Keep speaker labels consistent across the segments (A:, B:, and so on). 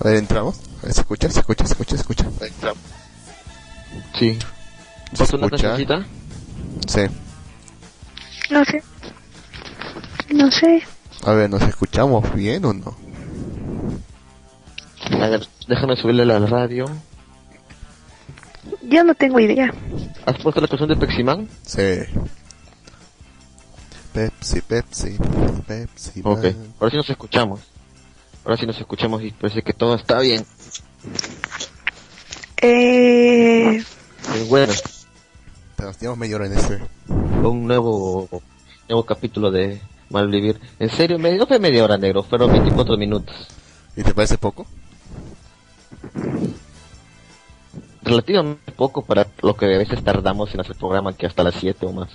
A: A ver, entramos. A ver, ¿se escucha? ¿Se escucha? ¿Se escucha? ¿Se escucha?
B: Sí.
A: ¿Se
B: ¿Pasó una
A: escucha?
B: cancioncita?
A: Sí.
C: No sé. No sé.
A: A ver, ¿nos escuchamos bien o no?
B: A ver, déjame subirle la radio.
C: Yo no tengo idea.
B: ¿Has puesto la canción de Peximan?
A: Sí. Pepsi, Pepsi, Pepsi.
B: Ok, ahora sí nos escuchamos. Ahora sí nos escuchamos y parece que todo está bien.
C: Eh,
B: Eh, bueno,
A: Pero media hora en este.
B: un nuevo nuevo capítulo de Malvivir. En serio, me- no fue media hora negro, fueron 24 minutos.
A: ¿Y te parece poco?
B: Relativamente poco para lo que a veces tardamos en hacer programa, que hasta las 7 o más.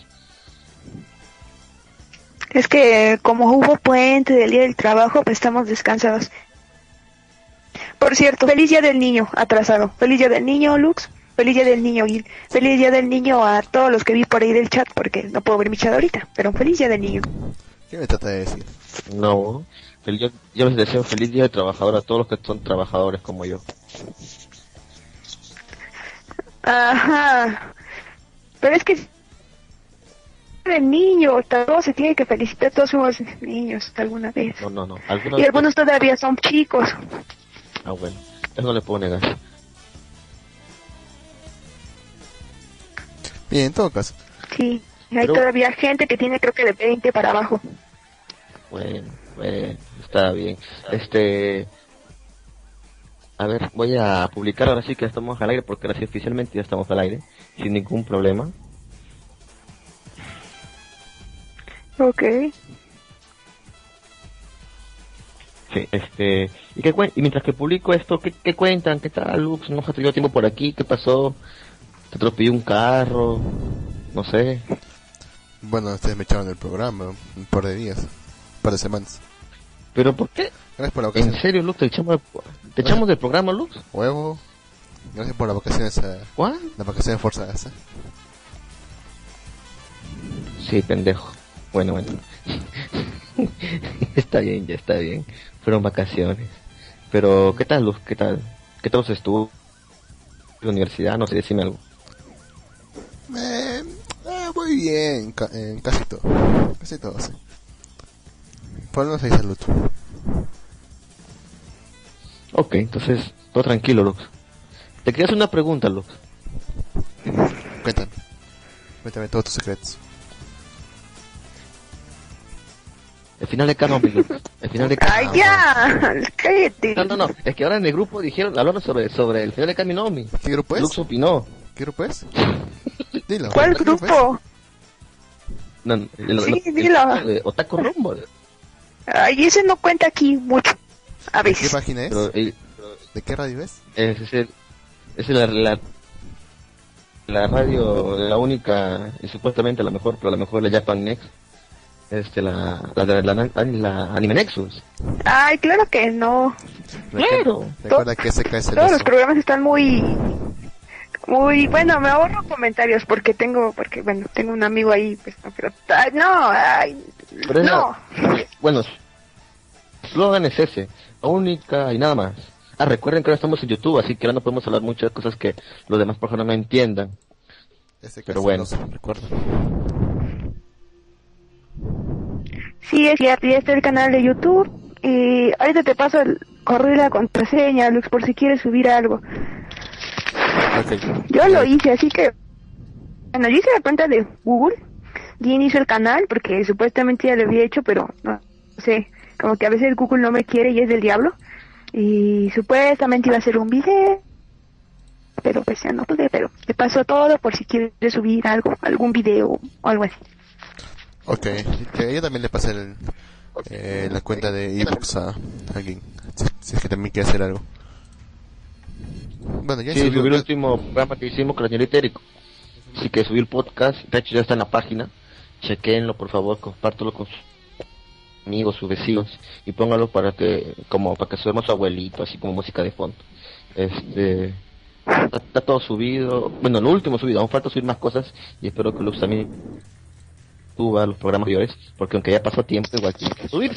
C: Es que como hubo puente del día del trabajo, pues estamos descansados. Por cierto, feliz día del niño, atrasado. Feliz día del niño, Lux. Feliz día del niño, Gil. Feliz día del niño a todos los que vi por ahí del chat, porque no puedo ver mi chat ahorita. Pero feliz día del niño.
A: ¿Qué me trata de decir?
B: No, yo, yo les deseo feliz día de trabajador a todos los que son trabajadores como yo.
C: Ajá. Pero es que el niño, todos se tiene que felicitar, todos somos niños alguna vez.
B: No, no, no. Algunos,
C: Y algunos todavía son chicos.
B: Ah, bueno, eso no le puedo negar.
A: Bien, en todo caso.
C: Sí. Hay
B: Pero-
C: todavía gente que tiene creo que de 20 para abajo.
B: Bueno, bueno, está bien. Este, a ver, voy a publicar ahora sí que estamos al aire porque ahora sí oficialmente ya estamos al aire sin ningún problema.
C: Ok.
B: Sí, este, y qué y mientras que publico esto, ¿qué, qué cuentan? ¿Qué tal, Lux? ¿No has tenido tiempo por aquí? ¿Qué pasó? ¿Te atropelló un carro? No sé.
A: Bueno, ustedes me echaron del programa un par de días, un par de semanas.
B: ¿Pero por qué?
A: Gracias por la
B: ¿En
A: vacación.
B: serio, Lux? ¿Te echamos, te echamos del programa, Lux?
A: Huevo. Gracias por las vacaciones, eh,
B: ¿Cuál?
A: las vacaciones forzadas. ¿eh?
B: Sí, pendejo. Bueno, bueno. está bien, ya está bien. Fueron vacaciones. Pero, ¿qué tal, Luz? ¿Qué tal? ¿Qué tal estuvo? ¿La universidad? No sé, decime algo.
A: Eh, eh, muy bien, ca- en casi todo. Casi todo, sí. Menos hay salud.
B: Ok, entonces, todo tranquilo, Lux. Te quería hacer una pregunta, Lux.
A: Cuéntame. Cuéntame todos tus secretos.
B: El final de Lux. El final de
C: ¡Ay, ya! ¡Cállate!
B: No, no, no. Es que ahora en el grupo dijeron, hablaron sobre, sobre el final de Kaminomi.
A: ¿Qué grupo es?
B: Lux opinó.
A: ¿Qué grupo es? Dilo.
C: ¿Cuál
A: ¿qué grupo?
B: No, no, el-
C: Sí,
B: el-
C: dilo.
B: el- Otaku Rumble.
C: Ay, ese no cuenta aquí mucho. A
A: ¿De qué
C: veces.
A: página es?
B: Pero, eh,
A: ¿De qué radio es?
B: Es, es, el- es la, la, la radio, la única y supuestamente la mejor, pero la mejor es la Japan Next. Este, la, la, la, la, la Anime Nexus.
C: Ay, claro que no.
B: Claro.
A: Recuerda que ese cae
C: Todos los programas están muy... Muy... Bueno, me ahorro comentarios porque tengo... Porque, bueno, tengo un amigo ahí, pues, no, pero... ay, no, ay, no.
B: la- bueno, el slogan es ese, la única y nada más. Ah, recuerden que ahora estamos en YouTube, así que ahora no podemos hablar muchas cosas que los demás personas no entiendan.
A: Ese
B: pero bueno.
A: celoso, recuerda.
C: Sí, es cierto, ya está el canal de YouTube. Y ahorita te paso el correo y la contraseña, Lux, por si quieres subir algo. Yo lo hice, así que... Bueno, yo hice la cuenta de Google. Jin hizo el canal porque supuestamente ya lo había hecho, pero no sé. Como que a veces Google no me quiere y es del diablo. Y supuestamente iba a hacer un video. Pero pues ya no pude, pero te paso todo por si quieres subir algo, algún video o algo así.
A: Ok. Que yo también le pasé el, eh, la cuenta de ebooks a alguien. Si, si es que también quiere hacer algo. Bueno, ya
B: Sí,
A: subió-
B: subí el último programa que hicimos con la señorita Erico. Así que subí el podcast, de hecho ya está en la página. Chequenlo, por favor, compártelo con sus amigos, sus vecinos y póngalo para que, como para que suene su abuelito, así como música de fondo. Este, está, está todo subido, bueno, lo último subido, aún falta subir más cosas y espero que Lux también suba los programas anteriores, porque aunque ya pasó tiempo, igual tiene que subir.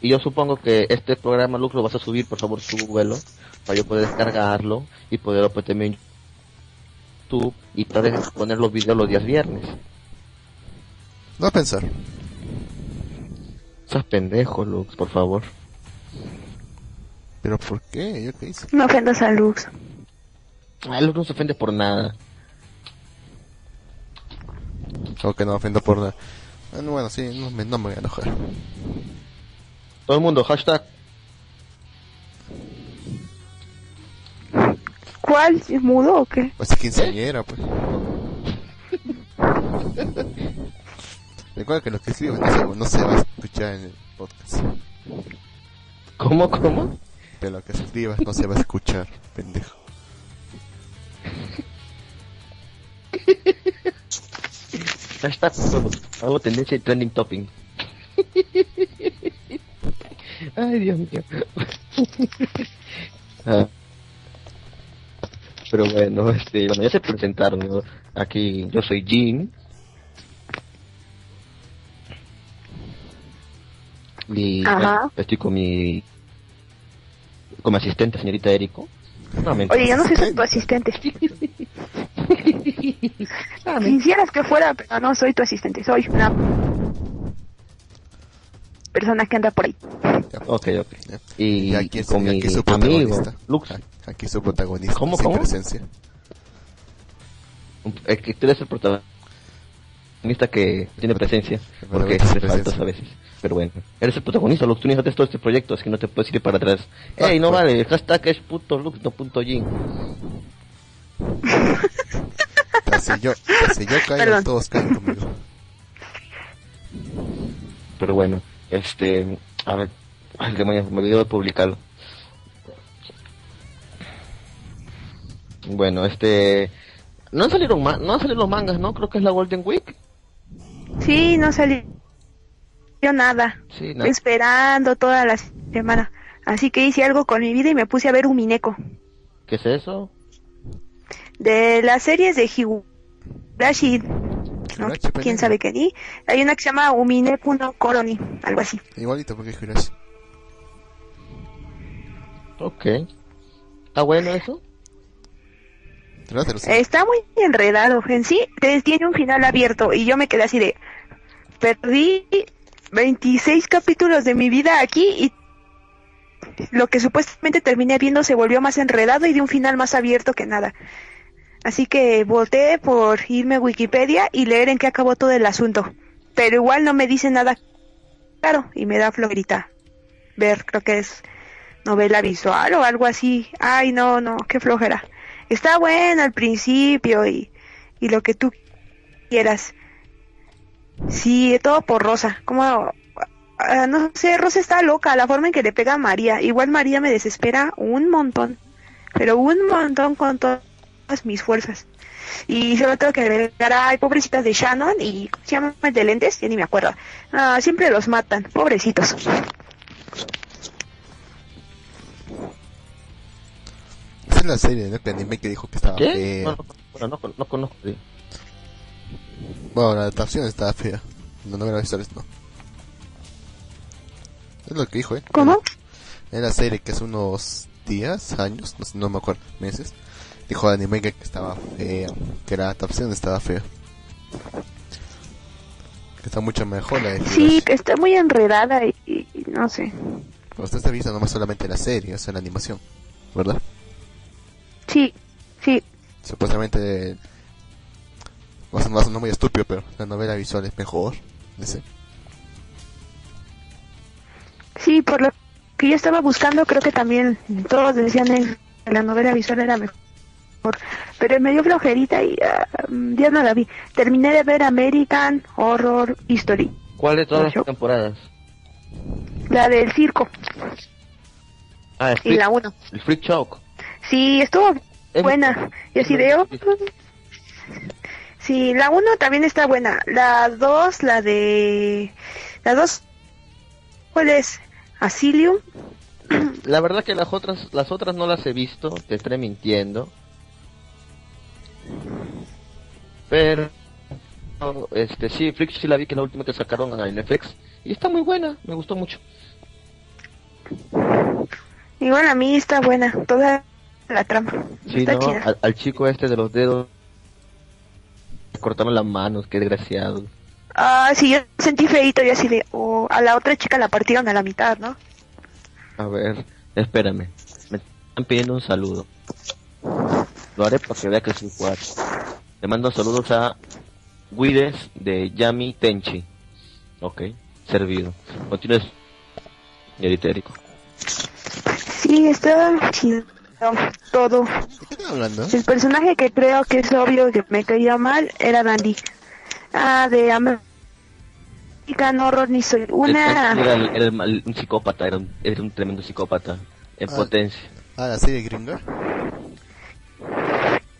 B: Y yo supongo que este programa, Lux, lo vas a subir, por favor, su vuelo, para yo poder descargarlo y poderlo pues también en YouTube y poder poner los videos los días viernes.
A: No a pensar.
B: Estás pendejo, Lux, por favor.
A: ¿Pero por qué? ¿Yo qué hice?
C: No ofendas a Lux.
B: Ay, Lux no se ofende por nada.
A: O que no ofendo por nada. Bueno, bueno, sí, no me, no me voy a enojar.
B: Todo el mundo, hashtag.
C: ¿Cuál? ¿Es mudo o qué?
A: Pues si quinceañera, pues. Recuerda que lo que escribo no se, no se va a escuchar en el podcast.
B: ¿Cómo, cómo?
A: Que lo que escribas no se va a escuchar, pendejo.
B: Hashtag, hago tendencia y trending topping. Ay, Dios mío. Ah. Pero bueno, este, bueno, ya se presentaron, ¿no? Aquí, yo soy Jim. Y
C: Ajá.
B: bueno, estoy con mi, con mi asistente, señorita Erico. No.
C: Oye, yo no soy tu asistente. Quisieras que fuera, pero no soy tu asistente. Soy una persona que anda por ahí.
B: Ok, ok.
A: Ya.
B: Y,
A: Y aquí, es,
B: con
A: y
B: mi
A: aquí su
B: amigo,
A: protagonista.
B: Lux.
A: A- Aquí su protagonista.
B: ¿Cómo,
A: sin
B: cómo?
A: presencia.
B: Es que tú eres el protagonista que tiene presencia, porque
A: presencia.
B: faltas a veces. Pero bueno, eres el protagonista, Lux, tú iniciaste todo este proyecto, así que no te puedes ir para atrás.
A: Ah,
B: Ey, no vale, el hashtag es puto Lux, no punto
A: si yo, si yo caigo,
C: Perdón.
A: todos caen conmigo.
B: Pero bueno, este, a ver, ay, demonios, me olvidó de publicarlo. Bueno, este, no han salido ma- no han salido los mangas, ¿no? Creo que es la Golden Week.
C: Sí, no salió nada.
B: Sí, no.
C: Esperando toda la semana. Así que hice algo con mi vida y me puse a ver Umineko.
B: ¿Qué es eso?
C: De las series de Higurashi. ¿no?
A: Higurashi,
C: ¿Quién sabe qué ni? Hay una que se llama Umineko no Koroni, algo así.
A: Igualito porque es Hirashi.
B: Ok. ¿Está bueno eso?
C: Está muy enredado. En sí, te- tiene un final abierto y yo me quedé así de... Perdí 26 capítulos de mi vida aquí y lo que supuestamente terminé viendo se volvió más enredado y de un final más abierto que nada. Así que volteé por irme a Wikipedia y leer en qué acabó todo el asunto. Pero igual no me dice nada claro y me da florita. Ver, creo que es novela visual o algo así. Ay, no, no, qué flojera. Está bueno al principio y, y lo que tú quieras. Sí, todo por Rosa. Como, ah, no sé, Rosa está loca, la forma en que le pega a María. Igual María me desespera un montón, pero un montón con todas mis fuerzas. Y solo tengo que agregar, ay, pobrecitas de Shannon y, ¿cómo se llama de lentes? Ya ni me acuerdo. Ah, siempre los matan, pobrecitos.
A: Esa es la serie de anime que dijo que estaba
B: ¿Qué?
A: fea.
B: No, no, bueno, no, no conozco. sí.
A: Bueno, la adaptación estaba fea. No, no me la visto no. Es lo que dijo, eh.
C: ¿Cómo?
A: En la serie que hace unos días, años, no, sé, no me acuerdo, meses, dijo de anime que estaba fea, que la adaptación estaba fea. Que está mucho mejor la de
C: Sí, que está muy enredada y, y- y no sé.
A: Usted está viendo nomás solamente la serie, o sea, la animación, ¿verdad?
C: Sí, sí.
A: Supuestamente, va a sonar- muy estúpido, pero la novela visual es mejor. Dice.
C: Sí, por lo que yo estaba buscando, creo que también todos decían que la novela visual era mejor. Pero me dio flojerita y mm, ya no la vi. Terminé de ver American Horror History,
B: ¿Cuál de todas las temporadas?
C: la del circo
B: Ah, el
C: y
B: Freak,
C: la 1.
B: el Freak Shock.
C: Sí, estuvo
B: Es-
C: buena. Y así de... Sí, la 1 también está buena. La 2, la de... La 2, ¿cuál es? Asilium.
B: La verdad que las otras, las otras no las he visto, te estaré mintiendo. Pero, este, sí, Freak sí la vi que es la última que sacaron a Netflix. Y está muy buena, me gustó mucho.
C: Igual a mí está buena, toda la trama.
B: Sí,
C: está
B: ¿no? Al, al chico este de los dedos cortaron las manos, qué desgraciado.
C: Ah, sí, yo sentí feito y así de, oh, a la otra chica la partieron a la mitad, ¿no?
B: A ver, espérame. Me están pidiendo un saludo. Lo haré para que vea que soy cuatro. Le mando saludos a Guides de Yami Tenchi. Ok, servido. Continúe, señor Itérico.
C: Sí, está chido todo.
A: ¿De qué están hablando?
C: El personaje que creo que es obvio que me caía mal era Dandy. Ah, de American Horror ni soy
B: Era,
C: una...
B: era el- era el mal- un psicópata, era un, era un tremendo psicópata. En
A: Ah.
B: potencia.
A: Ah, la serie gringa.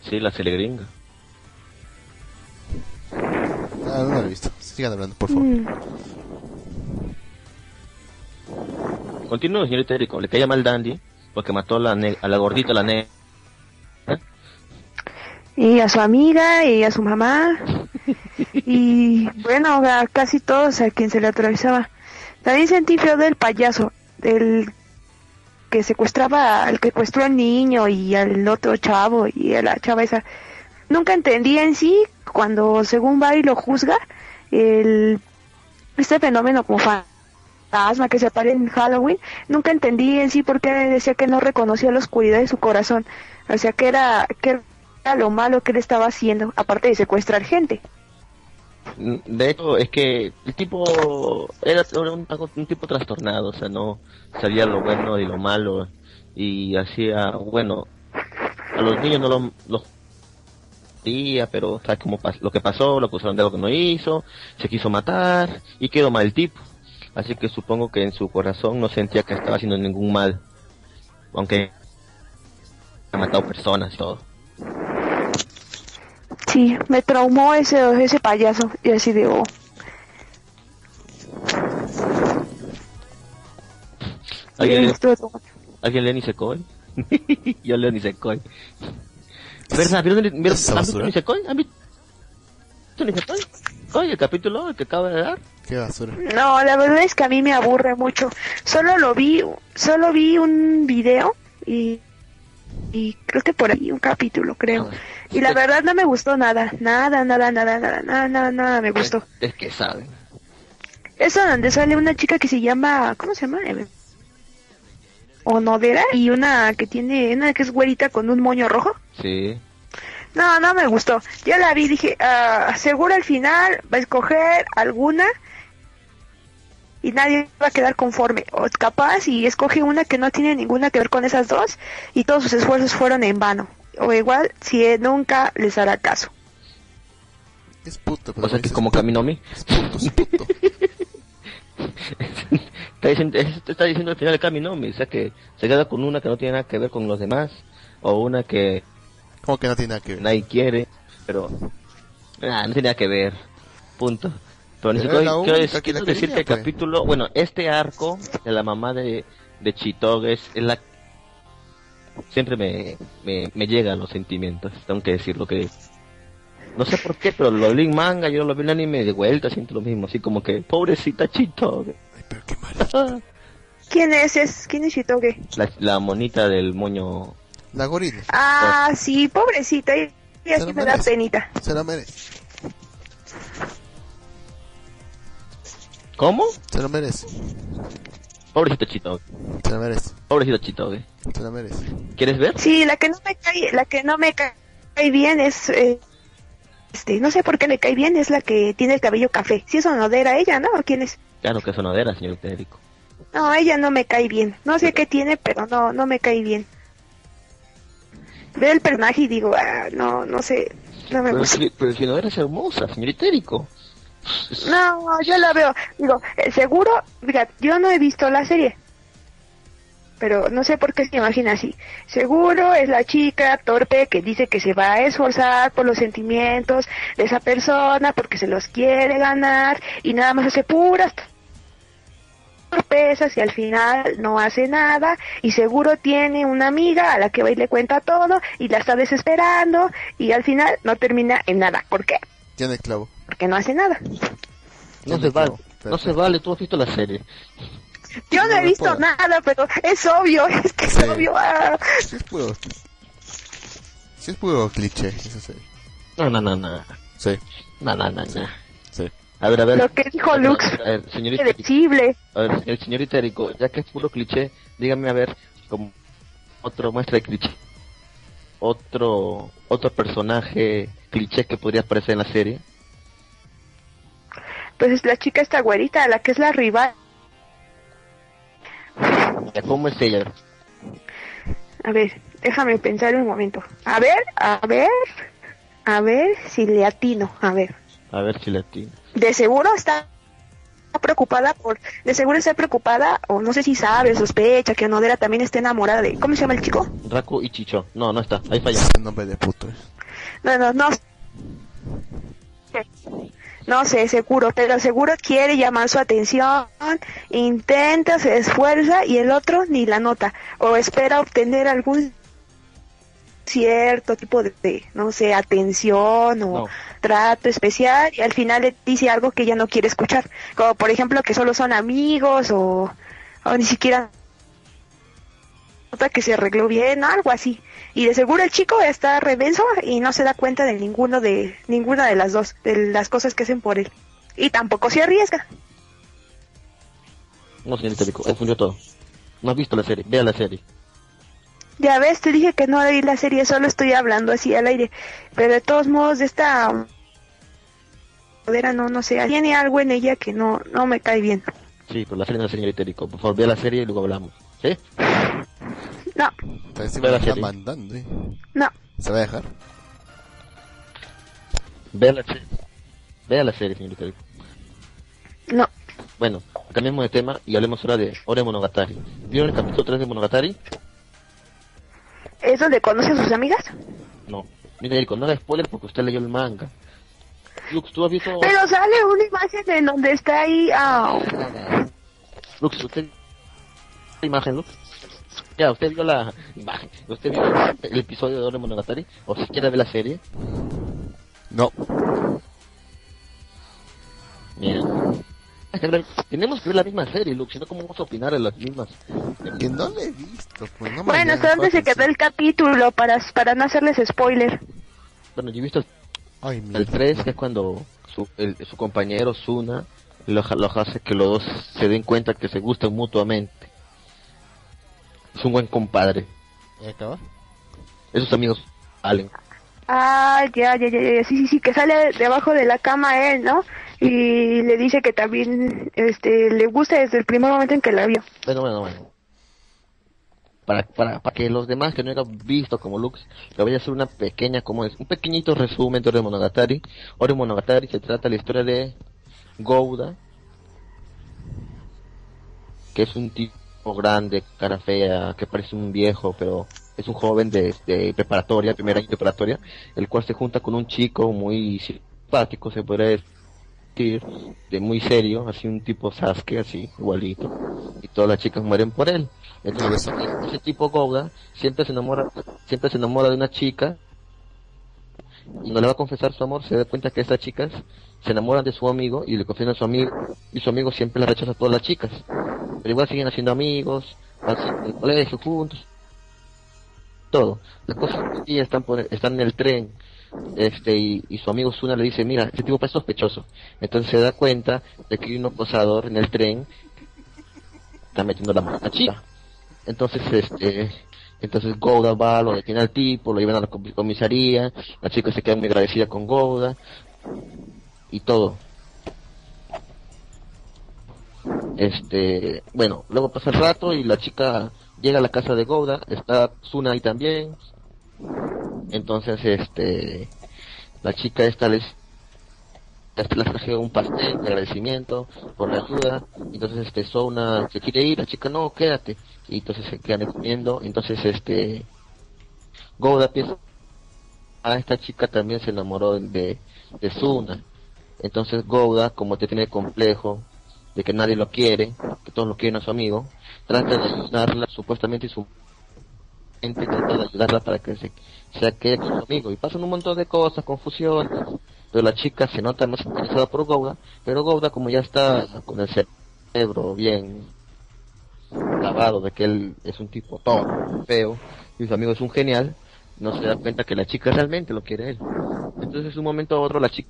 B: Sí, la serie gringa.
A: Ah, no la he visto. Sigan hablando, por favor.
C: Mm,
B: Continúe, señor Itérico. Le caía mal Dandy porque mató a la, ne- a la gordita, la negra.
C: Y a su amiga y a su mamá. Y bueno, a casi todos a quien se le atravesaba. También sentí feo del payaso, del que secuestraba al que secuestró al niño y al otro chavo y a la chava esa. Nunca entendí en sí, cuando según va y lo juzga, el, este fenómeno como fantasma que se aparece en Halloween, nunca entendí en sí por qué decía que no reconocía la oscuridad de su corazón. O sea, que era, que era lo malo que él estaba haciendo, aparte de secuestrar gente.
B: Mm, De hecho, es que el tipo era, un, tipo trastornado, o sea, no sabía lo bueno y lo malo y hacía, bueno, a los niños no lo, los día, pero sabes cómo pas- lo que pasó, lo acusaron de algo que no hizo, se quiso matar y quedó mal el tipo. Así que supongo que en su corazón no sentía que estaba haciendo ningún mal, aunque ha matado personas y todo.
C: Sí, me traumó ese, ese payaso y así de, oh,
B: ¿Alguien,
C: estuve como-
B: ¿Alguien lee Nisekoi? Yo leo Nisekoi. ¿Verdad? ¿Vieron, vieron,
A: ¿Es esa
B: ¿Han visto
A: basura?
B: Nisekoi? ¿Han visto Nisekoi? Oye, el capítulo el que acaba de dar.
A: Qué basura.
C: No, la verdad es que a mí me aburre mucho. Solo lo vi, solo vi un video y, y creo que por ahí un capítulo, creo. Y la verdad no me gustó nada, nada, nada, nada, nada, nada, nada, nada me gustó.
B: Es que saben.
C: Eso donde sale una chica que se llama, ¿cómo se llama? Onodera y una que tiene, una que es güerita con un moño rojo.
B: Sí.
C: No, no me gustó. Yo la vi, dije, ah, seguro al final va a escoger alguna y nadie va a quedar conforme. O capaz y escoge una que no tiene ninguna que ver con esas dos y todos sus esfuerzos fueron en vano. O igual si nunca les hará caso.
A: Es puto, pero
B: O sea que
A: es
B: como. Kaminomi.
A: Es puto, es puto.
B: está, diciendo, es- está diciendo al final de Kaminomi. O sea que se queda con una que no tiene nada que ver con los demás. O una que
A: Como que no tiene nada que ver.
B: nadie quiere. Pero. ah, no tiene nada que ver. Punto. Pero
A: la
B: quiero, decir que el
A: pues.
B: capítulo. Bueno, este arco de la mamá de, de Chitoge es, es la. Siempre me, me, me llegan los sentimientos. Tengo que decirlo que. No sé por qué, pero lo vi en manga, yo lo vi en anime de vuelta, siento lo mismo, así como que, pobrecita Chitoge.
A: Ay, pero qué mal.
B: Ah,
C: ¿Quién es? es ¿Quién es Shitoge?
B: La, la monita del moño.
A: La gorila.
C: Ah, sí, pobrecita. Y así
A: lo
C: me da penita.
A: Se la merece.
B: ¿Cómo?
A: Se la merece.
B: Pobrecita Chitoge.
A: Se la merece.
B: Pobrecita Chitoge.
A: Se la merece.
B: ¿Quieres ver?
C: Sí, la que no me cae, la que no me ca- cae bien es, eh, este, no sé por qué le cae bien, es la que tiene el cabello café. Si es Onodera ella, ¿no? ¿O quién es?
B: Claro que es sonadera, señor Federico.
C: No, ella no me cae bien. No sé qué tiene, pero no, no me cae bien. Veo el personaje y digo, ah, no, no sé, no me
B: Pero,
C: gusta.
B: si- pero si no eres hermosa, señor Itérico.
C: No, yo la veo. Digo, seguro, fíjate, yo no he visto la serie. Pero no sé por qué se imagina así. Seguro es la chica torpe que dice que se va a esforzar por los sentimientos de esa persona porque se los quiere ganar y nada más hace puras torpezas y al final no hace nada y seguro tiene una amiga a la que va y le cuenta todo y la está desesperando y al final no termina en nada. ¿Por qué?
A: Tiene clavo.
C: Porque no hace nada.
B: No se vale. No se vale, tú has visto la serie.
C: Yo no he visto
A: puedo.
C: nada, pero es obvio, es que es
A: Sí.
C: obvio. ah.
A: Sí es puro... Sí es puro cliché, esa serie.
B: No, no, no, no.
A: Sí,
B: No, no, no, no. A ver, a ver.
C: Lo que dijo Lux,
B: A ver, señorita, a ver, el señorita Erico, ya que es puro cliché, dígame a ver, como otro muestra de cliché. Otro, otro personaje cliché que podría aparecer en la serie.
C: Pues es la chica esta güerita, la que es la rival.
B: ¿Cómo es ella?
C: A ver, déjame pensar un momento. A ver, a ver, a ver si le atino. A ver,
B: A ver si tiene.
C: de seguro está preocupada por, de seguro está preocupada, o no sé si sabe, sospecha que Onodera también está enamorada de, ¿cómo se llama el chico?
B: Raku y Chicho. No, no está. Ahí falla.
A: Ese nombre de puto.
C: No, no, no. No sé, seguro, pero seguro quiere llamar su atención, intenta, se esfuerza y el otro ni la nota, o espera obtener algún cierto tipo de, de, no sé, atención o
B: No.
C: trato especial y al final le dice algo que ella no quiere escuchar, como por ejemplo que solo son amigos o, o ni siquiera nota que se arregló bien, algo así. Y de seguro el chico está rebenso y no se da cuenta de ninguno de ninguna de las dos, de las cosas que hacen por él. Y tampoco se arriesga.
B: No, señorita Erico, confundió todo. No has visto la serie. Vea la serie.
C: Ya ves, te dije que no leí la serie, solo estoy hablando así al aire. Pero de todos modos, de esta no, no sé, tiene algo en ella que no, no me cae bien.
B: Sí, pero la serie no señorita Erico. Por favor, vea la serie y luego hablamos. ¿Sí?
C: No,
B: Ve la
A: está
B: serie.
A: mandando, eh.
C: no,
A: ¿Se va a dejar?
B: Vea la serie. Vea la serie, señorita Erico.
C: no.
B: Bueno, cambiemos de tema y hablemos ahora de Ore Monogatari. ¿Vieron el capítulo 3 de Monogatari?
C: ¿Es donde conoce a sus amigas?
B: No. Mira, Erico, no haga spoiler porque usted leyó el manga. Lux, ¿tú has visto...?
C: Pero sale una imagen en donde está ahí, ah,
B: Lux, ¿usted... ¿La imagen, Lux? Ya, ¿usted vio la imagen? ¿Usted vio el episodio de Ore Monogatari? ¿O siquiera ve la serie?
A: No.
B: Mira. Tenemos que ver la misma serie, Lux, si no, ¿cómo vamos a opinar de las mismas?
A: Que no le he visto, pues no me
C: bueno, hasta dónde se quedó el capítulo para, para no hacerles spoiler.
B: Bueno, yo he visto
A: Ay,
B: el
A: mira.
B: 3, que es cuando su, el- su compañero Suna los, los hace que los dos se den cuenta que se gustan mutuamente. Es un buen compadre.
A: ¿Ya acaba?
B: Esos amigos salen.
C: Ah, ya, ya, ya, ya, sí, sí, sí, que sale debajo de la cama él, ¿no? Y le dice que también, este, le gusta desde el primer momento en que la vio.
B: Bueno, bueno, bueno. Para, para, para que los demás que no hayan visto como Lux, le voy a hacer una pequeña, como es, un pequeñito resumen de Ore Monogatari. Ore Monogatari se trata de la historia de Gouda, que es un tipo grande, cara fea, que parece un viejo, pero es un joven de, de preparatoria, primer año de preparatoria, el cual se junta con un chico muy simpático, se podría decir, de muy serio, así un tipo Sasuke, así, igualito, y todas las chicas mueren por él. Entonces, ese tipo Gouda siempre se enamora, siempre se enamora de una chica, y no le va a confesar su amor, se da cuenta que estas chicas se enamoran de su amigo y le confiesan a su amigo, y su amigo siempre la rechaza a todas las chicas. Pero igual siguen haciendo amigos, van al colegio juntos, todo. La cosa es que están, por- están en el tren, este, y, su amigo Suna le dice, mira, este tipo es sospechoso. Entonces se da cuenta de que hay un acosador en el tren, está metiendo la mano a chica. Entonces, este, entonces Gouda va, lo detiene al tipo, lo llevan a la comi- comisaría, la chica se queda muy agradecida con Gouda, y todo. Este, bueno, luego pasa el rato y la chica llega a la casa de Gouda, está Suna ahí también. Entonces, este, la chica esta les les traje un pastel de agradecimiento por la ayuda. Entonces, este, Sona se quiere ir, la chica no, quédate. Y entonces se quedan comiendo. Entonces, este, Gouda piensa, a esta chica también se enamoró de, de Suna. Entonces Gouda, como te tiene complejo de que nadie lo quiere, que todos lo quieren a su amigo, trata de ayudarla, supuestamente su gente trata de ayudarla para que se, se quede con su amigo. Y pasan un montón de cosas, confusión, pero la chica se nota más interesada por Gouda, pero Gouda como ya está con el cerebro bien lavado de que él es un tipo todo feo y su amigo es un genial, no se da cuenta que la chica realmente lo quiere él. Entonces, de un momento a otro, la chica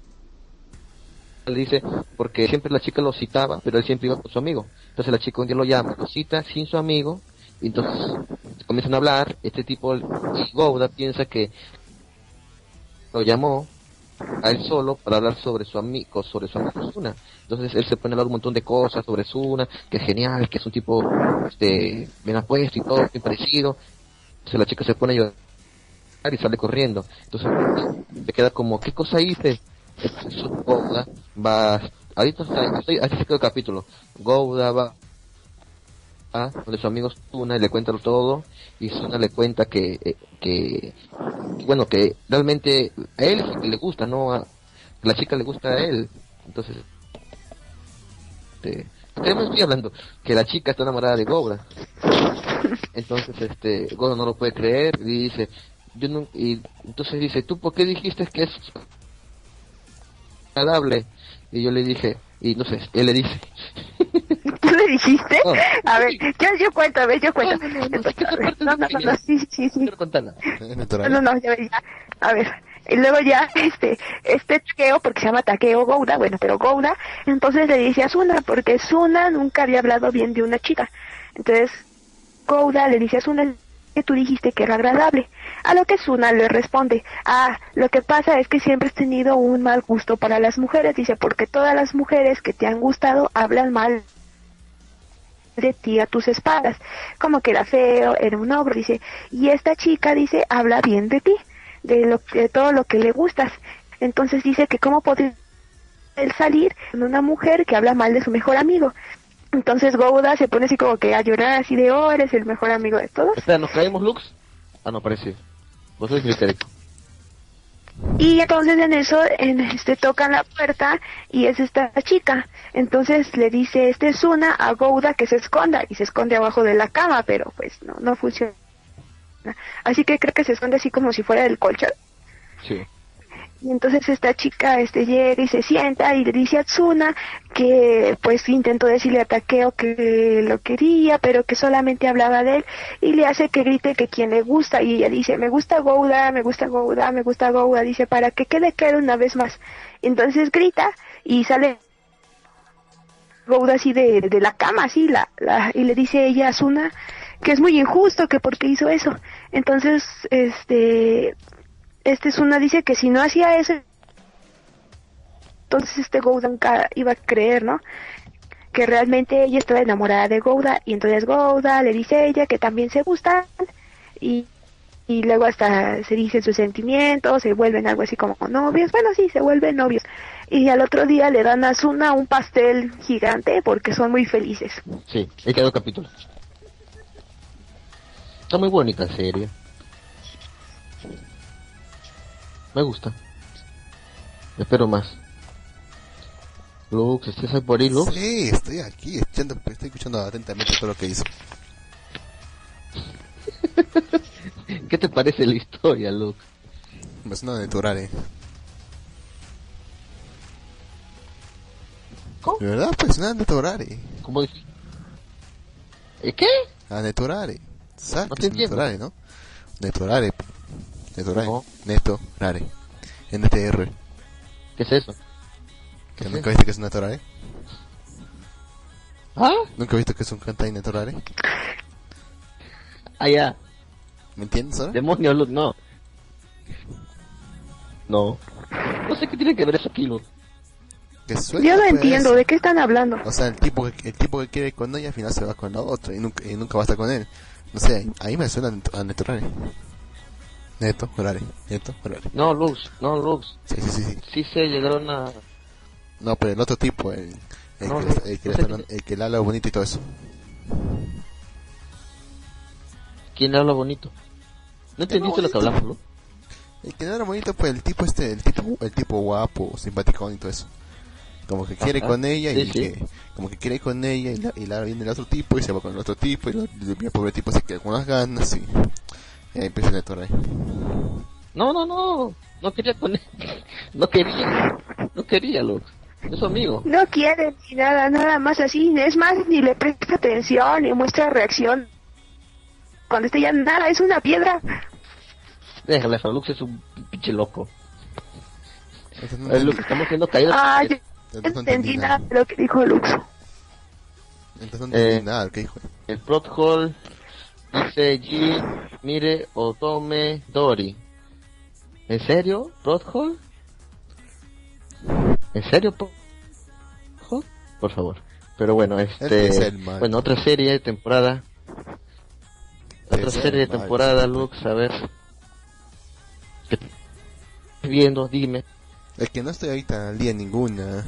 B: le dice, porque siempre la chica lo citaba, pero él siempre iba con su amigo. Entonces la chica un día lo llama, lo cita sin su amigo, y entonces comienzan a hablar, este tipo, Gouda, piensa que lo llamó a él solo para hablar sobre su amigo, sobre su amigo Suna. Entonces él se pone a hablar un montón de cosas sobre Suna, que es genial, que es un tipo este bien apuesto y todo, bien parecido. Entonces la chica se pone a llorar y sale corriendo. Entonces se queda como, ¿qué cosa hice? Gouda va, ahorita está, así se queda el capítulo. Gouda va donde su amigo Suna le cuenta todo y Suna le cuenta que, eh, que bueno que realmente a él le gusta no a la chica le gusta a él. Entonces este, ¿qué me estoy hablando? que la chica está enamorada de Gobra. Entonces este Gobra no lo puede creer y dice yo no, y entonces dice tú por qué dijiste que es agradable y yo le dije y no sé él le dice
C: ¿Tú le dijiste?
B: No.
C: A ver, yo, yo cuento, a ver, yo cuento.
B: No, no, no, sí
C: no, sí, sí, no, no, ya, ya. A ver, y luego ya, este, este Takeo, porque se llama Takeo Gouda, bueno, pero Gouda, entonces le dice a Suna, porque Suna nunca había hablado bien de una chica. Entonces, Gouda le dice a Suna que tú dijiste que era agradable. A lo que Suna le responde, ah, lo que pasa es que siempre has tenido un mal gusto para las mujeres, dice, porque todas las mujeres que te han gustado hablan mal de ti a tus espaldas, como que era feo, era un ogro, dice, y esta chica dice, habla bien de ti, de lo de todo lo que le gustas. Entonces dice que cómo podría él salir con una mujer que habla mal de su mejor amigo. Entonces Gouda se pone así como que a llorar así de, oh, eres el mejor amigo de todos.
B: Espera, ¿nos caemos, Lux? Ah, no, parece. Vos sois histérico.
C: Y entonces en eso en este tocan la puerta y es esta chica. Entonces le dice este Suna a Gouda que se esconda y se esconde abajo de la cama, pero pues no no funciona. Así que creo que se esconde así como si fuera del colchón.
B: Sí.
C: Y entonces esta chica este llega y se sienta y le dice a Tsuna que pues intentó decirle a Takeo que lo quería, pero que solamente hablaba de él y le hace que grite que quien le gusta y ella dice, me gusta Gouda, me gusta Gouda, me gusta Gouda, dice, para que quede claro una vez más. Entonces grita y sale Gouda así de, de la cama, así, la, la, y le dice ella a Tsuna que es muy injusto, que porque hizo eso. Entonces, este, este Suna dice que si no hacía eso, entonces este Gouda nunca iba a creer, ¿no? Que realmente ella estaba enamorada de Gouda y entonces Gouda le dice a ella que también se gustan y, y luego hasta se dicen sus sentimientos, se vuelven algo así como novios, bueno sí, se vuelven novios. Y al otro día le dan a Suna un pastel gigante porque son muy felices.
B: Sí, ahí quedó el capítulo. Está muy bonita serie. Me gusta. Espero más. Lux, ¿estás por ahí, Lux?
A: Sí, estoy aquí, escuchando, estoy escuchando atentamente todo lo que hizo.
B: ¿Qué te parece la historia, Lux?
A: Me suena de Torare.
B: ¿Cómo?
A: ¿De verdad? Pues suena de Torare.
B: ¿Cómo dices? ¿Eh, ¿Qué?
A: Ah, Netorare. ¿Sabes
B: No te entiendo.
A: Netorare, no? Netorare. Netorare.
B: No.
A: Netorare. NTR.
B: ¿Qué es eso?
A: ¿Que
B: ¿Qué
A: ¿Nunca
B: es?
A: viste que es un Netorare?
B: ¿Ah?
A: ¿Nunca viste que es un Kantai Netorare?
B: Ah, ya.
A: ¿Me entiendes ahora?
B: Demonios, Lux, no. No. No sé qué tiene que ver eso aquí.
A: Que suena,
C: Yo no
A: pues.
C: entiendo, ¿de qué están hablando?
A: O sea, el tipo, que, el tipo que quiere con ella al final se va con la otra y nunca, y nunca va a estar con él. No sé, ahí me suena a Netorare. Neto, Horare. Neto, Horare.
B: No, Lux, no, Lux.
A: Sí, sí, sí, sí.
B: Sí se llegaron a...
A: No, pero el otro tipo, el, el,
B: No,
A: que,
B: no,
A: le- el, que
B: no
A: le
B: sé
A: está
B: qué-
A: hablando- el que le habla bonito y todo eso.
B: ¿Quién le habla bonito? ¿No entendiste lo que hablamos, Lux?
A: El que no era bonito, pues el tipo este, el tipo, el tipo guapo, simpaticón y todo eso. Como que quiere
B: Ajá.
A: con ella y
B: Sí, sí.
A: que, como que quiere con ella y la, y la viene el otro tipo y se va con el otro tipo y, y el pobre tipo se queda con las ganas y, y ahí empieza el torre.
B: No, no, no. No quería con él. No quería. No quería, Lux. Es su amigo.
C: No quiere ni nada, nada más así. Es más, ni le presta atención ni muestra reacción. Cuando está ya nada, es una piedra.
B: Déjale, Lux es un pinche loco.
A: No
B: que estamos haciendo caídas.
C: Ah, yo no entendí nada de lo que dijo Lux.
A: Entonces no entendí
B: Eh,
A: nada, ¿qué dijo?
B: El plot hole dice G, mire, Otome, Dori. ¿En serio? ¿Plot hole? ¿En serio? Por favor. Pero bueno, este...
A: es el mal.
B: Bueno, otra serie de temporada. Otra
A: Es el
B: serie de
A: mal.
B: temporada, Lux, a ver. ¿Qué estás viendo? Dime.
A: Es que no estoy ahorita al día ninguna.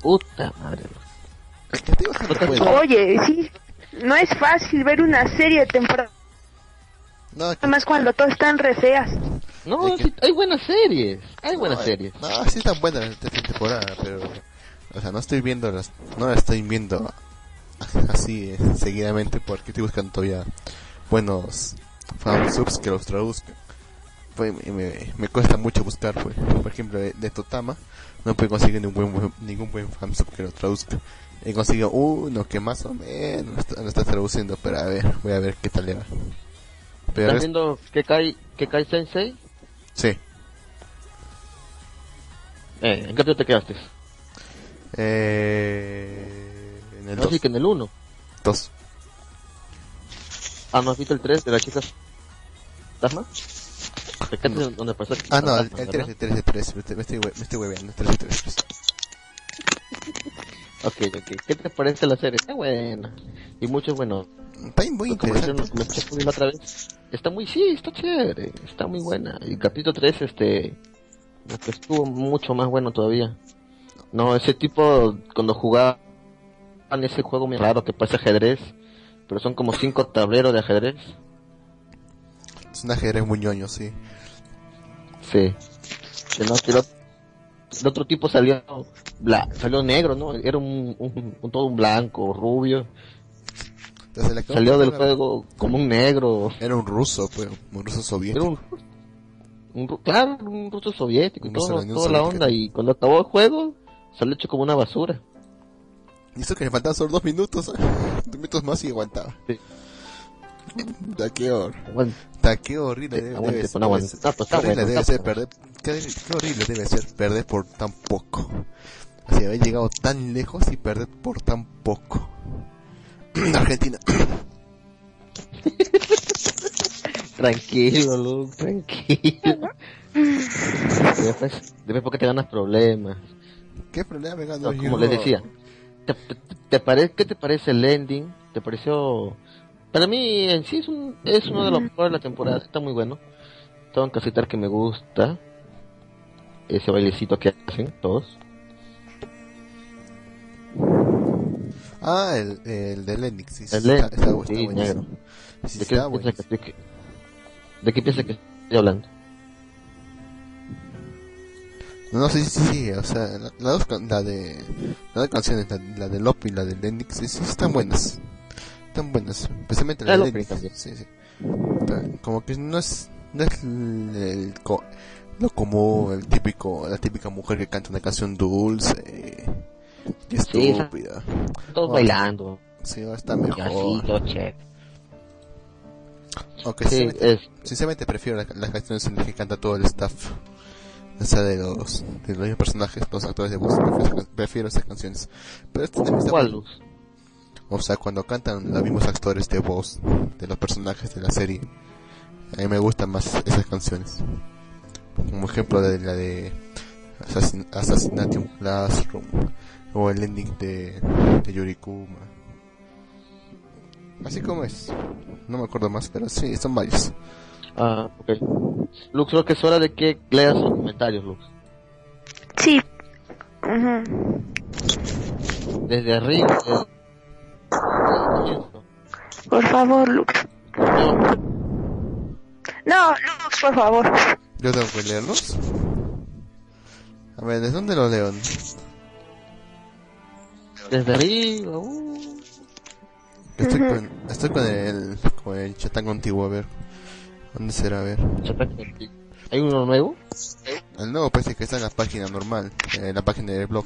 B: Puta madre.
A: Es que
B: Otra.
C: Oye, sí, no es fácil ver una serie de temporada,
A: No, es que-
C: más cuando todas están re feas.
B: No,
A: Es que-
B: sí, hay buenas series. Hay buenas
A: no,
B: series.
A: No, sí están buenas esta temporada, pero... O sea, no estoy viendo las... No las estoy viendo así eh, seguidamente porque estoy buscando todavía buenos fansubs que los traduzcan. Pues me, me, me cuesta mucho buscar, pues. Por ejemplo, de, de Totama no puedo conseguir ningún buen, ningún buen fansub que lo traduzca. He conseguido uno que más o menos está- lo está traduciendo, pero a ver, voy a ver qué tal le va. Pero
B: ¿Estás
A: es-
B: viendo Kekai, Kekai Sensei?
A: sí,
B: Eh, ¿En qué te quedaste?
A: eh, en el
B: No, sí
A: 2.
B: que en el 1. Ah, ¿no has visto el 3 de la chica quedaste en donde pasó?
A: Ah, no, el,
B: fantasma,
A: el
B: ¿verdad?
A: 3, el 3, el 3, me estoy, me estoy, hueveando, el 3, el 3, el 3.
B: Ok, ok. ¿Qué te parece la serie? Está buena. Y mucho bueno.
A: Está muy
B: Como
A: interesante.
B: la otra vez. Está muy, sí, está chévere. Está muy buena. Y capítulo 3, este, que estuvo mucho más bueno todavía. No, ese tipo, cuando jugaban ese juego muy raro que parece ajedrez, pero son como cinco tableros de ajedrez.
A: Es un ajedrez muy ñoño, sí.
B: Sí. Que no, que el, ot- el otro tipo salió bla, salió negro, ¿no? Era un, un, un- todo un blanco, rubio. Salió del
A: era-
B: juego como un negro.
A: Era un ruso, pues, un ruso
B: Era
A: soviético.
B: un, un ru- claro, un ruso soviético y
A: Un ruso
B: todo,
A: la
B: onda. Y cuando acabó el juego, salió hecho como una basura.
A: Y eso que le faltaban solo dos minutos, ¿eh? dos minutos más y aguantaba.
B: Sí.
A: Da qué horrible debe, debe debe ser-
B: pues,
A: qué horrible debe ser perder, qué, qué horrible debe ser perder por tan poco. O sea, haber llegado tan lejos y perder por tan poco. Argentina.
B: tranquilo, Luke, tranquilo. Después, después porque te ganas problemas.
A: ¿Qué problema me ganó
B: No, como
A: yo?
B: les decía, ¿te, te, te pare- ¿qué te parece el ending? ¿Te pareció...? Para mí en sí es, un, es uno de los mejores de la temporada, está muy bueno. Tengo que aceptar que me gusta ese bailecito que hacen todos.
A: Ah, el, el de Lennox, sí,
B: El
A: está,
B: Lennox,
A: está, está
B: sí, negro.
A: Sí,
B: ¿De qué,
A: buenísimo.
B: que, estoy- ¿De qué piensas que estoy hablando?
A: No, no, sí, sí, sí, o sea, la, la dos can- la de, las dos canciones, la, la de Lop y la de Lennox, sí, sí, están buenas. Están buenas, especialmente la
B: La
A: de
B: también.
A: Sí, sí. Como que no es, no es el, el co- lo común, el típico, la típica mujer que canta una canción dulce y
B: Sí,
A: estúpida.
B: Todos
A: Oh.
B: bailando.
A: Sí, ahora está mejor.
B: chévere.
A: Aunque
B: Sí,
A: sinceramente,
B: es,
A: sinceramente prefiero la- las canciones en las que canta todo el staff. O sea, de los, de los personajes, los actores de voz, prefiero, prefiero esas canciones. Pero este
B: ¿Cuál luz?
A: O sea, cuando cantan los mismos actores de voz de los personajes de la serie, a mí me gustan más esas canciones. Como ejemplo de la de Assassin- Assassination Classroom o el ending de, de Yurikuma. Así como es. No me acuerdo más, pero sí, son varios.
B: Ah, ok. Lux, creo que es hora de que leas los comentarios, Lux.
C: Sí.
B: Desde arriba. desde- comienzo.
C: Por favor, Lux. No, Lux, por favor.
A: ¿Yo tengo que leerlos? A ver, ¿desde dónde lo leo?
B: desde arriba. uh.
A: Estoy con, estoy con el, con el chatango antiguo, a ver. ¿Dónde será? A ver.
B: ¿Hay uno nuevo?
A: El nuevo parece que está en la página normal, en la página del blog.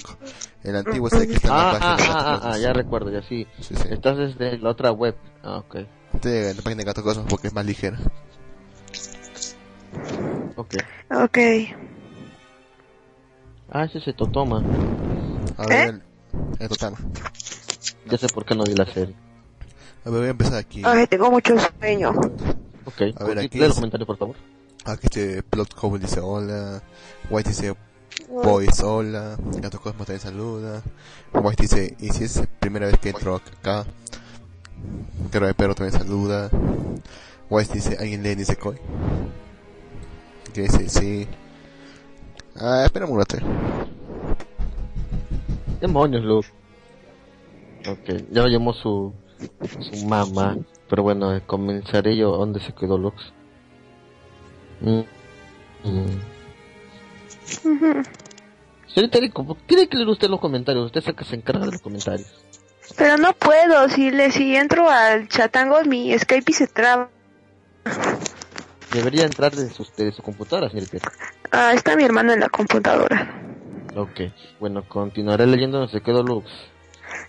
A: El antiguo sé que está en la
B: Ah, ah,
A: página de
B: ah,
A: Gato
B: ah, ah,
A: Cosmos.
B: ya recuerdo, ya sí.
A: Sí, sí.
B: Estás desde la otra web. Ah, ok.
A: Estoy en la página de Gato Cosmos porque es más ligera.
B: Ok.
C: Ok.
B: Ah, ese se Totoma.
A: A ver, el, el total.
B: Ya sé por qué no vi la serie.
A: A ver, voy a empezar aquí.
C: Ay, tengo mucho sueño.
B: Ok.
A: A ver, aquí
B: Lee los
A: es-
B: comentarios, por favor.
A: Aquí este Plot Cobble dice hola. White dice Boys hola. Gato Cosmos también saluda. White dice, y si es la primera vez que entro acá. Cara de perro también saluda. White dice, ¿alguien lee dice Koi? Que dice, sí. Ah, espera un rato.
B: Demonios, Luke. Ok, ya lo llamó su, su mamá. Pero bueno, comenzaré yo. ¿Dónde se quedó Lux? Mm. Mm.
C: Ujú.
B: Señor Terico, tiene que leer usted los comentarios. Usted es el que se encarga de los comentarios.
C: Pero no puedo, si le si entro al chatango mi Skype y se traba.
B: Debería entrar de su, de su computadora, señor Terico.
C: Ah, está mi hermano en la computadora.
B: Ok, bueno, continuaré leyendo donde se quedó Lux.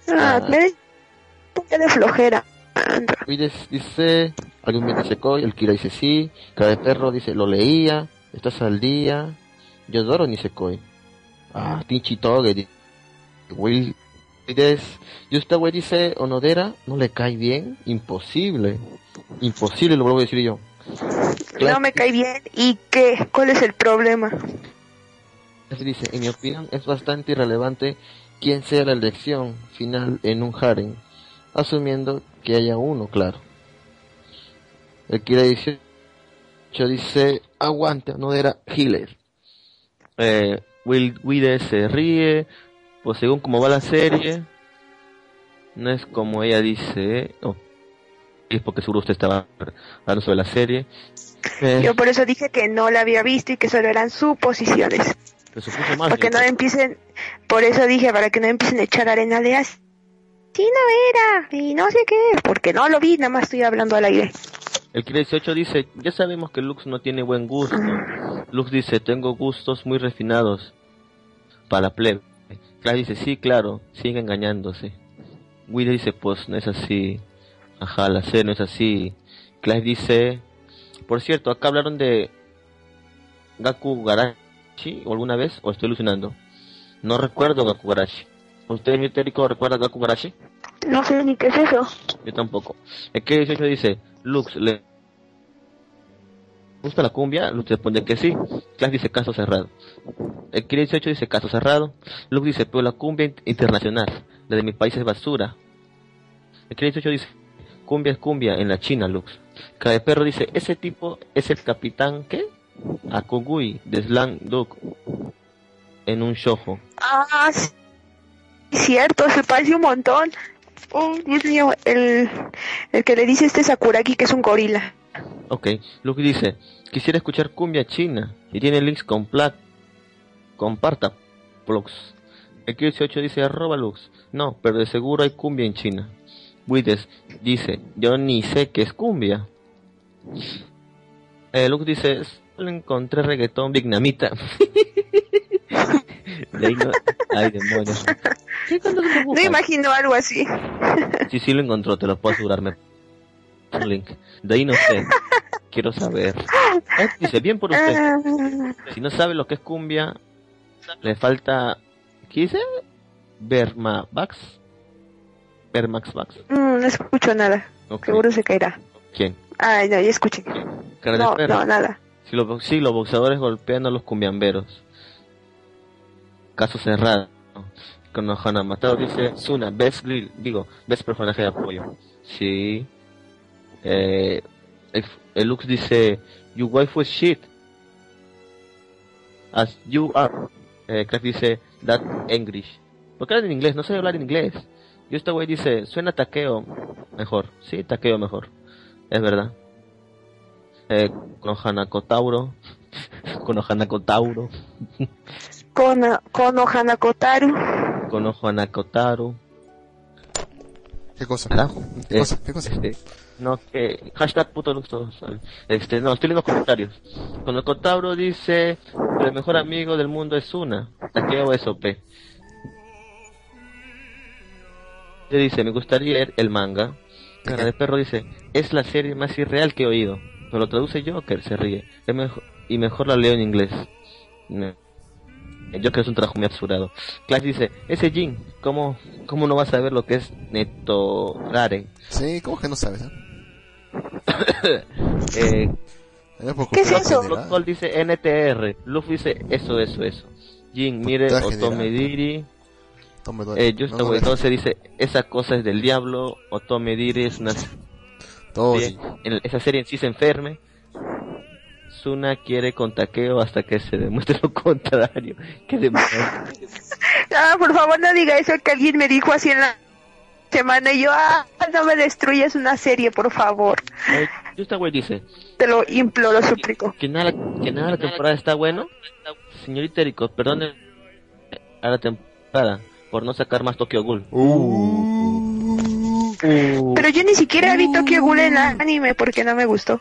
C: Ah,
B: Ah.
C: me de flojera.
B: Pides dice, algún bien dice Koi, el Kira dice sí, Cara de Perro dice lo leía, estás al día, Yodoro ni Koi. Ah, Tinchi Toge, Will Pides, y usted güey dice Onodera, no le cae bien, imposible, imposible lo vuelvo a decir yo.
C: No me cae bien. ¿Y qué? ¿Cuál es el problema?
B: Dice, en mi opinión es bastante irrelevante quién sea la elección final en un harem, asumiendo que haya uno, claro. El Kira 18 dice, aguante, no era Healer. Eh, Will Wide se ríe, pues según cómo va la serie, no es como ella dice, oh, es porque seguro usted estaba hablando sobre la serie. Eh,
C: Yo por eso dije que no la había visto y que solo eran suposiciones.
B: pero se puso mal,
C: Para que no
B: señorita.
C: empiecen, por eso dije, para que no empiecen a echar arena de así. No era, y no sé qué, porque no lo vi, nada más estoy hablando al aire.
B: El Kira 18 dice, ya sabemos que Lux no tiene buen gusto. Lux dice, tengo gustos muy refinados para la plebe. Clash dice, sí, claro, sigue engañándose. Will dice, pues no es así. Ajá, la C no es así. Clash dice, por cierto, acá hablaron de Gaku Garashi o alguna vez, o estoy alucinando. No recuerdo Gaku Garashi. ¿Usted, mi teórico, recuerda Gaku Garashi?
C: No sé ni qué es eso.
B: Yo tampoco. El que 18 dice, Lux, ¿le gusta la cumbia? Lux responde que sí. Clash dice caso cerrado. El que 18 dice caso cerrado. Lux dice, pero la cumbia in- internacional, la de mi país es basura. El que 18 dice, cumbia es cumbia en la China, Lux. Cada perro dice, ese tipo es el capitán, ¿qué? Akugui, de Slang Duke. En un shojo.
C: Ah, sí, cierto, se parece un montón. Oh, el, el que le dice este Sakuragi que es un gorila.
B: Ok, Luke dice, quisiera escuchar cumbia china y tiene links con plat, comparta blogs. El 18 dice arroba Lux, no, pero de seguro hay cumbia en China. Wides dice, yo ni sé qué es cumbia. Eh, Lux dice, solo encontré reggaetón vietnamita. De ahí no, ay demonios. ¿Qué tanto se
C: No imagino algo así.
B: Sí, sí lo encontró, te lo puedo asegurarme. Link. De ahí no sé. Quiero saber. Eh, dice, bien por usted.
C: Ah,
B: Si no sabe lo que es cumbia, le falta... ¿Qué dice? Bermabax. Bermax Bax.
C: mm, no escucho nada.
B: Ok.
C: Seguro se caerá.
B: ¿Quién?
C: Ay, no, ya escuché. No, no, nada.
B: Si los, sí, los boxeadores golpean a los cumbiamberos. Caso cerrado. Con Ohana Matado dice Suna, best digo, best personaje de apoyo. Sí. Eh, el, Lux dice, your wife was shit. As you are. Eh, Craft dice, that English. ¿Por qué en inglés? No sé hablar en inglés. Y este güey dice, suena taqueo mejor. Sí, taqueo mejor. Es verdad eh, con Hanakotauro, con Hanakotauro,
C: Con, con Ohana Kotaru.
B: con Hanakotaru.
A: ¿Qué cosa? ¿Qué
B: Eh,
A: cosa? ¿Qué cosa?
B: este, No, que hashtag puto Luxo. Este, no, estoy leyendo comentarios. Cuando Cotabro dice, el mejor amigo del mundo es una. Taqueo SOP. Le dice, me gustaría leer el manga. Cara de perro dice, es la serie más irreal que he oído. Pero lo traduce Joker, se ríe. Es mejor, y mejor la leo en inglés. No. Joker es un trabajo muy absurdado. Clash dice, ese Jin, ¿cómo, ¿cómo no vas a ver lo que es Neto Rare?
A: Sí, ¿cómo que no sabes? eh?
B: eh,
C: ¿Qué es eso?
B: Blood dice NTR. Luffy dice eso, eso, eso. Jin, mire,
A: Cultura
B: Otome
A: general.
B: Diri.
A: Tome, no-
B: Eh, Justo,
A: no,
B: dice, esa cosa es del diablo. Otome Diri es una
A: todo
B: serie, en- esa serie en sí se enferme. Suna quiere con taqueo hasta que se demuestre lo contrario. ¿Qué demonios?
C: Ah, por favor, no diga eso que alguien me dijo así en la semana y yo, ah, no me destruyas una serie, por favor.
B: Eh, Justo, güey, dice,
C: Te lo imploro, suplico.
B: que nada, que nada la temporada está bueno. Señorita Erico, perdone a la temporada por no sacar más Tokyo Ghoul.
A: Uh,
B: Uh,
C: Pero yo ni siquiera vi Tokyo Ghoul en anime porque no me gustó.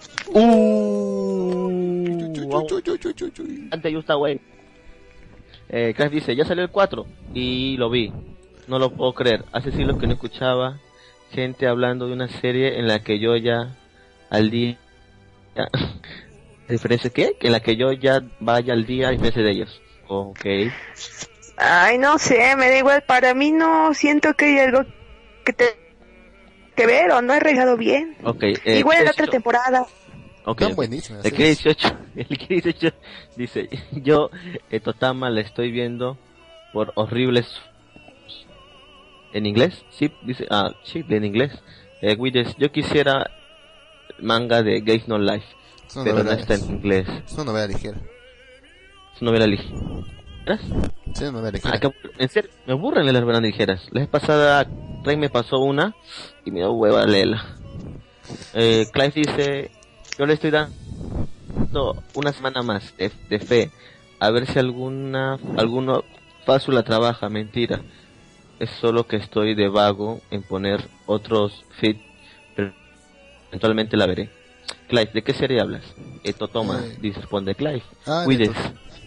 B: Uh,
A: chu, chu, chu, chu, chu, chu.
B: Ante Justa, güey. Eh, Crash dice, ya salió el 4 y lo vi. No lo puedo creer. Hace siglos que no escuchaba gente hablando de una serie en la que yo ya al día... ya- ¿Diferencia qué? En la que yo ya vaya al día a diferencia de ellos. Ok.
C: Ay, no sé, me da igual. Para mí no siento que hay algo que te que ver o no he regado bien.
B: Ok. eh,
C: igual en la otra temporada.
B: Ok,
A: Están buenísimas.
B: El que 18, el que 18 dice, yo eh, Totama la estoy viendo por horribles en inglés, sí, dice, ah, sí, en inglés. Eh, yo quisiera manga de Gays No Life,
A: Es
B: pero no está en inglés.
A: es una novela ligera.
B: Es una novela ligera.
A: Sí, una novela ligera.
B: En serio, me aburren las novelas ligeras. La vez pasada, Rey me pasó una y me dio hueva leerla. Eh, Clive dice, yo le estoy dando una semana más de, de fe, a ver si alguna, alguno fácil la trabaja, mentira. Es solo que estoy de vago en poner otros fit, pero eventualmente la veré. Clive, ¿de qué serie hablas? Eh, Totoma,
A: Eh.
B: dice, responde Clive.
A: Ah, de
B: Cuides.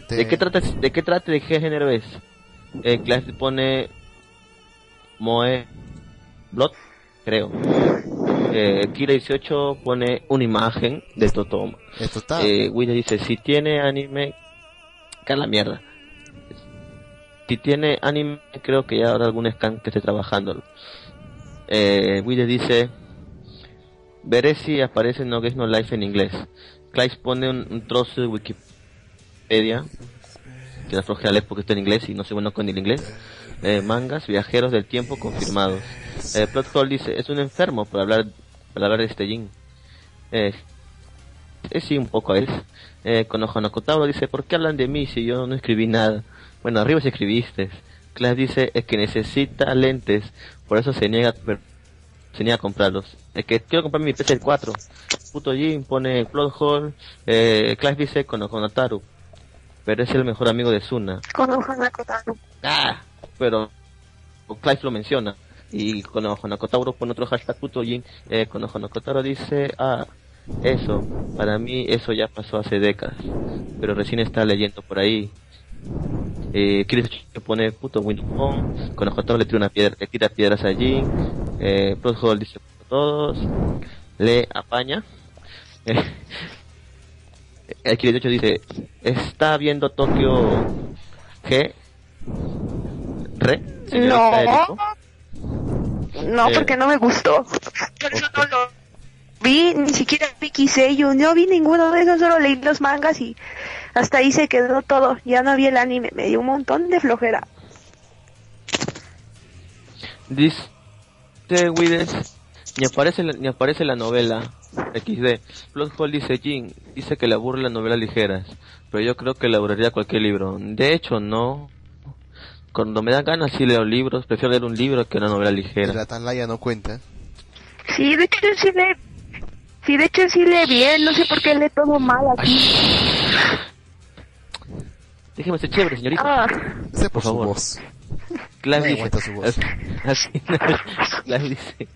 B: ¿De qué trata, de qué trata, de qué género es? Eh, Clive pone Moe Blood, creo. Eh, Kira 18 pone una imagen de Totoma.
A: Esto está.
B: Eh, dice, si tiene anime, que la mierda. Si tiene anime, creo que ya habrá algún scan que esté trabajando. Eh, dice, veré si aparece No Games No Life en inglés. Clive pone un, un trozo de Wikipedia, que la flojera leer porque está en inglés y no soy bueno con el inglés. Eh, mangas, viajeros del tiempo confirmados. Eh, Plot Hole dice, es un enfermo para hablar, para hablar de este Jin. Eh, eh, sí, un poco es. Eh, Ojanokotaro dice, ¿por qué hablan de mí si yo no escribí nada? Bueno, arriba sí escribiste. Clash dice, es que necesita lentes, por eso se niega, se niega a comprarlos. Es que quiero comprar mi PC 4. Puto Jin pone plot hole. Eh, Clash dice, con Ojanataru. Pero es el mejor amigo de Suna.
C: Kotaro.
B: Ah, pero Clive lo menciona. Y con pone otro hashtag puto Jin. Eh, con dice, ah, eso, para mí eso ya pasó hace décadas. Pero recién está leyendo por ahí. Eh, pone puto Windows Con Ojonokotaro le tira una piedra, le tira piedras a Jin. Eh, Hall dice todos. Le apaña. Eh, el Kira 18 dice, está viendo Tokio G. Re. Eriko?"
C: No,
B: Eh.
C: porque no me gustó. Por eso no lo vi, ni siquiera vi Kiseyo, no vi ninguno de esos, solo leí los mangas y hasta ahí se quedó todo. Ya no vi el anime, me dio un montón de flojera.
B: Dice Wides, ni aparece, la- ni aparece la novela XD. Hole dice Jin, dice que le aburre las novelas ligeras, pero yo creo que le aburriría cualquier libro. De hecho, no. Cuando me dan ganas sí leo libros, prefiero leer un libro que una novela
A: El
B: ligera.
A: Atalaya no cuenta.
C: Sí, de hecho sí le... Sí, de hecho sí le bien, no sé por qué lee todo mal aquí.
B: Déjeme ser chévere, señorita.
C: Ah,
A: Ese por,
B: Por
A: su
B: favor.
A: voz.
B: Clive
A: no
B: dice,
A: su voz.
B: así- Clive dice,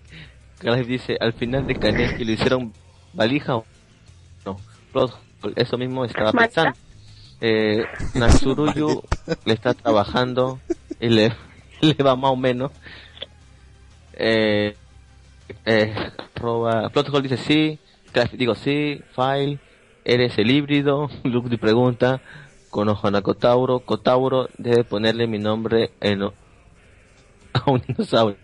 B: Clive dice, al final de Kaneki lo hicieron valija o no. Eso mismo estaba pensando. Eh, Natsuruyu le está trabajando y le, le va más o menos. Eh, eh, roba, hole dice sí, digo sí, File, eres el híbrido, Luke pregunta, conozco a Kotauro, Kotauro debe ponerle mi nombre en, o- a un dinosaurio.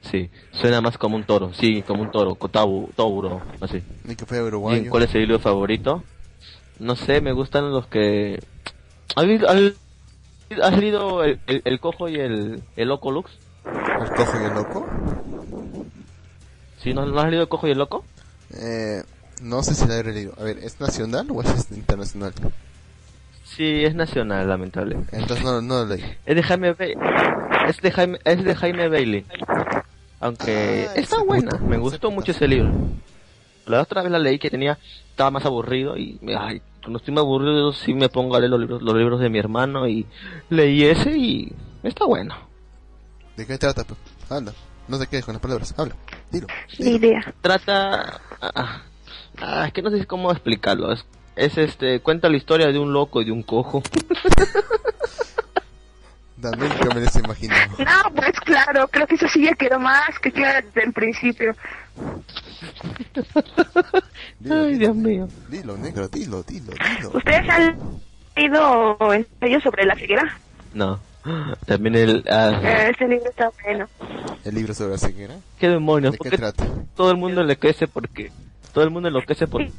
B: Sí, suena más como un toro, sí, como un toro, Kotauro, Tauro, así. ¿Y cuál es el libro favorito? No sé, me gustan los que... ¿Has, leído- el, el- el cojo y el, el loco Lux?
A: ¿El cojo y el loco?
B: ¿Sí? ¿No, ¿No has leído el cojo y el loco?
A: Eh, no sé si la he leído. A ver, ¿es nacional o es internacional?
B: Sí, es nacional, lamentable.
A: Entonces no, no lo leí.
B: Es de Jaime Bailey. Es de Jaime, es de Jaime Bailey. Aunque
A: Ah,
B: está buena,
A: puto,
B: me gustó mucho ese libro. La otra vez la leí que tenía, estaba más aburrido y ay, cuando estoy más aburrido sí me pongo a leer los libros, los libros de mi hermano y leí ese y está bueno.
A: ¿De qué trata? pues? Anda, no te quedes con las palabras. Habla, dilo.
C: Ni idea.
B: Trata, ah, ah, es que no sé cómo explicarlo. Es, es este, cuenta la historia de un loco y de un cojo.
A: Que me les imagino.
C: No, pues claro, creo que eso sí ya quedó más que claro desde el principio.
A: Dilo,
B: Ay,
A: dilo,
B: Dios mío.
A: Dilo, negro, dilo, dilo, dilo.
C: ¿Ustedes han leído ensayos sobre la ceguera?
B: No. También el, ah,
C: Eh, Ese libro está bueno.
A: El libro sobre la ceguera.
B: qué demonios,
A: ¿De
B: ¿por
A: qué trata?
B: todo el mundo enloquece porque todo el mundo enloquece porque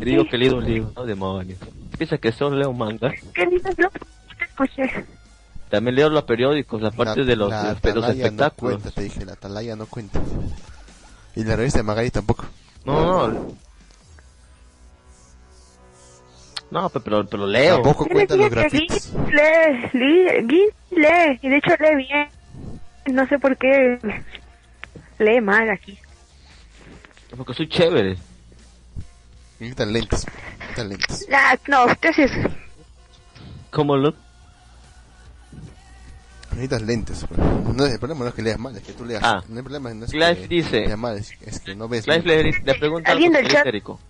B: digo que he leído un libro, no demonios. Piensa que solo leo manga.
C: ¿Qué libro es lo que te escuché?
B: También leo los periódicos, la parte
A: La-
B: de los,
A: la
B: de los espectáculos.
A: No cuenta, te dije, la atalaya no cuenta. Y la revista de Magali tampoco.
B: No, no. No, pe- pero, pero leo.
A: Tampoco cuentan los grafitis.
C: Lee, lee, lee, y de hecho lee bien. No sé por qué lee mal aquí.
B: Porque soy chévere.
A: Lentes. Necesitan lentes.
C: Ah, no, usted sí es...
B: ¿Cómo lo?
A: Necesitas lentes. pues. No, el problema no es que leas mal, es que tú leas.
B: Ah.
A: No, el problema no es
B: Clive
A: que
B: dice-
A: leas mal, es, es que no ves.
B: Clive le, le pregunta
C: ¿Alguien
B: algo
C: del chat?
B: histérico.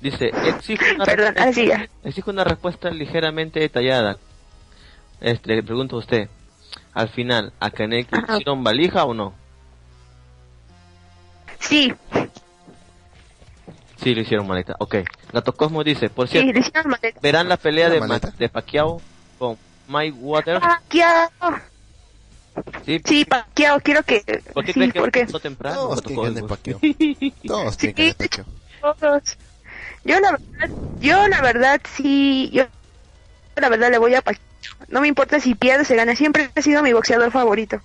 B: Dice, exige una,
C: Perdón,
B: respuesta-
C: así ya.
B: exige una respuesta ligeramente detallada. Este, le pregunto a usted, al final, ¿a
C: Ajá.
B: hicieron valija o no?
C: Sí,
B: Sí, le hicieron maleta. Ok. Gato Cosmo dice, por
C: sí,
B: cierto,
C: le hicieron maleta.
B: verán la pelea
A: ¿Una
B: de,
A: maleta?
B: Ma- de Pacquiao con Mike Waters.
C: Pacquiao.
B: Sí,
C: Sí, Pacquiao, quiero que...
B: ¿Por qué
C: sí,
B: crees que
C: porque
B: empezó temprano?
A: Todos? Pacquiao.
C: Sí,
A: tienen que
C: todos. Yo la verdad, yo la verdad sí, yo la verdad le voy a Pacquiao. No me importa si pierde o se gana, siempre ha sido mi boxeador favorito.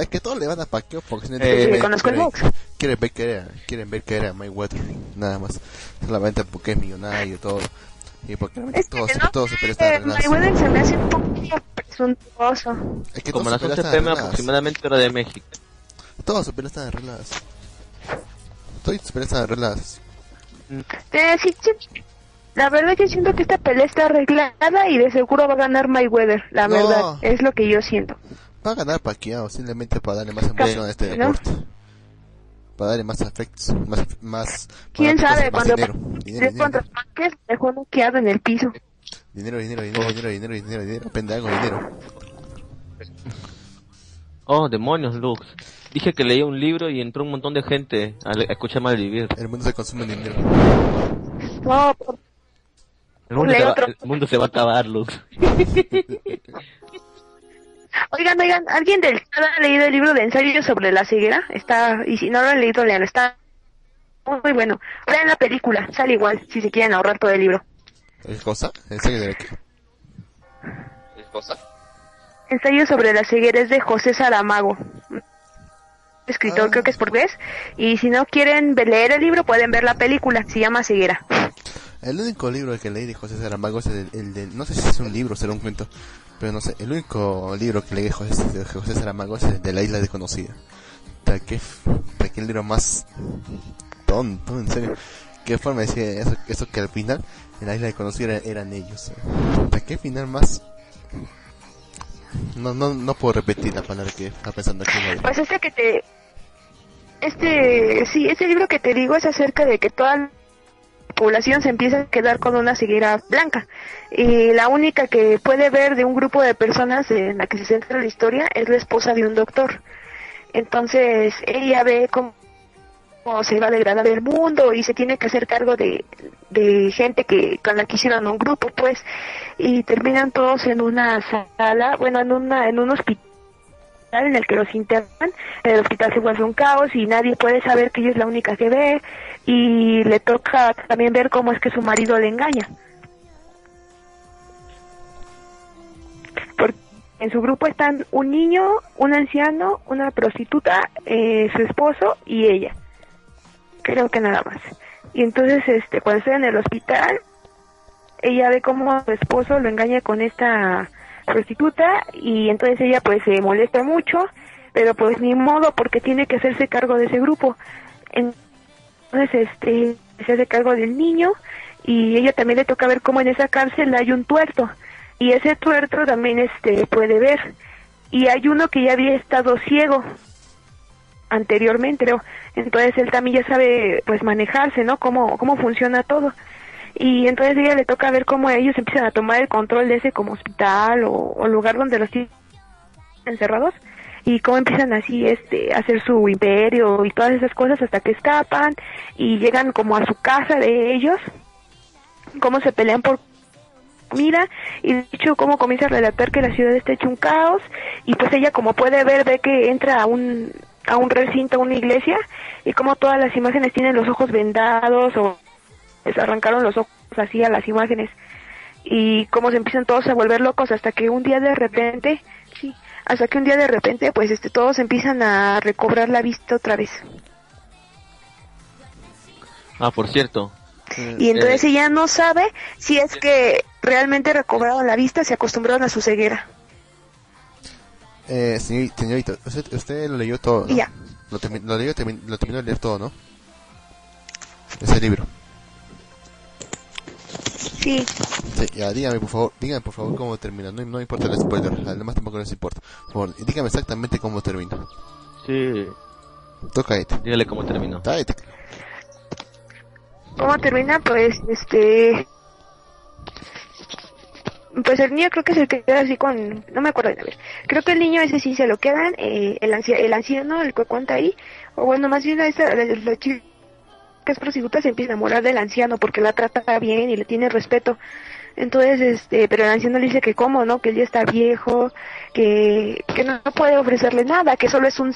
A: Es que todos le van a Pacquiao porque si no
B: Eh,
A: quieren
C: conozco el
A: quieren-
C: box.
A: Quieren ver que era, quieren ver que era Mayweather, nada más. Solamente porque es millonario y todo. Y porque realmente
C: Es que
A: todos,
C: no
A: todos se pelean arreglados.
C: Mayweather se me hace un poquito presuntuoso.
A: Es que
B: Como las
A: sus
B: 11
A: peleas están
B: pm
A: arregladas.
B: aproximadamente hora de México.
A: Todas sus peleas están arregladas. Todas sus peleas están arregladas.
C: Eh, sí, sí, la verdad yo siento que esta pelea está arreglada y de seguro va a ganar Mayweather, la
A: No.
C: verdad, es lo que yo siento.
A: Va a ganar Pacquiao simplemente para darle más emoción a este
C: ¿no?
A: deporte. Para darle más afectos, más, más,
C: ¿Quién
A: para
C: sabe?
A: más
C: Cuando
A: dinero. Dinero, dinero,
C: contra Márquez, dejó noqueado en el piso.
A: dinero, dinero, dinero, dinero, dinero, dinero, dinero, pendejo, dinero.
B: Oh, demonios, Lux. Dije que leía un libro y entró un montón de gente a, escuchar malvivir.
A: El mundo se consume en dinero.
C: No, por-
B: El mundo, va, el mundo se va a acabar, Lux.
C: Oigan, oigan, ¿alguien del chat ha leído el libro de ensayo sobre la ceguera? Está, y si no lo han leído, leanlo, está muy bueno. Vean la película, sale igual, si se quieren ahorrar todo el libro.
A: ¿Qué cosa? ¿En serio de qué?
C: Ensayo sobre la ceguera es de José Saramago, escritor
A: Ah.
C: creo que es portugués, y si no quieren leer el libro pueden ver la película, se llama Ceguera.
A: El único libro que leí de José Saramago es el, de, no sé si es un libro o será un cuento, pero no sé, el único libro que leí de José, de José Saramago es el de La Isla Desconocida. Puta, qué, puta, qué libro más tonto, en serio. ¿Qué forma decía eso, eso que al final en la isla desconocida eran, ellos? Puta, qué final más No, no, no puedo repetir la palabra que está pensando aquí.
C: Pues este que te... Este, sí, este libro que te digo es acerca de que toda la población se empieza a quedar con una ceguera blanca. Y la única que puede ver de un grupo de personas en la que se centra la historia es la esposa de un doctor. Entonces ella ve cómo se va degradando el mundo y se tiene que hacer cargo de, de gente que con la que hicieron un grupo pues y terminan todos en una sala bueno en una en un hospital en el que los internan el hospital se vuelve un caos y nadie puede saber que ella es la única que ve y le toca también ver cómo es que su marido le engaña porque en su grupo están un niño, un anciano, una prostituta, eh, su esposo y ella creo que nada más. Y entonces, este, cuando está en el hospital, ella ve cómo su esposo lo engaña con esta prostituta y entonces ella pues se molesta mucho, pero pues ni modo porque tiene que hacerse cargo de ese grupo. Entonces, este, se hace cargo del niño y ella también le toca ver cómo en esa cárcel hay un tuerto y ese tuerto también este puede ver y hay uno que ya había estado ciego anteriormente, entonces él también ya sabe pues manejarse, ¿no? Cómo, cómo funciona todo. Y entonces ella le toca ver cómo ellos empiezan a tomar el control de ese como hospital o, o lugar donde los tienen encerrados y cómo empiezan así este a hacer su imperio y todas esas cosas hasta que escapan y llegan como a su casa de ellos cómo se pelean por comida y de hecho cómo comienza a relatar que la ciudad está hecha un caos y pues ella como puede ver ve que entra a un a un recinto, a una iglesia, y como todas las imágenes tienen los ojos vendados o les arrancaron los ojos así a las imágenes y cómo se empiezan todos a volver locos hasta que un día de repente, hasta que un día de repente pues este todos empiezan a recobrar la vista otra vez.
B: Ah, por cierto.
C: Y entonces
B: Eh,
C: ella no sabe si es que realmente recobraron la vista, se acostumbraron a su ceguera.
A: Eh, señor- señorita, usted, usted lo leyó todo,
C: ya.
A: Lo, termi- lo leyó, termi- lo terminó de leer todo, ¿no? Ese libro.
C: Sí,
A: Sí, ya, dígame por favor, dígame por favor cómo termina, no, no importa el spoiler, además tampoco les importa. Por favor, dígame exactamente cómo termina.
B: sí,
A: Tú cállate,
B: dígale cómo terminó.
A: cállate.
C: ¿Cómo termina? Pues, este... Pues el niño creo que se queda así con... No me acuerdo bien, a ver. Creo que el niño ese sí se lo quedan, eh, el, ancia- el anciano, el que cuenta ahí, o bueno, más bien esa, la, la chica que es prostituta se empieza a enamorar del anciano porque la trata bien y le tiene respeto. Entonces, este, pero el anciano le dice que cómo, ¿no? Que él ya está viejo, que, que no, puede ofrecerle nada, que solo es un,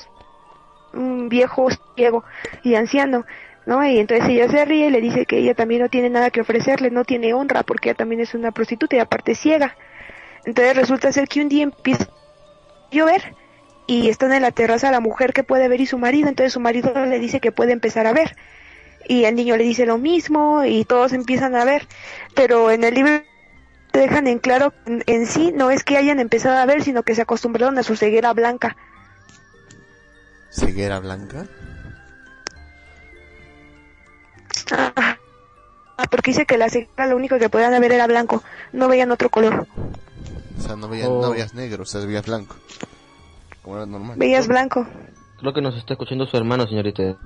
C: un viejo ciego y anciano. ¿no? Y entonces ella se ríe y le dice que ella también no tiene nada que ofrecerle, no tiene honra porque ella también es una prostituta y aparte ciega. Entonces resulta ser que un día empieza a llover y están en la terraza la mujer que puede ver y su marido, entonces su marido le dice que puede empezar a ver. Y el niño le dice lo mismo y todos empiezan a ver, pero en el libro te dejan en claro en, en sí no es que hayan empezado a ver, sino que se acostumbraron a su ceguera blanca.
A: ¿Ceguera blanca?
C: Ah, porque dice que la ceguera lo único que podían ver era blanco, no veían otro color.
A: O sea, no veías,
B: Oh.
A: no veías negro, o sea, veías blanco. Como era normal.
C: Veías blanco.
B: Creo que nos está escuchando su hermano, señorita.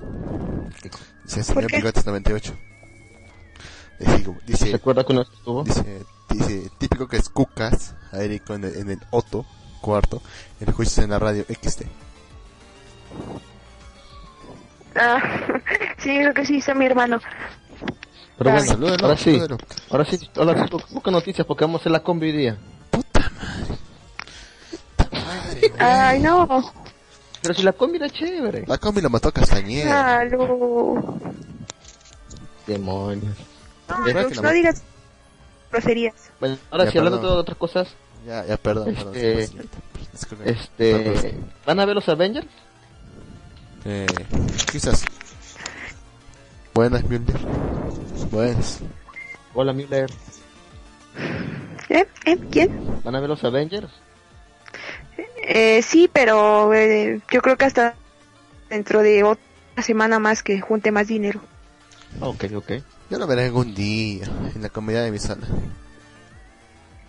A: Dice señor
C: qué?
A: Bigotes 98. Dice,
B: ¿Se
A: dice,
B: acuerda que nos estuvo?
A: dice, dice, típico que es Cucas, a Eric en el, en el Otto, cuarto, el juicio en la radio XT.
C: Ah, sí, creo que sí, está mi hermano.
B: Pero bueno,
A: Salúdalo,
B: ahora sí,
A: salúdalo.
B: ahora sí, ahora sí, pocas noticias porque vamos a hacer la combi hoy día.
A: Madre,
C: Ay, no.
B: Pero si la combi era chévere.
A: La combi lo mató Castañeda.
C: Salud.
B: Demonios.
C: No,
A: ¿Verdad
C: no,
A: que la-
C: no digas groserías.
B: Bueno, ahora
A: Ya,
B: sí, hablando
A: perdón.
B: de otras cosas,
A: Ya, ya, perdón, perdón,
B: Este- este, ¿van a ver los Avengers?
A: Eh, quizás. Buenas, Mjolnir. Buenas.
B: Hola, Miller.
C: ¿Eh? ¿Eh? ¿Quién?
B: ¿Van a ver los Avengers?
C: Eh, sí, pero eh, yo creo que hasta dentro de otra semana más que junte más dinero.
B: Ok, ok.
A: Yo lo veré algún día en la comida de mi sala.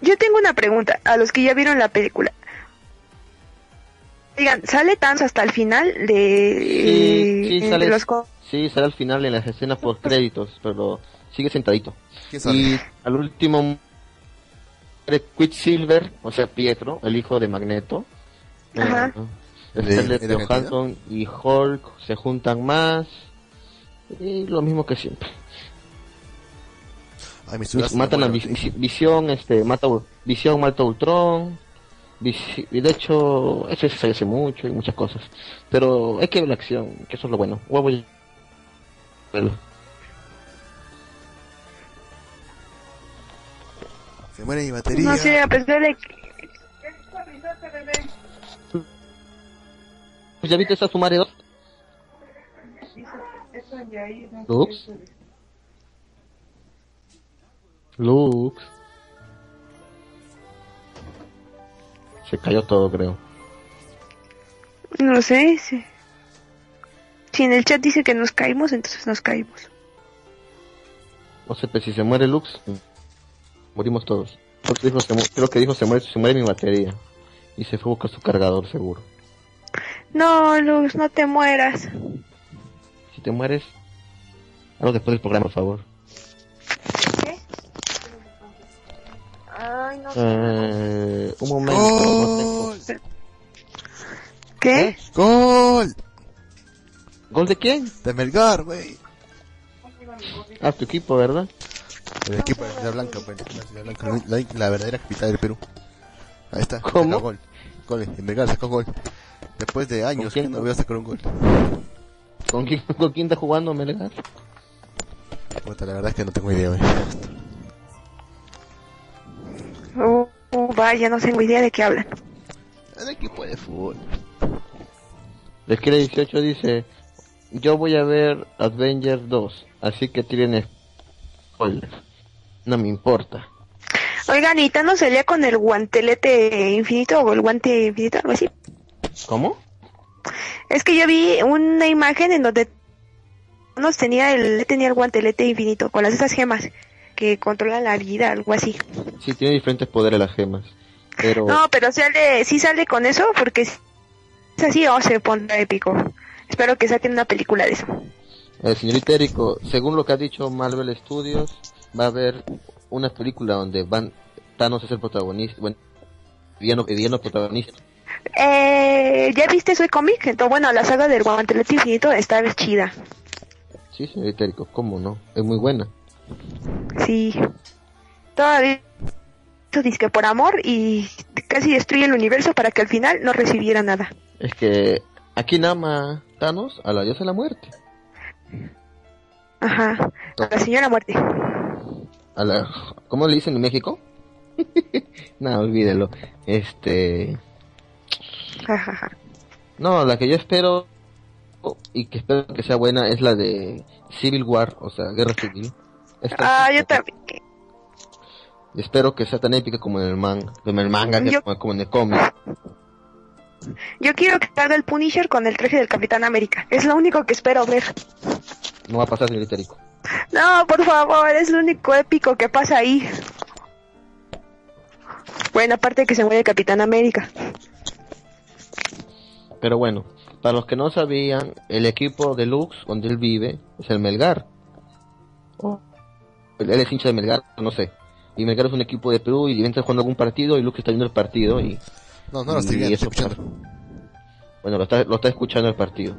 C: Yo tengo una pregunta a los que ya vieron la película. Digan, ¿sale Thanos hasta el final de,
B: Sí, sí,
C: de
B: sale,
C: los co-
B: sí, sale al final en las escenas por créditos, pero sigue sentadito. Y al último Quicksilver, o sea Pietro, el hijo de Magneto.
C: Ajá.
A: ¿De-
B: Scarlett? Johansson y Hulk se juntan más. Y lo mismo que siempre.
A: Ay,
B: Matan a. Visión, este, mata Visión, mata Ultron. Y de hecho, eso se hace mucho y muchas cosas. Pero hay que ver la acción, que eso es lo bueno. A verlo.
A: Se muere mi batería.
C: No sé, a pesar de que...
B: ¿Ya viste esa Sumare 2? Lux. Lux. Se cayó todo, creo.
C: No sé, si... si en el chat dice que nos caímos, entonces nos caímos.
B: No sé, pues si se muere Lux, morimos todos. Creo que dijo, se, mu- creo que dijo se muere, se muere mi batería. Y se fue a buscar su cargador, seguro.
C: No, Luz, no te mueras.
B: Si te mueres, algo después del programa, por favor.
C: Ay, no.
B: Eh, un momento. no tengo-
A: ¡Gol!
C: ¿Qué?
B: ¿Eh?
A: ¡Gol!
B: ¿Gol de quién?
A: De Melgar, güey.
B: Ah, tu equipo, ¿verdad?
A: El equipo de Ciudad Blanca, pues, la Ciudad Blanca, la, la verdadera capital del Perú. Ahí está.
B: ¿Cómo?
A: sacó Gol. Gol. En Melgar sacó gol. Después de años
B: quién?
A: que no voy a sacar un gol.
B: ¿Con quién, con quién está jugando Melgar?
A: Puta, la verdad es que no tengo idea, güey.
C: Oh, oh, vaya, no tengo idea de qué hablan.
A: El equipo de fútbol.
B: Les quiere 18 dice, yo voy a ver Avengers 2, así que tienen spoilers. No me importa.
C: Oigan, ¿y Thanos salía con el guantelete infinito o el guante infinito, algo así?
B: ¿Cómo?
C: Es que yo vi una imagen en donde Thanos tenía el, tenía el guantelete infinito con las esas gemas que controlan la vida, algo así.
B: Sí, tiene diferentes poderes las gemas. Pero
C: No, pero sale, sí sale con eso porque si es así o se pondrá épico. Espero que saquen una película de eso.
B: el señorita Érico, según lo que ha dicho Marvel Studios, va a haber una película donde van Thanos es el protagonista, bueno, villano, villano protagonista.
C: Eh, ¿Ya viste Soy cómic? Entonces, bueno, la saga del guantelete infinito está chida.
B: Sí, señorita Érico, ¿cómo no? Es muy buena.
C: Sí. Todavía dice que por amor y casi destruye el universo para que al final no recibiera nada.
B: Es que aquí nada más Thanos a la diosa de la muerte.
C: Ajá. A la señora muerte.
B: A la, ¿Cómo le dicen en México? no, olvídelo. Este...
C: Jajaja.
B: No, la que yo espero y que espero que sea buena es la de Civil War, o sea, Guerra Civil. Esta-
C: Ah, yo también.
B: y espero que sea tan épica como en el manga, como en el manga,
C: Yo-
B: como, en el cómic.
C: Yo quiero que salga el Punisher con el traje del Capitán América. Es lo único que espero ver.
B: No va a pasar, señorita Rico.
C: No, por favor, es lo único épico que pasa ahí. Bueno, aparte de que se muere el Capitán América.
B: Pero bueno, para los que no sabían, el equipo de Lux, donde él vive, es el Melgar. Oh. Él es hincha de Melgar, no sé. Y Melgar es un equipo de Perú y entra jugando algún partido y Lux está viendo el partido y
A: No, no lo estoy
B: Y
A: viendo,
B: eso
A: estoy escuchando.
B: Bueno, lo está, lo está escuchando el partido.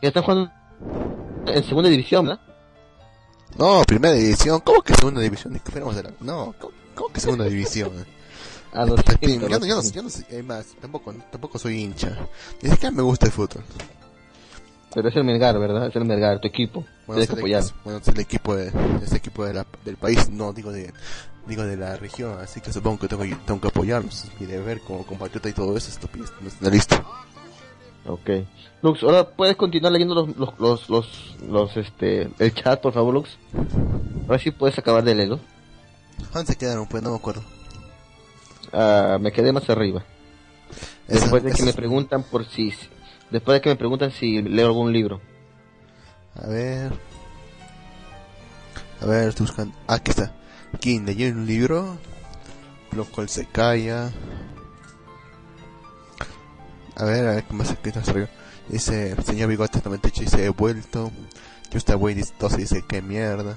B: Ya están jugando en segunda división, ¿verdad?
A: No, primera división. ¿Cómo que segunda división? No, ¿cómo, cómo que segunda división?
B: A los
A: Yo
B: siento,
A: no, yo no,
B: siento.
A: yo no soy, es más, tampoco, tampoco soy hincha. Ni siquiera me gusta el fútbol.
B: Pero es el Melgar, ¿verdad? Es el Melgar, tu equipo.
A: Bueno, es el,
B: apoyar.
A: bueno, es el equipo de, es el equipo de la, del país, no digo de, digo de la región, así que supongo que tengo, tengo que apoyarlos. Mi deber como compatriota y todo eso, estupidez, no está listo.
B: Ok. Lux, ahora puedes continuar leyendo los, los, los, los, los, este, el chat, por favor, Lux. A ver si puedes acabar de leerlo.
A: ¿Dónde se quedaron? Pues no me acuerdo.
B: Ah, me quedé más arriba.
A: Esa-
B: Después de que me preguntan por si, después de que me preguntan si leo algún libro.
A: A ver. A ver, estoy buscando. Ah, aquí está. ¿Quién leyó un libro? Lo cual se calla. A ver, a ver, ¿cómo se quita rollo? Dice, señor Bigote 98 dice, he vuelto. Just Away 12 dice, qué mierda.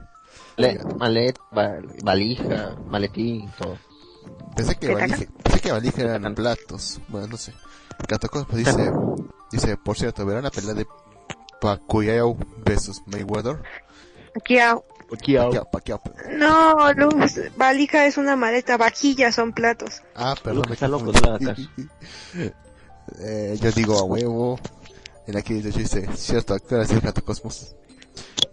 A: Le-
B: malet, va- valija, maletín, todo.
A: Pensé que
C: ¿Qué
A: valija, pensé que valija eran platos. Bueno, no sé. Catacos pues dice, dice, por cierto, verán la pelea de Pacquiao versus Mayweather.
C: Aquí a...
A: Pacquiao, Pacquiao.
C: No, Luz, valija es una maleta, vajillas son platos.
A: Ah, perdón, me
B: está loco,
A: eh, yo digo a huevo. En aquí dice, cierto, actor así el Catacosmos.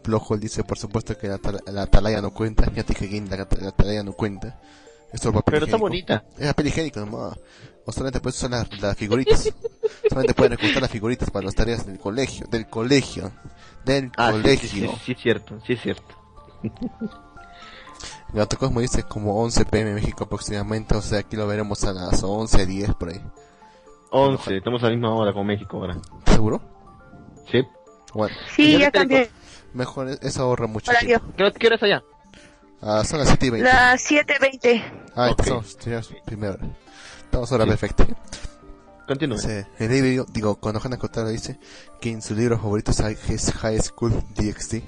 A: Plowhole dice, por supuesto que la, la atalaya no cuenta. Ya te dije que la, la atalaya no cuenta. Esto es papel
B: Pero está bonita.
A: Es papel higiénico nomás. O solamente puedes usar las, las figuritas. solamente pueden recortar las figuritas para las tareas del colegio. Del colegio. Del
B: Ah, sí,
A: colegio.
B: sí, sí, sí, es cierto, sí es cierto.
A: Gato Cosmo dice como 11 pm en México aproximadamente. O sea, aquí lo veremos a las 11, 10 por ahí.
B: 11, estamos a la misma hora con México ahora.
A: ¿Seguro?
B: Sí.
A: Bueno,
C: Sí, ya
B: Técnico.
C: cambié
A: mejor, es- eso ahorra mucho tiempo.
B: ¿Qué, qué hora es allá?
A: Ah, son las 7 y 20.
C: Las 7.20.
A: Ah,
B: Ok.
A: estamos, hora. Estamos ahora
B: Sí.
A: perfecto.
B: Continúe.
A: El libro, digo, cuando Hannah Kotaro dice que en su libro favorito es High- es High School DxD.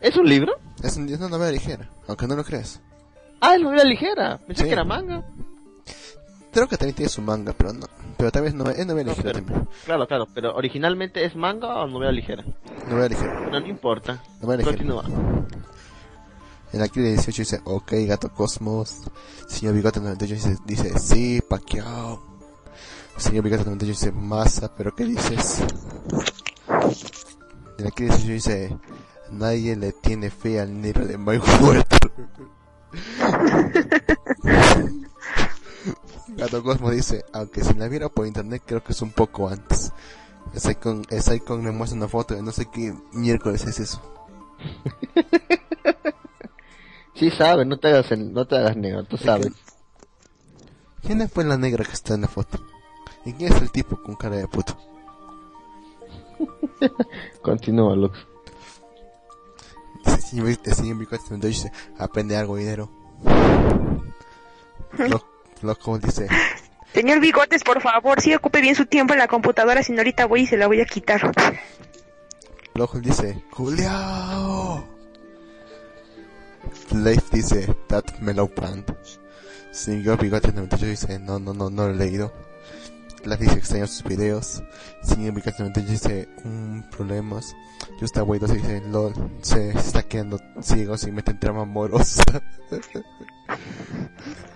B: ¿Es un libro?
A: Es, un- es una novela ligera, aunque no lo creas.
B: Ah, es novela ligera. Pensé
A: Sí.
B: que era manga.
A: Creo que también tiene su manga, pero no. Pero tal vez no, es novela
B: No,
A: ligera
B: pero-
A: también.
B: Claro, claro, pero originalmente es manga o novela ligera.
A: Novela ligera.
B: Bueno, no importa.
A: Novela ligera.
B: Continúa.
A: En la de 18 dice, ok, gato Cosmos. Señor Bigote 98 dice, dice sí, Pacquiao. Señor Bigote 98 dice, masa, pero ¿qué dices? En la de 18 dice, nadie le tiene fe al negro de Mayweather. Gato Cosmos dice, aunque si la viera por internet creo que es un poco antes. Es Icon, es Icon me muestra una foto de no sé qué miércoles es eso.
B: Sí sabes, no te hagas, el- no te hagas negro, tú sabes.
A: ¿Quién es pues la negra que está en la foto? ¿Y quién es el tipo con cara de puto?
B: Continúa, Lux.
A: El señor, el dice, aprende algo dinero. Lo, lo como dice,
C: Señor Bigotes, por favor, sí ocupe bien su tiempo en la computadora, si no ahorita voy y se la voy a quitar.
A: Lojo dice, Juliao. Leif dice, that mellow plant. Señor Bigote 98 dice, no, no, no, no lo he leído. Leif dice, extraño sus videos. Señor Bigote 98 dice, un problemas. Just Away 12 dice, lol, se está quedando ciego si mete en trama amorosa.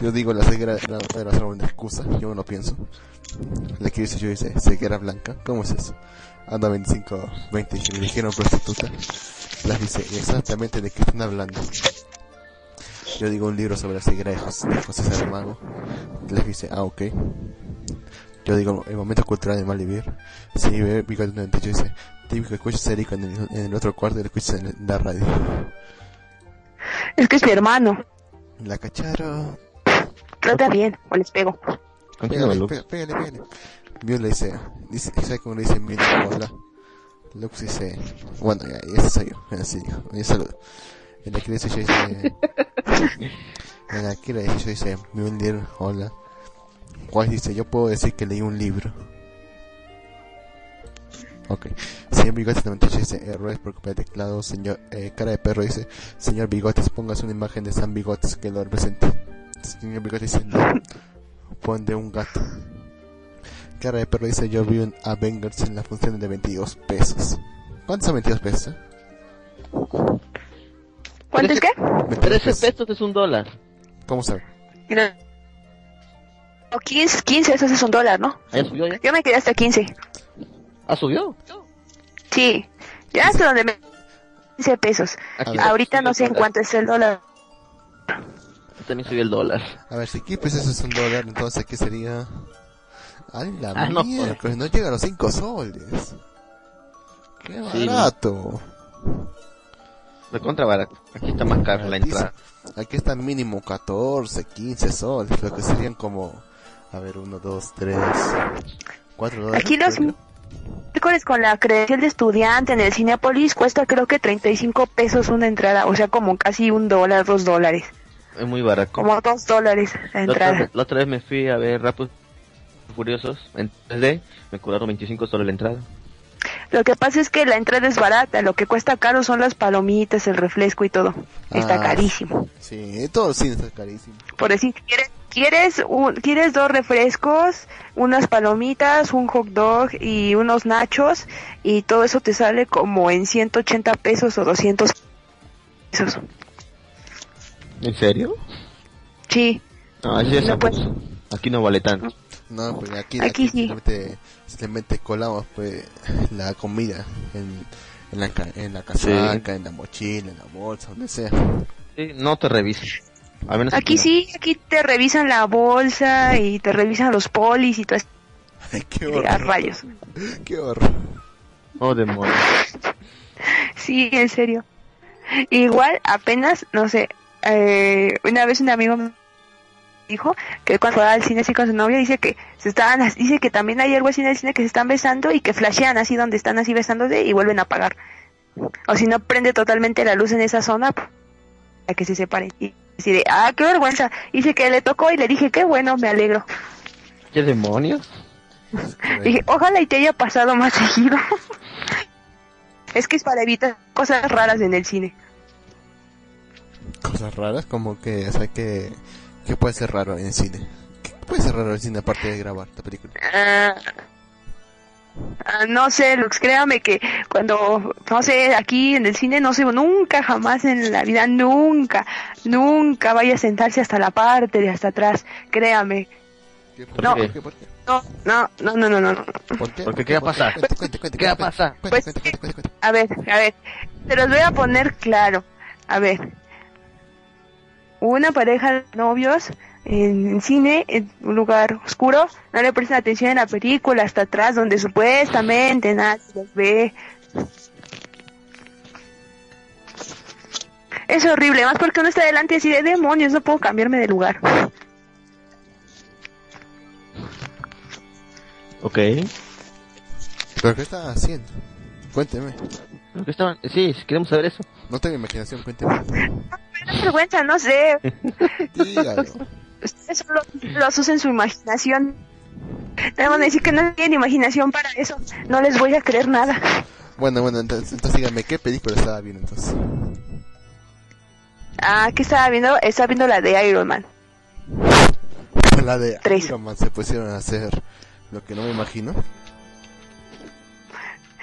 A: Yo digo, la ceguera era, era solo una excusa, yo no lo pienso. La que dice yo dice, ceguera blanca, ¿cómo es eso? Anda 25, 20, y me dijeron prostituta. Las dice, exactamente de qué están hablando. Yo digo un libro sobre la ceguera de José, de José Saramago. Les dice, ah, ok. Yo digo, el momento cultural de Malvivir. Si ve Bigote 98 dice, típico que escuchas a Erika en el, en el otro cuarto y lo escuchas en la radio.
C: Es que es mi hermano.
A: La cacharon.
C: Trata bien, o les pego.
A: Pégale,
B: Lux.
A: pégale, pégale. Mew le dice, dice, ¿sabe cómo le dice Mew? Hola. Lux dice, bueno, ya, ya ese soy yo, así dijo, un saludo. En la que dice, yo dice, en la que le dice, yo dice, Mew hola. Wise dice, yo puedo decir que leí un libro. Ok. Señor Bigotes 98 dice, errores por culpa de teclado. Señor, eh, cara de perro dice, señor Bigotes, pongas una imagen de San Bigotes que lo represente. Señor Bigotes dice, no. Pon de un gato. Cara de perro dice, yo vi un Avengers en la función de 22 pesos. ¿Cuántos son 22 pesos?
C: ¿Cuánto es qué?
A: 22
B: 13 pesos es un dólar.
A: ¿Cómo sabe?
C: Mira. O 15, 15, eso es un dólar, ¿no? Yo me quedé hasta 15.
B: ¿Ah, subió?
C: Sí. Ya hasta donde me... 15 pesos. Ahorita no sé en cuánto es el dólar.
B: También subió el dólar.
A: A ver, si aquí pues eso es un dólar, entonces aquí sería... Ay, la
B: Ah, no,
A: miércoles, no, llega a los 5 soles. Qué
B: Sí,
A: barato.
B: De contra barato. Aquí está más cara la entrada.
A: Aquí está mínimo 14, 15 soles, lo que serían como, a ver, 1, 2, 3, 4 dólares.
C: Aquí los
A: creo.
C: Miércoles con la credencial de estudiante en el Cinepolis cuesta creo que 35 pesos una entrada, o sea, como casi un dólar, dos dólares,
B: Es muy barato.
C: como dos dólares la
B: La otra,
C: entrada.
B: vez, la otra vez me fui a ver Rápidos y Furiosos en 3D. Me cobraron 25 soles la entrada.
C: Lo que pasa es que la entrada es barata, lo que cuesta caro son las palomitas, el refresco y todo. Está
A: Ah.
C: carísimo.
A: Sí, todo cine está carísimo.
C: Por decir, ¿quieres, quieres, un- quieres dos refrescos, unas palomitas, un hot dog y unos nachos y todo eso te sale como en 180 pesos o 200 pesos.
B: ¿En serio?
C: Sí,
B: No, así es
C: No, pues.
B: Aquí no vale tanto.
A: No, pues aquí,
C: Aquí
A: aquí,
C: sí.
A: simplemente, simplemente colamos pues la comida en, en, la, en la casaca, en la mochila, en la bolsa, donde sea.
B: Sí, no te revises. Al menos
C: aquí sí, aquí te revisan la bolsa y te revisan los polis y todo.
A: Ay, qué
C: a
A: horror.
C: rayos.
A: Qué horror.
B: Oh, demonios.
C: Sí, en serio. Igual, apenas, no sé, eh, una vez un amigo me dijo que cuando va al cine así con su novia dice que se estaban, dice que también hay algo así en el cine que se están besando y que flashean así donde están así besándose y vuelven a apagar. O si no prende totalmente la luz en esa zona para que se separen. Y así de, ah, qué vergüenza. Dice que le tocó y le dije, qué bueno, me alegro.
B: ¿Qué demonios?
C: Dije, ojalá y te haya pasado más seguido. es que es para evitar cosas raras en el cine.
A: Cosas raras, como que, o sea, que, que puede ser raro en el cine. ¿Qué puede ser raro en el cine aparte de grabar la película?
C: Ah, ah, no sé, Lux, créame que cuando, no sé, aquí en el cine, no sé, nunca, jamás en la vida, nunca, nunca vaya a sentarse hasta la parte de hasta atrás, créame.
A: ¿Qué,
B: ¿Por
C: No.
B: qué?
A: ¿Por qué?
C: No, no, no, no, no, no. no.
A: ¿Por qué?
B: Porque, ¿qué va a
A: ¿Por
B: pasar?
A: Cuente, cuente, cuente,
B: ¿Qué va a pasar?
A: cuente,
C: Pues,
A: cuente, cuente, cuente, cuente.
C: A ver, a ver, te los voy a poner claro. A ver, una pareja de novios en, cine, en un lugar oscuro, no le prestan atención en la película, hasta atrás, donde supuestamente nadie los ve. Es horrible, más porque uno está delante así de demonios, no puedo cambiarme de lugar.
B: Ok.
A: ¿Pero qué está haciendo? Cuénteme.
B: Que estaban... Sí, si queremos saber eso.
A: No tengo imaginación, cuénteme.
C: Me da vergüenza, no sé.
A: Dígalo.
C: Ustedes solo los usen su imaginación. Me van a decir que no tienen imaginación para eso. No les voy a creer nada.
A: Bueno, bueno, entonces, entonces dígame, ¿qué película estaba viendo entonces?
C: Ah, ¿qué estaba viendo? Estaba viendo la de Iron Man.
A: La de
C: Tres.
A: Iron Man se pusieron a hacer lo que no me imagino.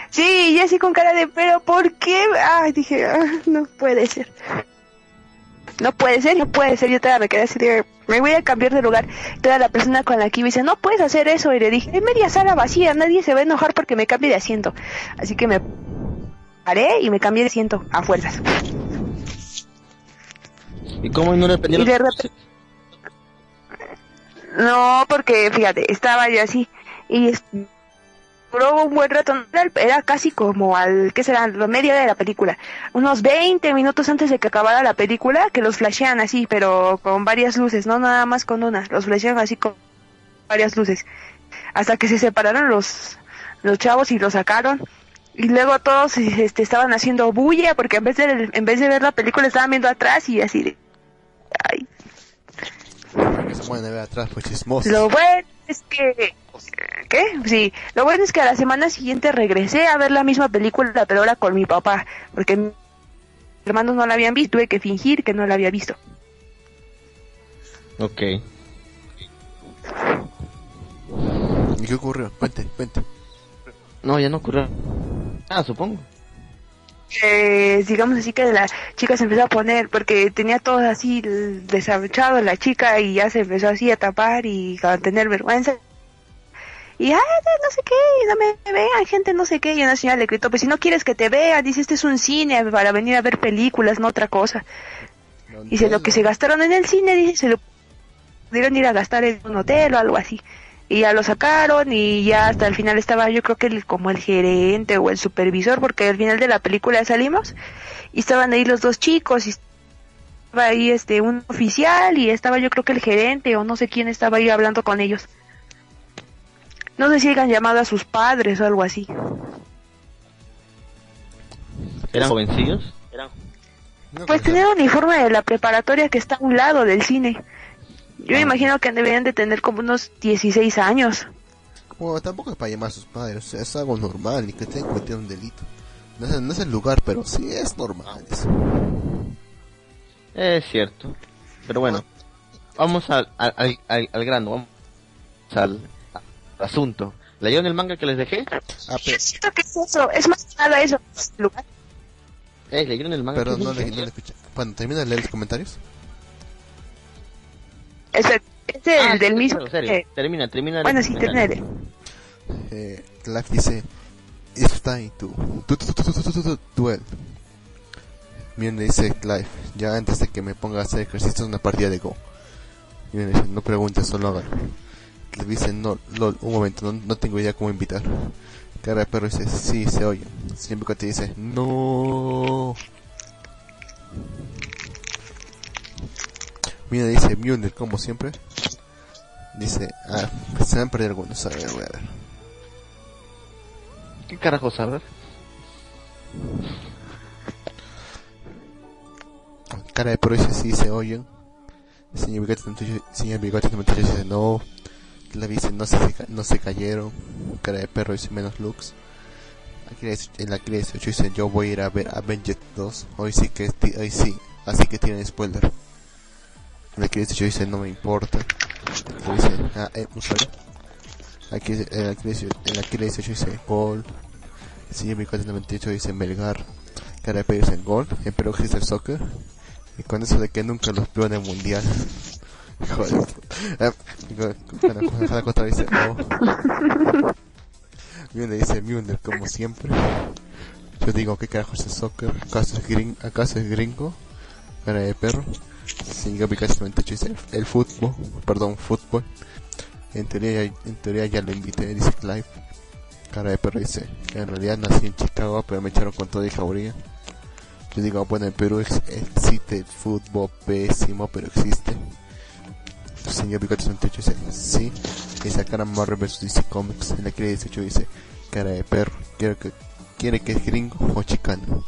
C: Sí, y así con cara de, pero ¿por qué? Ay, dije, ah, no puede ser. No puede ser, no puede ser. Yo todavía me quedé así de, me voy a cambiar de lugar. Toda la persona con la que iba dice, no puedes hacer eso. Y le dije, es media sala vacía, nadie se va a enojar porque me cambie de asiento. Así que me paré y me cambié de asiento a fuerzas.
B: ¿Y cómo no le
C: Y de repente- No, porque fíjate, estaba yo así y es- duró un buen rato, era, casi como al, ¿qué será? Lo media de la película. Unos 20 minutos antes de que acabara la película, que los flashean así, pero con varias luces, no nada más con una, los flashean así con varias luces. Hasta que se separaron los, los chavos y los sacaron. Y luego todos este, estaban haciendo bulla porque en vez de en vez de ver la película estaban viendo atrás y así de ay,
A: se a ver atrás, pues chismosos.
C: Lo bueno es que... ¿Qué? Sí, lo bueno es que a la semana siguiente regresé a ver la misma película, pero ahora con mi papá, porque mis hermanos no la habían visto, tuve que fingir que no la había visto.
B: Ok.
A: ¿Y qué ocurrió? Cuente, cuente.
B: No, ya no ocurrió. Ah, supongo.
C: Eh, digamos así que la chica se empezó a poner, porque tenía todo así desabrochado la chica y ya se empezó así a tapar y a tener vergüenza. Y, ay, no sé qué, no me vean, gente, no sé qué. Y una señora le gritó, pues si no quieres que te vean, dice, este es un cine para venir a ver películas, no otra cosa.
A: No
C: Dice, lo que se gastaron en el cine, dice, se lo pudieron ir a gastar en un hotel o algo así. Y ya lo sacaron y ya hasta el final estaba yo creo que el, como el gerente o el supervisor porque al final de la película salimos y estaban ahí los dos chicos y estaba ahí este un oficial y estaba yo creo que el gerente o no sé quién estaba ahí hablando con ellos. No sé si hayan llamado a sus padres o algo así.
B: ¿Eran jovencillos? Eran...
A: No,
C: Pues tener uniforme de la preparatoria que está a un lado del cine. Yo me imagino que deberían de tener como unos 16 años.
A: Bueno, tampoco es para llamar a sus padres, o sea, es algo normal y que estén cometiendo un delito. No es, no es el lugar, pero sí es normal eso.
B: Es cierto. Pero bueno, vamos al, al, al, al- al grano, vamos al, al asunto. ¿Leyeron el manga que les dejé?
A: Ah,
C: siento que es eso, es más que nada eso. lugar.
B: Eh, ¿leyeron el manga?
A: perdón,
B: que
A: no
B: les
A: le,
B: dejé?
A: no le escuché. Bueno, termina de leer los comentarios.
C: Es el, es el
B: Ah,
C: del
B: sí,
C: mismo. que-
B: Termina, termina.
C: bueno, sí, termina.
A: Eh, Clive dice, It's time to, to, to, to, to, to, to, to- duel. Le dice Clive, ya antes de que me ponga a hacer ejercicio una partida de Go. Le dice, no preguntes, solo hágalo. Le dice, no, lol, un momento, no, no tengo idea cómo invitar. Cara de perro dice, sí, se oye. Siempre que te dice, no. Le dice, Mjolnir, como siempre. Dice, ah, se me han perdido algunos, a ver, voy a ver.
B: ¿Qué carajo sabes?
A: Cara de perro dice sí, se oyen. Señor Bigote 98 señor Bigote 98 dice no. La dice no se, no se cayeron. Cara de perro dice menos looks. En la que le dice 8 dice yo voy a ir a ver Avenged 2. Hoy sí que ti- hoy sí. Así que tienen spoiler. En le dice 8 dice no me importa. Le dice ah, eh, usuario. Aquí dice- en que le dice, en la que le dice 8 dice gol. El señor Bigote 98 dice Melgar. Cara de perro dice gol. En Perú existe el soccer. Y con eso de que nunca los vio en el mundial. Joder. Eh, la contra dice, oh. Mjolnir dice Mjolnir como siempre. Yo digo, ¿qué carajo es el soccer? ¿Acaso es, gring ¿Acaso es gringo? Cara de perro. Pikachu 98 dice, el fútbol, perdón, fútbol. En teoría, en teoría ya lo invité, dice Clive. Cara de perro dice, en realidad nací en Chicago, pero me echaron con todo y jauría. Yo digo, bueno, en Perú ex- existe fútbol pésimo, pero existe. Señor 68 dice, sí. Y sacaron Marvel vs DC Comics. En la que 18 dice, cara de perro, quiero que, quiere que es gringo o chicano.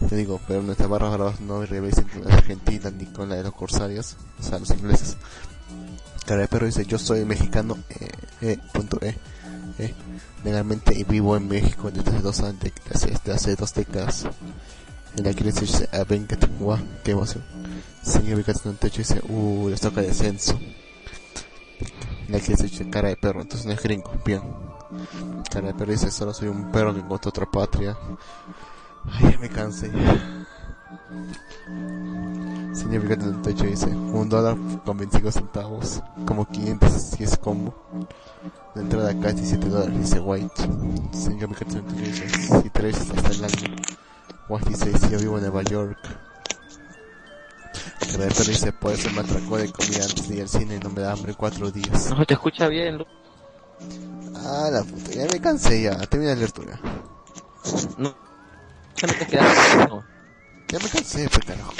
A: Yo digo, pero nuestra barra brava no revisen con la argentina ni con la de los corsarios, o sea, los ingleses. Cara de perro dice, yo soy mexicano, eh, eh, punto E. Eh, legalmente y vivo en México desde dos años, desde, desde hace dos décadas. En la que le dice, ah, venga, guau, qué emoción. Señor Bigote en un techo dice, uh, les toca descenso. En la que le dice, cara de perro, entonces no es gringo, bien. Cara de perro dice, solo soy un perro que encontró otra patria. Ay, ya me cansé. Un techo dice, un dólar con 25 centavos, como 500 si es combo. La entrada acá es 17 dólares, dice White. Un techo dice, si tres hasta el año. White dice, si yo vivo en Nueva York. Perro dice, por eso me atracó de comida antes de ir al cine y no me da hambre cuatro días.
B: No, te escucha bien, Lu.
A: Ah, la puta, ya me cansé ya, termina tú ya.
B: No. Ya no te quedas. No.
A: Ya me cansé, pues carajo.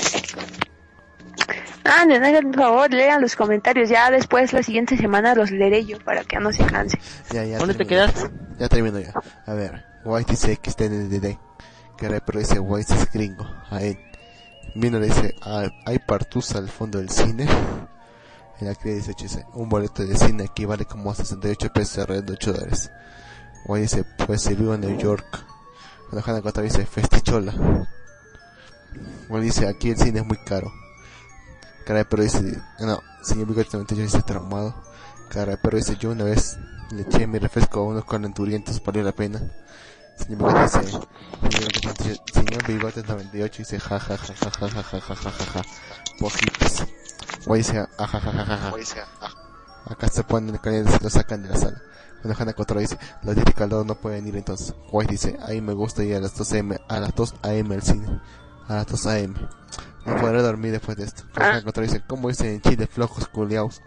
C: Ah, no, no, por favor, lean los comentarios. Ya después, la siguiente semana, los leeré yo para que no se canse.
A: Ya, ya.
B: ¿Dónde te
A: termino.
B: quedaste?
A: Ya termino ya. A ver, White dice que está en el DD. Perro dice, White es gringo. A él. Vino le dice, ah, hay partusa al fondo del cine. En la dice, dice, un boleto de cine aquí vale como 68 pesos alrededor de 8 dólares. White dice, pues si vivo en New York. Cuando Hannah Costa dice, festichola. White dice, aquí el cine es muy caro. Cara de perro dice, no, señor Bigote 98 dice traumado. Cara de perro dice, yo una vez le eché mi refresco a unos calenturientos, valió la pena. Señor Bigote dice, señor Bigote, señor Bigote 98 dice, ja ja ja ja ja ja ja ja ja ja ja, pojitos. Guay dice, ah, ja ja ja ja ja. Acá se ponen calientes y lo sacan de la sala. Cotra dice, los de Caldo no pueden ir entonces. White dice, ahí me gusta ir a las 2 am, a las 2 am al cine. A las 2 am. No podré dormir después de esto. Hannah Cotra dice, ¿cómo dicen en Chile flojos culiaos?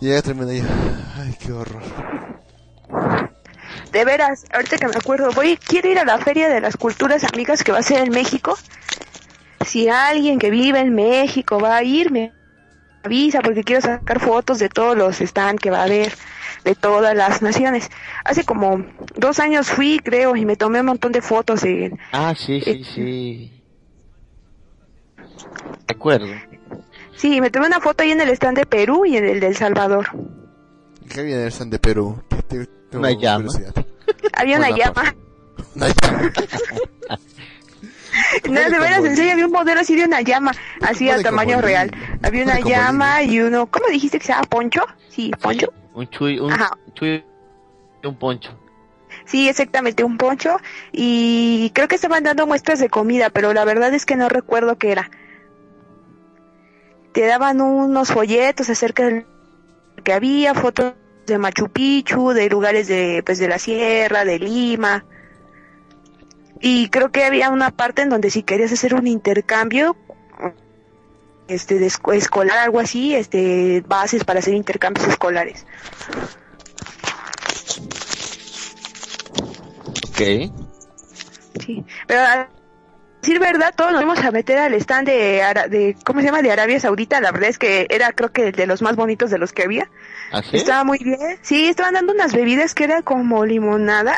A: Y ya termina ya. Ay, qué horror.
C: De veras, ahorita que me acuerdo, voy, quiero ir a la Feria de las Culturas Amigas que va a ser en México. Si alguien que vive en México va a ir, me avisa porque quiero sacar fotos de todos los stands que va a haber de todas las naciones. Hace como dos años fui, creo, y me tomé un montón de fotos. En,
B: Ah, sí, sí,
C: Eh.
B: sí. De acuerdo.
C: sí, me tomé una foto ahí en el stand de Perú y en el de El Salvador.
A: ¿Qué viene el stand de Perú? Tengo
B: Una llama.
C: Había una llama.
A: Una llama.
C: No, de veras, en serio, había un modelo así de una llama, así a tamaño real. Había una llama y uno, ¿cómo dijiste que se llama Poncho? Sí, Poncho.
B: Un chuy, un
C: Ajá.
B: chuy, un poncho.
C: Sí, exactamente, un poncho. Y creo que estaban dando muestras de comida, pero la verdad es que no recuerdo qué era. Te daban unos folletos acerca de lo que había, fotos de Machu Picchu, de lugares de, pues, de la sierra, de Lima. Y creo que había una parte en donde si querías hacer un intercambio, este, de esco- escolar, algo así, este, bases para hacer intercambios escolares.
B: Ok.
C: Sí, pero a decir verdad, todos nos vamos a meter al stand de, Ara- de, ¿cómo se llama? De Arabia Saudita. La verdad es que era, creo que, de los más bonitos de los que había.
B: ¿Así?
C: Estaba muy bien. Sí, estaban dando unas bebidas que era como limonada,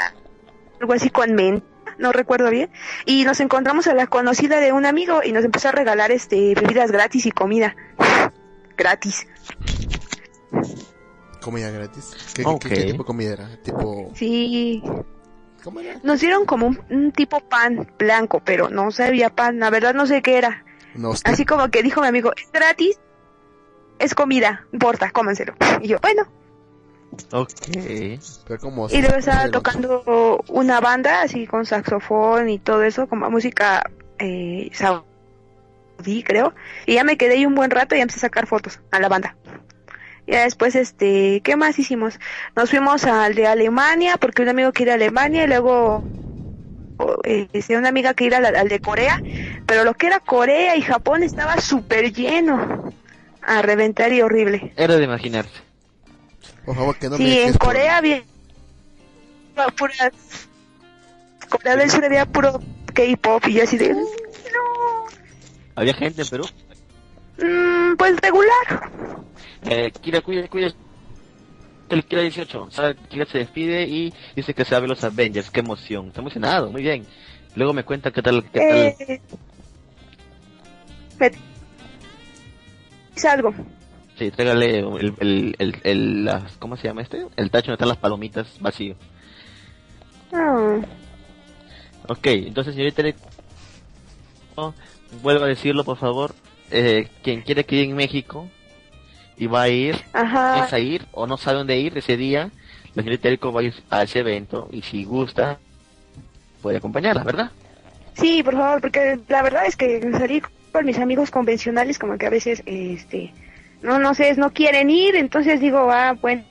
C: algo así con menta, no recuerdo bien. Y nos encontramos a la conocida de un amigo y nos empezó a regalar este bebidas gratis y comida. Gratis.
A: Comida gratis. ¿Qué, qué-
B: Ok.
A: qué, tipo de comida era? Tipo...
C: Sí,
A: ¿Cómo era?
C: nos dieron como un, un tipo pan blanco, pero no sabía pan. La verdad no sé qué era.
A: No.
C: Así como que dijo mi amigo, es gratis, es comida, importa, cómanselo. Y yo, bueno,
B: Ok.
A: Pero como...
C: y luego estaba tocando una banda así con saxofón y todo eso, como música eh, saudí, creo. Y ya me quedé ahí un buen rato y empecé a sacar fotos a la banda. Ya después, este, ¿qué más hicimos? Nos fuimos al de Alemania, porque un amigo quiere a Alemania, y luego eh, una amiga que ir al, al de Corea, pero lo que era Corea y Japón estaba súper lleno, a reventar y horrible.
B: Era de imaginarse.
A: Por favor, que no me
C: sí, en
A: dejes por-
C: Corea había pura Corea del Sur había puro K-pop y yo así de no,
B: ¿Había gente en Perú?
C: mm, pues regular.
B: Eh, Kira, cuida, cuida. El Kira 18, ¿sabe? Kira se despide y dice que sabe los Avengers. Qué emoción. Está emocionado, muy bien. Luego me cuenta qué tal, qué tal.
C: Eh, me- es algo.
B: Sí, tráigale el, el, el, el- las, ¿cómo se llama este? El tacho donde están las palomitas vacío.
C: Ah,
B: Ok, entonces señorita, no, vuelvo a decirlo por favor. Eh, quien quiere que ir en México y va a ir,
C: ajá.
B: es a ir o no sabe dónde ir ese día, la señorita Erico va a ir a ese evento y si gusta puede acompañarla, ¿verdad?
C: Sí, por favor, porque la verdad es que salir con mis amigos convencionales como que a veces, este, no, no sé, no quieren ir, entonces digo, ah, bueno.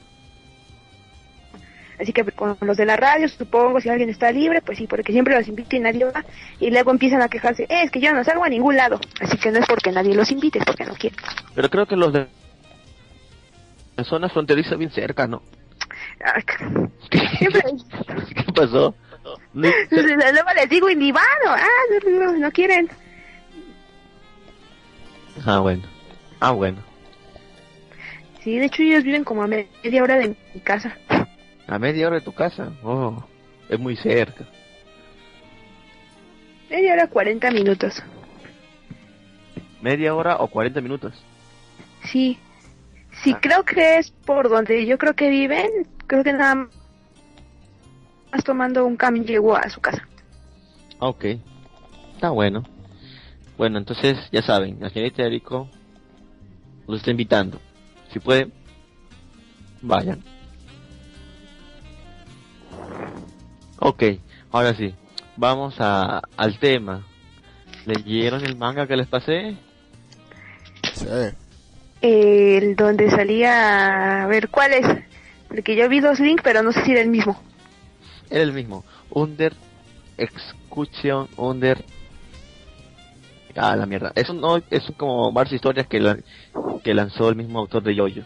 C: Así que con los de la radio, supongo, si alguien está libre, pues sí, porque siempre los invito y nadie va. Y luego empiezan a quejarse, "Eh, es que yo no salgo a ningún lado. Así que no es porque nadie los invite, es porque no quieren.
B: Pero creo que los de en zona fronteriza bien cerca, ¿no?
C: Siempre,
B: ¿Qué pasó?
C: Luego les digo, y ni van, o, ah, no, no, no quieren.
B: Ah, bueno. Ah, bueno.
C: Sí, de hecho ellos viven como a media hora de mi casa.
B: A media hora de tu casa. Oh, es muy cerca.
C: Media hora, 40 minutos.
B: Media hora o 40 minutos.
C: Sí. Sí, creo que es por donde yo creo que viven. Creo que nada más tomando un camión llegó a su casa.
B: Ah, Ok. Está bueno. Bueno, entonces ya saben, la señorita Erico los está invitando. Si pueden, vayan. Ok, ahora sí. Vamos a, al tema. ¿Leyeron el manga que les pasé?
A: Sí.
C: El donde salía... A ver, ¿cuál es? Porque yo vi dos links, pero no sé si era el mismo.
B: Era el mismo. Under Execution Under. Ah, la mierda. Es un, no, es como varias historias que, la- que lanzó el mismo autor de Yoyo.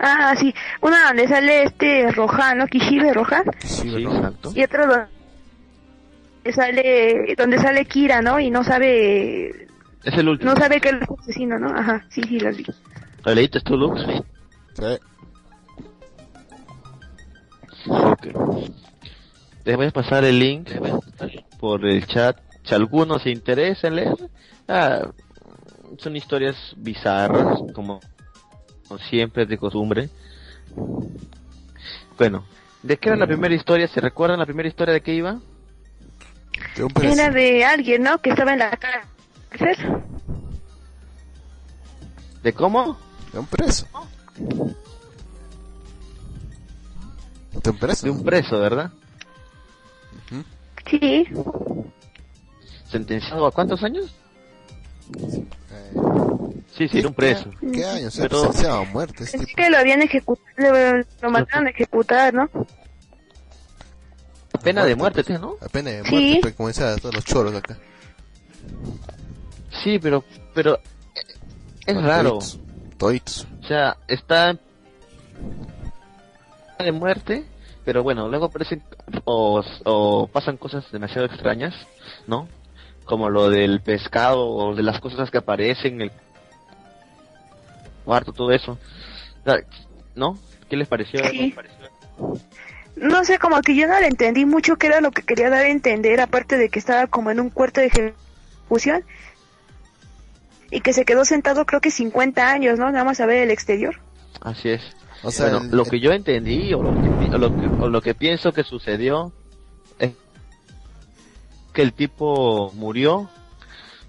C: Ah, sí. Una donde sale este Rohan, ¿no? Kishibe Rohan.
A: Sí,
B: exacto.
C: Y otro donde sale, donde sale Kira, ¿no? Y no sabe,
B: Es el último.
C: no sabe que él es asesino, ¿no? Ajá, sí, sí, las vi.
B: ¿Lo leíste tú, Lux?
A: Sí.
B: Ok. Les voy a pasar el link por el chat. Si alguno se interesa en leer, ah, son historias bizarras, como, como siempre de costumbre. Bueno, ¿de qué era la primera historia? ¿Se recuerdan la primera historia de qué iba?
A: De un preso.
C: Era de alguien, ¿no? Que estaba en la cárcel.
B: ¿De cómo?
A: De un preso. De un preso.
B: De un preso, ¿verdad?
C: Sí.
B: ¿Sentenciado a cuántos años?
A: Eh,
B: Sí, sí, era un preso.
A: ¿Qué años?
B: Pero-
A: Sentenciado a muerte. Este
C: Pensé
A: tipo.
C: que lo habían ejecutado, lo, mataron a ejecutar, ¿no?
B: Pena de muerte, ¿sí, ¿no?
A: La pena de
C: Sí.
A: muerte, pues como decía todos los choros acá.
B: Sí, pero, pero, es raro.
A: Toditos. Toditos.
B: O sea, está de muerte, pero bueno, luego aparecen o, o pasan cosas demasiado extrañas, ¿no? Como lo del pescado o de las cosas que aparecen, el cuarto, todo eso. ¿No? ¿Qué les pareció?
C: Sí. No sé, como que yo no le entendí mucho qué era lo que quería dar a entender, aparte de que estaba como en un cuarto de ejecución y que se quedó sentado creo que 50 años, ¿no? Nada más a ver el exterior.
B: Así es.
A: O sea,
B: bueno,
A: el-
B: lo que yo entendí o lo que, o lo que, o lo que pienso que sucedió es que el tipo murió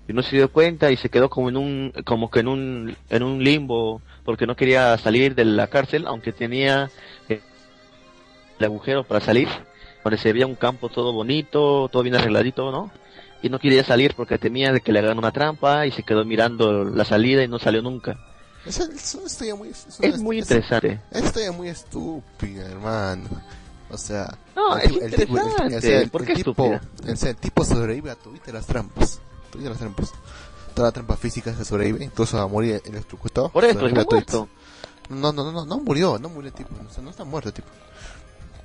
B: y no se dio cuenta y se quedó como en un como que en un en un limbo porque no quería salir de la cárcel aunque tenía eh, el agujero para salir donde se veía un campo todo bonito todo bien arregladito no y no quería salir porque temía de que le hagan una trampa y se quedó mirando la salida y no salió nunca.
A: Es, es una historia muy... Es,
B: es muy interesante.
A: Es una historia muy estúpida, hermano. O sea...
B: No,
A: el
B: es
A: tipo- el tipo- el- el-
B: ¿Por
A: el
B: qué
A: tipo, el tipo sobrevive a todas las trampas. Todas las trampas. Toda la trampa física se sobrevive, incluso a morir electrocutado.
B: por eso está muerto
A: No, no, no, no, no murió, no murió el tipo. O sea, no está muerto el tipo.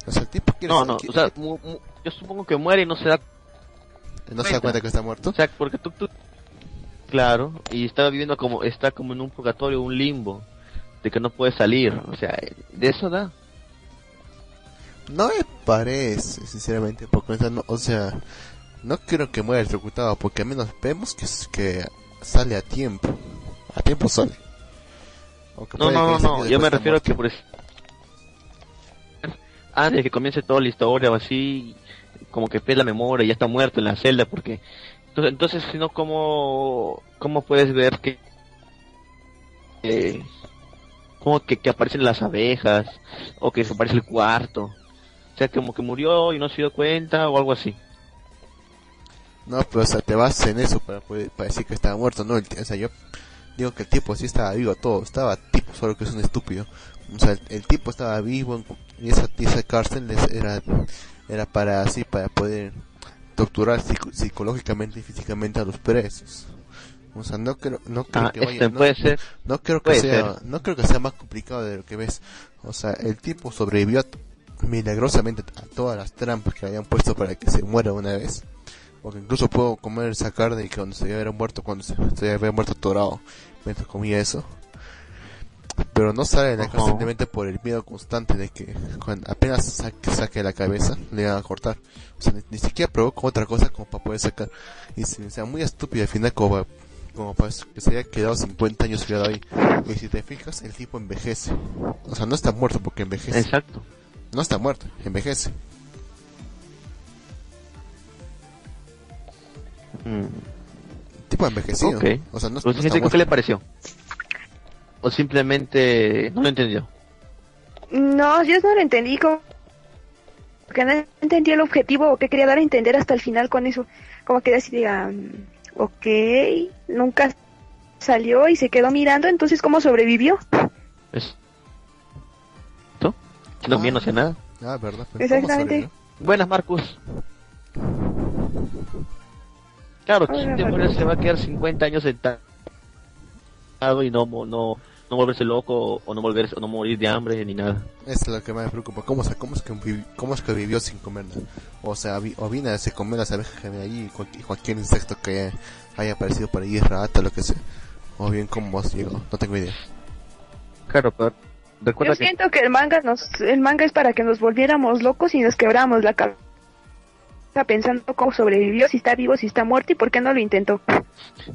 A: O sea, el tipo quiere
B: No, no,
A: quiere-
B: o sea, mu- mu- yo supongo que muere y no se da,
A: no se da cuenta que está muerto.
B: o sea, porque tú, tú, claro, y está viviendo como, está como en un purgatorio, un limbo, de que no puede salir, o sea, de eso da.
A: No me parece, sinceramente, porque no, o sea, no quiero que muera electrocutado, porque al menos vemos que, sale a tiempo. A tiempo sale. Aunque
B: No, no, no, no, yo me refiero a que por antes de que comience toda la historia o así, como que pierde la memoria y ya está muerto en la celda, porque, entonces, entonces si no, ¿cómo, cómo puedes ver que, eh, como que, que aparecen las abejas, o que aparece el cuarto? Sea, como que murió y no se dio cuenta o algo así.
A: No, pero o sea, te vas en eso para, poder, para decir que estaba muerto, no, el o sea, yo digo que el tipo sí estaba vivo todo, estaba tipo, solo que es un estúpido. O sea, el, el tipo estaba vivo y esa, esa cárcel era, era para así, para poder torturar psico- psicológicamente y físicamente a los presos. O sea, no creo, no creo
B: Ah,
A: que vaya,
B: este
A: no-
B: puede ser.
A: No creo que
B: Puede
A: sea, no creo que sea más complicado de lo que ves. O sea, el tipo sobrevivió a milagrosamente a todas las trampas que le habían puesto para que se muera una vez. O que incluso puedo comer esa carne y que cuando se había muerto, cuando se, se había muerto torado, mientras comía eso. Pero no sale de la cárcel
B: Ajá.
A: simplemente por el miedo constante de que cuando apenas saque, saque la cabeza le van a cortar. O sea, ni, ni siquiera provoca otra cosa como para poder sacar. Y se, o sea, muy estúpido al final como, para- como para que se haya quedado 50 años tirado ahí. Y si te fijas, el tipo envejece. O sea, no está muerto porque envejece.
B: Exacto.
A: No está muerto, envejece.
B: Mm.
A: Tipo envejecido.
B: Ok.
A: O sea, no,
B: Pues,
A: no
B: gente,
A: está
B: ¿Qué le pareció? O simplemente no lo entendió.
C: No, yo no lo entendí como que no entendí el objetivo o qué quería dar a entender hasta el final con eso. Como que así diga, ok, nunca salió y se quedó mirando, entonces ¿cómo sobrevivió?
B: Es... ¿Tú? No
A: Ah.
B: bien, no sé nada.
A: Ah, verdad. pero ¿cómo
C: Exactamente.
B: Buenas, Marcus. Claro, ¿quién demonios se va a quedar 50 años sentado y no, mo- no, no volverse loco o no volverse o no morir de hambre ni nada.
A: Es lo que más me preocupa. ¿Cómo, se- cómo, es, que, vivi- cómo es que vivió sin comer nada? O sea, vi- o vino, se comió las abejas que había ahí y cualquier, cualquier insecto que haya aparecido por ahí, rata, lo que sea. O bien cómo llegó, no tengo idea.
B: Claro, pero recuerda
C: Yo
B: que
C: siento que el manga nos, el manga es para que nos volviéramos locos y nos quebramos la cabeza pensando cómo sobrevivió, si está vivo, si está muerto y por qué no lo intentó.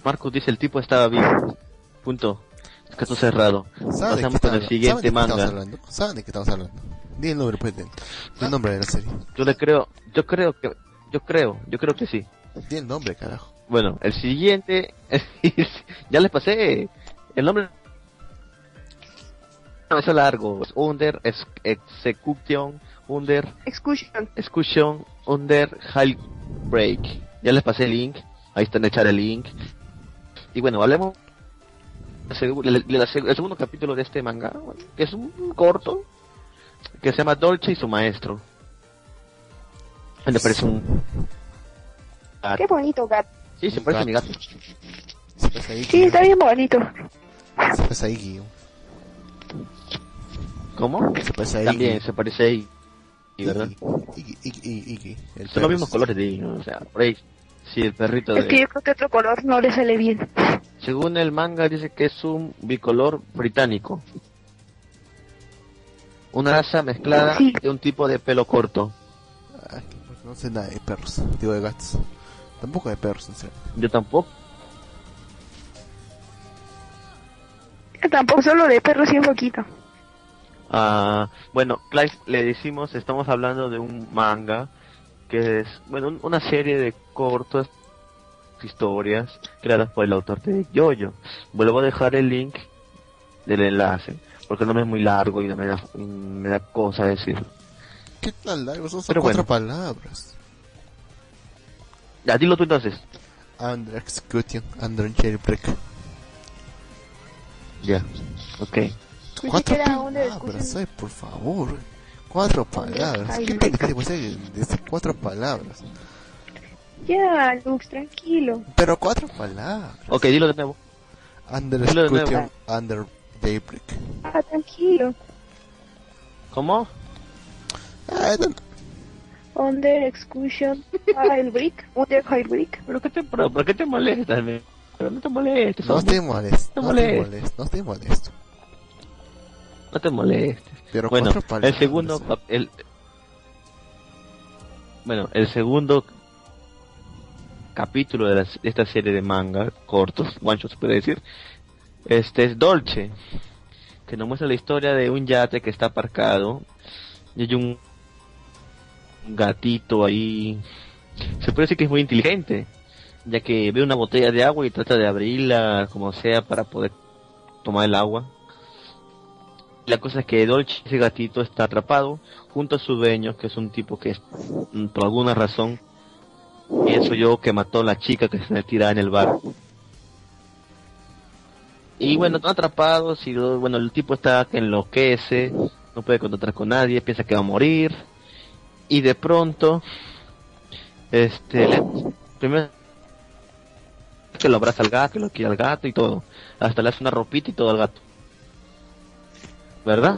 B: Marcos dice el tipo estaba vivo. Punto. Caso cerrado.
A: ¿Saben de,
B: Pasamos con el siguiente
A: ¿saben de qué estamos
B: manga.
A: hablando? ¿Saben de qué estamos hablando? Di el nombre, pues, di el nombre de la serie.
B: Yo le creo, yo creo que, yo creo, yo creo que sí.
A: Di el nombre, carajo.
B: Bueno, el siguiente, ya les pasé el nombre. No, es largo. Es Under ex- Execution, Under
C: Excursion.
B: Execution, Under High Break. Ya les pasé el link. Ahí está en echar el link. Y bueno, hablemos del el segundo capítulo de este manga, que es un corto, que se llama Dolce y su maestro. Me parece un... gato.
C: Qué bonito gato.
B: Sí, se parece a mi gato.
C: Sí, está bien bonito.
A: se pasa ahí.
B: ¿Cómo?
A: Se pasa ahí.
B: También se parece ahí. Y verdad.
A: Iggy, Iggy, Iggy, Iggy, el
B: Son los mismos colores de ahí, ¿no? O sea, por ahí. Sí, el perrito
C: Es que
B: de...
C: yo creo que otro color no le sale bien.
B: Según el manga dice que es un bicolor británico. Una raza mezclada
C: Sí.
B: de un tipo de pelo corto.
A: Ay, porque no sé nada de perros, digo de gatos. Tampoco de perros, en serio.
B: Yo tampoco.
C: Yo Tampoco solo de perros y un poquito.
B: Ah, bueno, Clive, le decimos, estamos hablando de un manga que es, bueno, un- una serie de cortas historias creadas por el autor de Yoyo. Vuelvo a dejar el link del enlace, porque no me es muy largo y no me da, me da cosa decir.
A: ¿Qué tan largo? Son
B: Pero
A: cuatro
B: bueno.
A: palabras.
B: Ya, dilo tú entonces.
A: Execution, under jailbreak.
B: Ya, ok.
A: Cuatro palabras,
C: discusión.
A: ay, por favor. Cuatro palabras. ¿Qué
C: no.
A: pendejada puede ser de esas cuatro palabras?
C: Ya, Lux, tranquilo.
A: Pero cuatro palabras.
B: Ok, dilo de nuevo.
A: Under
B: Dilo de nuevo.
A: under jailbreak.
C: Ah, tranquilo.
B: ¿Cómo?
A: No-
C: Under exclusion. High brick. Under high brick.
B: ¿Pero qué te, pero, ¿por qué te molestas? me? Pero no te molestes,
A: no estoy molesto,
B: No
A: estoy
B: molestes.
A: no estoy molesto.
B: No te molestes.
A: Pero
B: Bueno,
A: palabras.
B: el segundo, el, bueno, el segundo capítulo de, las- de esta serie de manga cortos, one shot se puede decir, este es Dolce, que nos muestra la historia de un yate que está aparcado y hay un gatito ahí, se puede decir que es muy inteligente, ya que ve una botella de agua y trata de abrirla como sea para poder tomar el agua. La cosa es que Dolce, ese gatito, está atrapado junto a su dueño, que es un tipo que, mm, por alguna razón, pienso yo que mató a la chica que se tirada en el bar. Y bueno, están atrapados y bueno, el tipo está que enloquece, no puede contactar con nadie, piensa que va a morir. Y de pronto, este, le- primero que lo abraza al gato, que lo quiere al gato y todo. Hasta le hace una ropita y todo al gato. ¿Verdad?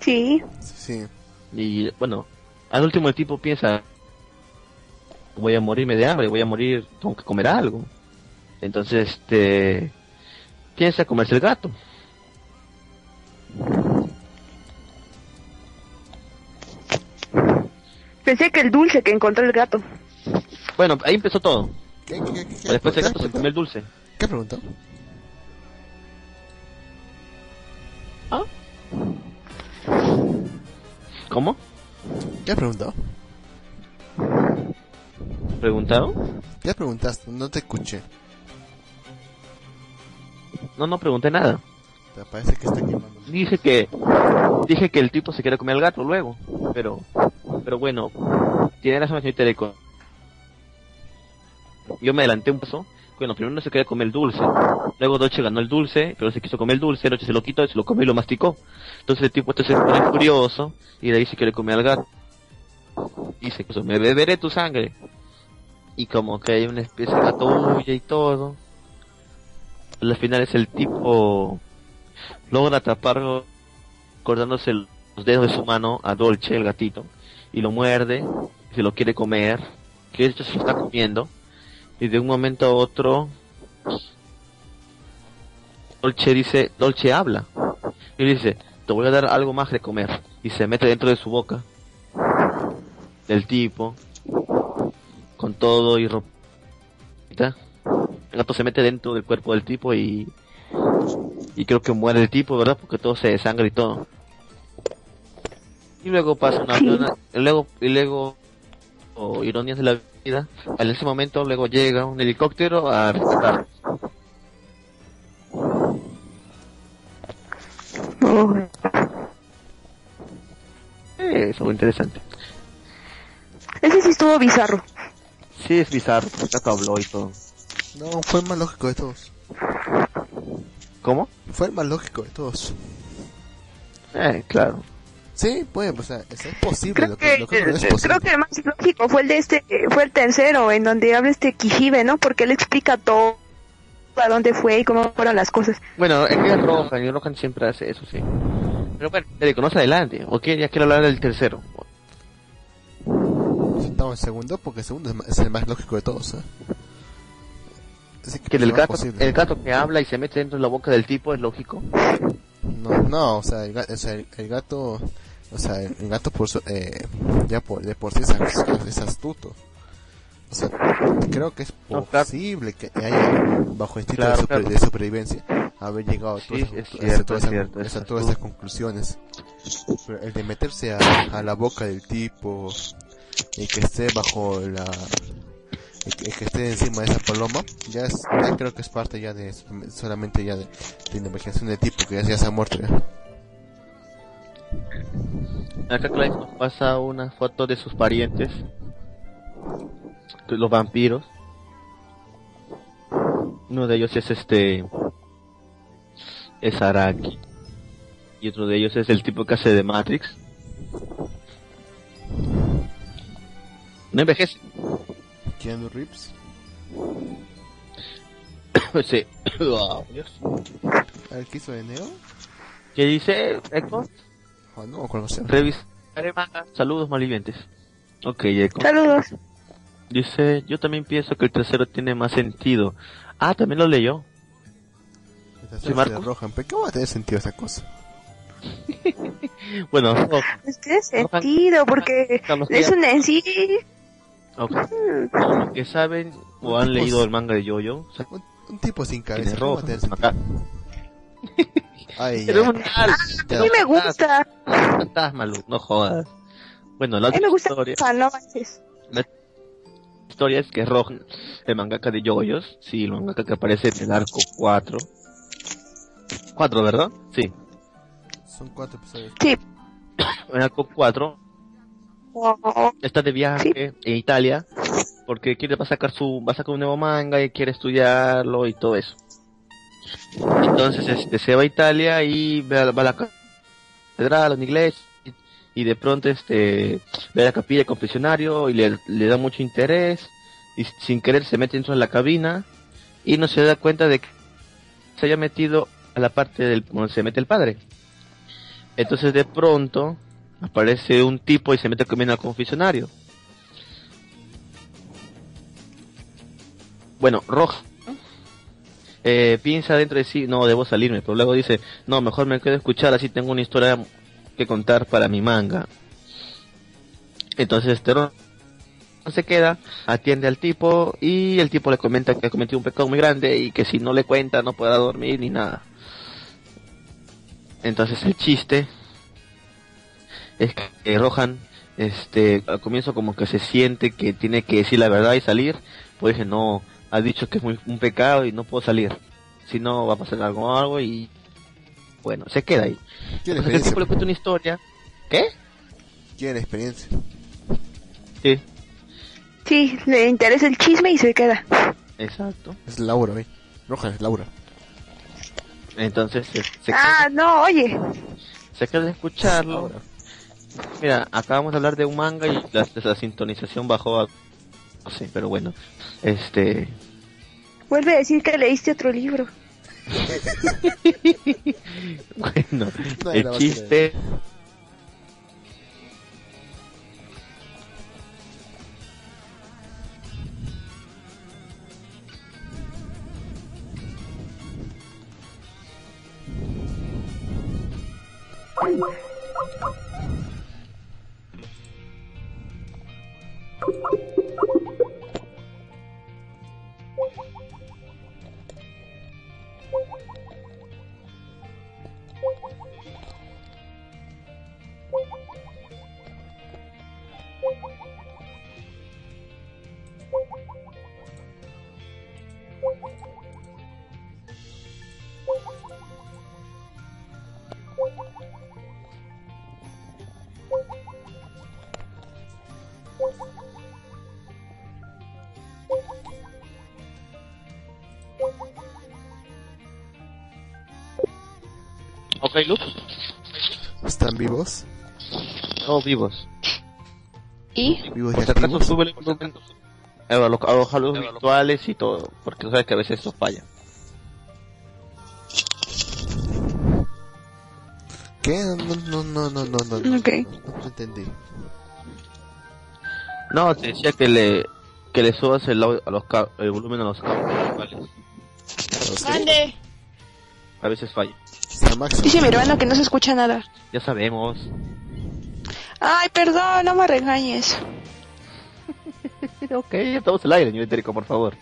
C: Sí.
A: Sí,
B: Y bueno, al último el tipo piensa, voy a morirme de hambre, voy a morir, tengo que comer algo. Entonces, este, piensa comerse el gato.
C: Pensé que el dulce que encontró el gato.
B: Bueno, ahí empezó todo.
A: ¿Qué, qué, qué, qué,
B: Después el
A: qué
B: gato se comió el dulce.
A: ¿Qué preguntó?
B: ¿Cómo?
A: ¿Qué preguntó?
B: ¿Preguntaron?
A: ¿Qué preguntaste? No te escuché.
B: No, no pregunté nada.
A: Te parece que está quemando.
B: Dije que, dije que el tipo se quiere comer al gato luego. Pero, pero bueno, tiene razón señorita Ereco. Yo me adelanté un paso. Bueno, primero no se quería comer el dulce. Luego Dolce ganó el dulce, pero se quiso comer el dulce. Dolce se lo quitó, se lo comió y lo masticó. Entonces el tipo este se pone furioso y de ahí se quiere comer al gato. Dice, pues, me beberé tu sangre. Y como que hay una especie de gato huye y todo. Al final es el tipo logra atraparlo cortándose los dedos de su mano a Dolce, el gatito, y lo muerde, se lo quiere comer, que de hecho se lo está comiendo, y de un momento a otro Dolce dice, Dolce habla, y dice, te voy a dar algo más de comer, y se mete dentro de su boca, del tipo, con todo y ropita, el gato se mete dentro del cuerpo del tipo y y creo que muere el tipo, ¿verdad? Porque todo se desangra y todo. Y luego pasa una, una- y luego y luego o ironías de la vida, en ese momento luego llega un helicóptero a rescatar.
C: Oh,
B: Eso, interesante.
C: ese sí estuvo bizarro.
B: Sí, es bizarro, porque habló y todo.
A: No, fue el más lógico de todos.
B: ¿Cómo?
A: Fue el más lógico de todos.
B: Eh, claro.
A: Sí, pues, o sea, es, posible.
C: Creo
A: lo que,
C: que,
A: lo que es
C: eh,
A: posible.
C: creo que el más lógico fue el de este, eh, fue el tercero, en donde habla este Kishibe, ¿no? Porque él explica todo, a dónde fue y cómo fueron las cosas.
B: Bueno, es que es Rohan, y Rohan siempre hace eso, sí. Pero bueno, te conoce adelante. Ok, ya quiero hablar del tercero.
A: Estamos en segundo porque el segundo es, el más lógico de todos. ¿eh? Así
B: Que el gato,
A: posible.
B: el gato que habla y se mete dentro de la boca del tipo es lógico.
A: No, no, o sea, el, ga- o sea, el, el gato, o sea, el, gato por su- eh, ya por, de por sí es, as- es astuto. O sea, creo que es posible que haya, bajo instinto
B: Claro,
A: de, super-
B: claro.
A: de supervivencia, haber llegado a todas, esas-
B: es
A: a
B: cierto,
A: todas
B: es
A: esas-
B: cierto,
A: a
B: es
A: todas
B: astuto.
A: esas conclusiones. Pero el de meterse a, a la boca del tipo y que esté bajo la que, esté encima de esa paloma ya es ya creo que es parte ya de solamente ya de, de la imaginación del tipo que ya, ya se ha muerto ya.
B: Acá Clive nos pasa una foto de sus parientes, los vampiros. Uno de ellos es este, es Araki. Y otro de ellos es el tipo que hace de Matrix. No envejece.
A: Keanu Reeves
B: sí. Wow, Dios.
A: ¿El que hizo de Neo?
B: ¿Qué dice Echo?
A: Oh, no me acuerdo.
B: Saludos malvivientes. Ok, Echo.
C: Saludos.
B: Dice, yo también pienso que el tercero tiene más sentido. Ah, también lo leyó.
A: Esta
B: ¿Sí,
A: serie
B: Marco?
A: Rohan, pero ¿cómo va a tener sentido esa cosa?
B: Bueno, ok,
C: Pues tiene sentido, porque
B: Carlos,
C: es un en sí.
B: ok.
C: mm,
B: que saben o han leído el manga de Yoyo, o sea,
A: Un, un tipo sin cabeza, ¿cómo va a tener sentido?
B: Acá.
A: Ay,
B: Pero un.
C: A mí me gusta.
B: Fantasma, Lu, no jodas. Bueno, la otra
C: me gusta.
B: historia,
C: no
B: la historia es que Rohan, el mangaka de Yoyos, sí, el mangaka que aparece en el arco 4. 4, ¿verdad? Sí.
A: Son cuatro episodios.
C: Sí.
B: En el arco 4
C: Oh,
B: está de viaje en Italia porque quiere va a sacar su va a sacar un nuevo manga y quiere estudiarlo y todo eso entonces este se va a Italia y va a va a la catedral en inglés y, y de pronto este ve a la capilla del confesionario y le, le da mucho interés y sin querer se mete dentro de la cabina y no se da cuenta de que se haya metido a la parte del donde se mete el padre entonces de pronto aparece un tipo y se mete comiendo al confesionario. Bueno, Roja eh, piensa dentro de sí, no, debo salirme, pero luego dice, no, mejor me quedo a escuchar, así tengo una historia que contar para mi manga. Entonces este Rohan se queda, atiende al tipo y el tipo le comenta que ha cometido un pecado muy grande y que si no le cuenta no podrá dormir ni nada. Entonces el chiste es que Rohan, este, al comienzo como que se siente que tiene que decir la verdad y salir, pues dije, no, ha dicho que es muy, un pecado y no puedo salir, si no va a pasar algo o algo y bueno, se queda ahí. Entonces el tipo le cuenta una historia, ¿qué?
A: Quiere experiencia.
B: Sí,
C: sí, le interesa el chisme y se queda.
B: exacto.
A: Es Laura, ve. Rohan es Laura.
B: Entonces se, se
C: Ah, no, oye.
B: se queda a escucharlo.
A: Laura.
B: Mira, acabamos de hablar de un manga y la, la sintonización bajó a... No sé, pero bueno, este...
C: Vuelve a decir que leíste otro libro.
B: bueno,
A: No,
B: el chiste...
A: ¿Están vivos?
B: todos vivos.
C: ¿Y?
A: ¿Vivos y
B: Por si acaso
A: activos?
B: sube el volumen a los, a los virtuales y todo, porque tú sabes que a veces eso falla.
A: ¿Qué? No, no, no, no, no, no. no.
C: Ok.
A: No entendí.
B: No, te decía que le que le subas el, audio- a los ca- el volumen a los cables virtuales.
A: ¿Los qué?
C: Mande.
B: A veces falla.
A: Está máximo.
C: Dice mi hermano que no se escucha nada.
B: Ya sabemos.
C: Ay, perdón, no me regañes.
B: ok, ya estamos al aire, nivel etérico, por favor.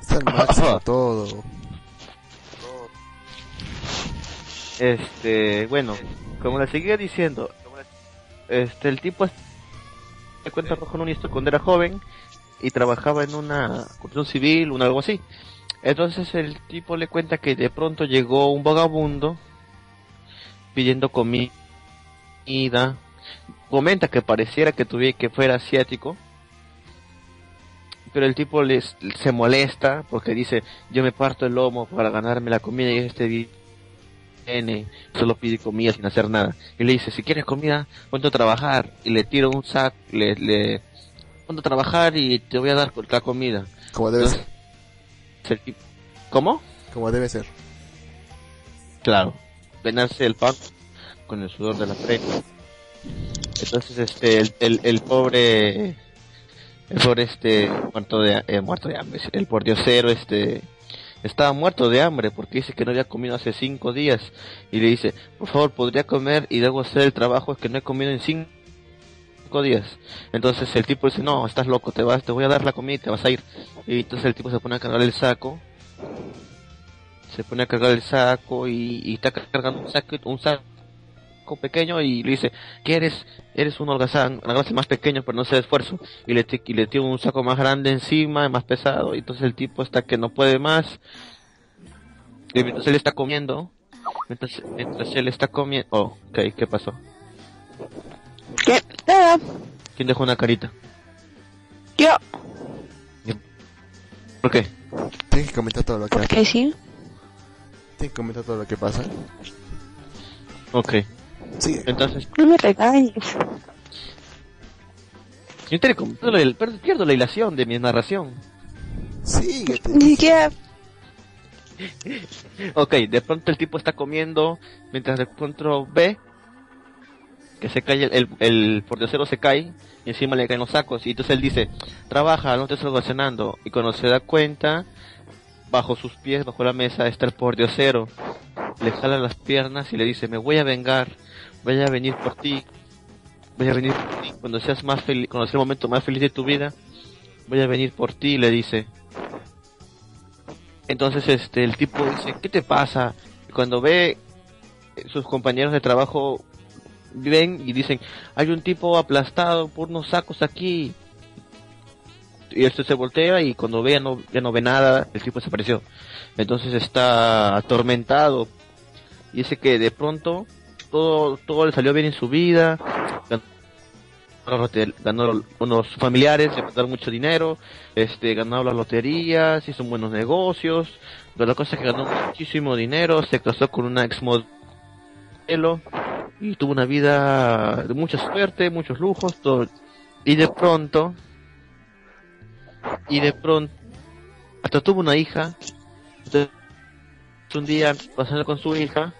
A: Está al máximo todo.
B: Este, bueno, como le seguía diciendo, este, el tipo se cuenta con un historia cuando era joven y trabajaba en una construcción civil, un algo así. Entonces el tipo le cuenta que de pronto llegó un vagabundo pidiendo comida. Comenta que pareciera que tuviera que fuera asiático. Pero el tipo les, se molesta porque dice, yo me parto el lomo para ganarme la comida y este vi- viene, solo pide comida sin hacer nada. Y le dice, si quieres comida, ponte a trabajar. Y le tiro un saco, le, le, ponte a trabajar y te voy a dar la comida.
A: Como debe ser.
B: Entonces, el tipo- ¿Cómo?
A: Como debe ser.
B: Claro, ganarse el pan con el sudor de la frente. Entonces, este, el, el, el pobre, el pobre, este, muerto de, eh, muerto de hambre, el pordiosero, este, estaba muerto de hambre porque dice que no había comido hace cinco días y le dice, por favor, podría comer y luego hacer el trabajo es que no he comido en cinco días. Entonces el tipo dice, no, estás loco, te vas, te voy a dar la comida y te vas a ir. Y entonces el tipo se pone a cargar el saco se pone a cargar el saco y, está cargando un saco, un saco pequeño y le dice que eres eres un holgazán, holgazán más pequeño pero no se esfuerzo y le, y le tira un saco más grande encima, más pesado y entonces el tipo está que no puede más y mientras él está comiendo mientras, mientras él está comiendo oh, ok, ¿qué pasó?
C: ¿Qué? Nada.
B: ¿quién dejó una carita?
C: Yo.
B: ¿por qué?
A: Tienes que comentar todo lo que
C: Porque sí.
A: Tienes que comentar todo lo que pasa.
B: ok,
A: Sí.
B: entonces
C: No me regañes.
B: yo te pierdo la, pierdo la hilación de mi narración
A: Síguete.
C: Ni siquiera.
B: Ok, de pronto el tipo está comiendo, mientras de pronto ve que se cae el, el, pordiosero se cae y encima le caen los sacos. Y entonces él dice, trabaja, no te estás almacenando y cuando se da cuenta, bajo sus pies, bajo la mesa está el pordiosero, le jala las piernas y le dice, me voy a vengar, voy a venir por ti, voy a venir por ti, cuando seas más feliz, cuando sea el momento más feliz de tu vida, voy a venir por ti, le dice. Entonces este el tipo dice, ¿qué te pasa? Y cuando ve eh, sus compañeros de trabajo ven y dicen, hay un tipo aplastado por unos sacos aquí. Y este se voltea y cuando ve ya no, ya no ve nada, el tipo desapareció. Entonces está atormentado. Y dice que de pronto todo, todo le salió bien en su vida. Ganó, unos familiares, le mucho dinero, este, ganó las loterías, hizo buenos negocios, pero la cosa es que ganó muchísimo dinero, se casó con una ex modelo y tuvo una vida de mucha suerte, muchos lujos. Y de pronto, y de pronto, hasta tuvo una hija, de un día pasando con su hija,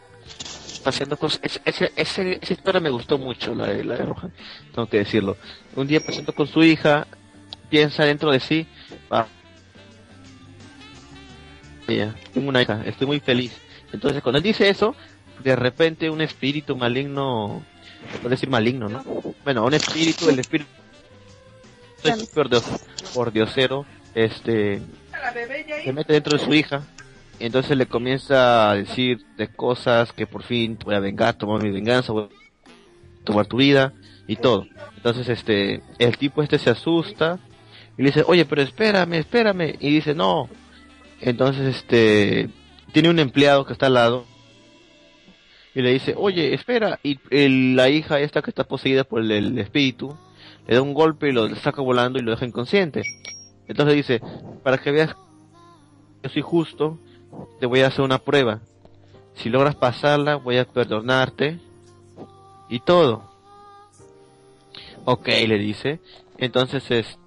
B: paseando con ese, ese, esa historia me gustó mucho, la de, la de Rohan, tengo que decirlo. Un día pasando con su hija, piensa dentro de sí, ah, tengo una hija, estoy muy feliz. Entonces cuando él dice eso, de repente un espíritu maligno, se puede decir maligno, ¿no? Bueno, un espíritu, el espíritu por, Dios, por diosero, este, se mete dentro de su hija y entonces le comienza a decir de cosas que por fin voy a vengar, tomar mi venganza, voy a tomar tu vida y todo. Entonces este, el tipo este se asusta y le dice, oye, pero espérame, espérame. Y dice, no. Entonces este, tiene un empleado que está al lado y le dice, oye, espera. Y el- la hija esta que está poseída por el, espíritu le da un golpe y lo saca volando y lo deja inconsciente. Entonces dice, para que veas que soy justo, te voy a hacer una prueba. Si logras pasarla, voy a perdonarte y todo. Ok, le dice. Entonces es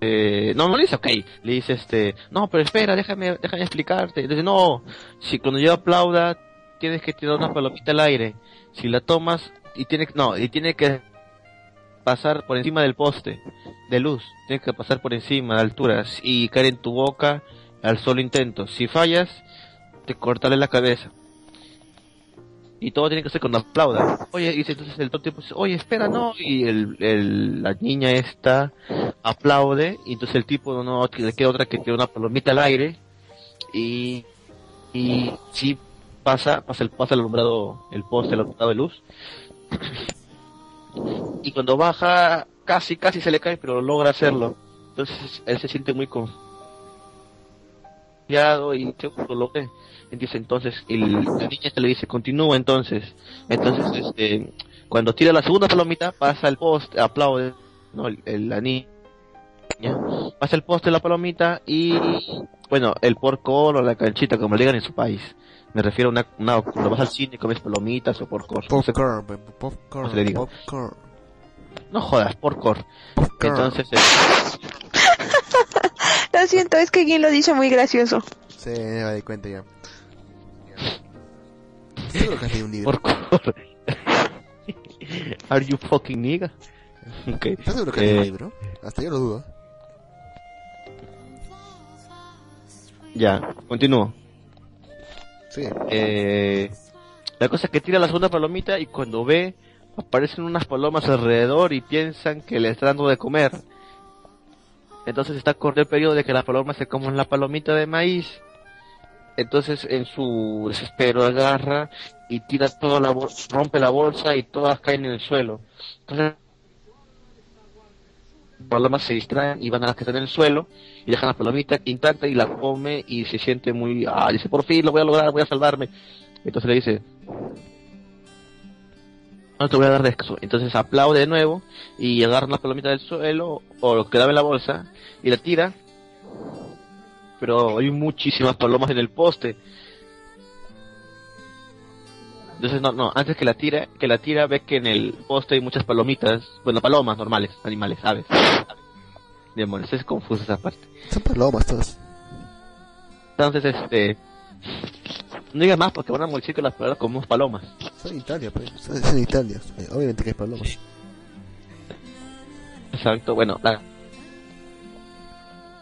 B: eh, no, no le dice ok, le dice este, no, pero espera, déjame, déjame explicarte. No, si cuando yo aplauda, tienes que tirar una palomita al aire. Si la tomas, y tiene, no, y tiene que pasar por encima del poste de luz, tiene que pasar por encima de alturas y caer en tu boca al solo intento. Si fallas, te cortaré la cabeza. Y todo tiene que ser cuando aplauda. Oye, y entonces el tipo dice, oye, espera, no. Y el, la niña esta aplaude, y entonces el tipo no, le queda otra que tiene una palomita al aire. Y, y sí pasa, pasa el, pasa el alumbrado, el poste, el alumbrado de luz. y cuando baja, casi, casi se le cae, pero logra hacerlo. Entonces él se siente muy confiado y seguro lo ve. Dice entonces, el, la niña esta le dice, continúa entonces. Entonces, este, cuando tira la segunda palomita, pasa el poste, aplaude, no, el, el- la niña, pasa el poste, la palomita y, bueno, el porco o la canchita, como le digan en su país. Me refiero a una, una cuando vas al cine y comes palomitas o porcor. No, sé-
A: Popcorn, pe- popcorn,
B: ¿Cómo se le diga?
A: popcorn,
B: no jodas, porcor.
A: popcorn.
B: Entonces, eh,
C: Lo siento, es que Gin lo dice muy gracioso.
A: Sí, me di cuenta ya. Seguro que has leído un libro.
B: porcor. Are you fucking nigga? Ok.
A: ¿Estás seguro que has leído un
B: Eh,
A: libro? Hasta yo lo dudo.
B: Ya, continúo. Eh, la cosa es que tira la segunda palomita y cuando ve, aparecen unas palomas alrededor y piensan que le está dando de comer. Entonces está corriendo el periodo de que las palomas se coman la palomita de maíz. Entonces en su desespero agarra y tira toda la bol- rompe la bolsa y todas caen en el suelo. Entonces palomas se distraen y van a las que están en el suelo y dejan la palomita intacta y la come y se siente muy, ah, dice por fin lo voy a lograr, voy a salvarme. Entonces le dice, no te voy a dar descanso. Entonces aplaude de nuevo y agarra una palomita del suelo o lo que en la bolsa y la tira. Pero hay muchísimas palomas en el poste. Entonces no, no, antes que la tira, que la tira ve que en el poste hay muchas palomitas, bueno, palomas normales, animales, aves. Demonios, es confusa esa parte.
A: Son palomas todas.
B: Entonces, este, no digas más porque van a morir con las palabras como palomas.
A: Son Italia, pues. Son Italia. Eh, Obviamente que hay palomas.
B: Exacto, bueno, la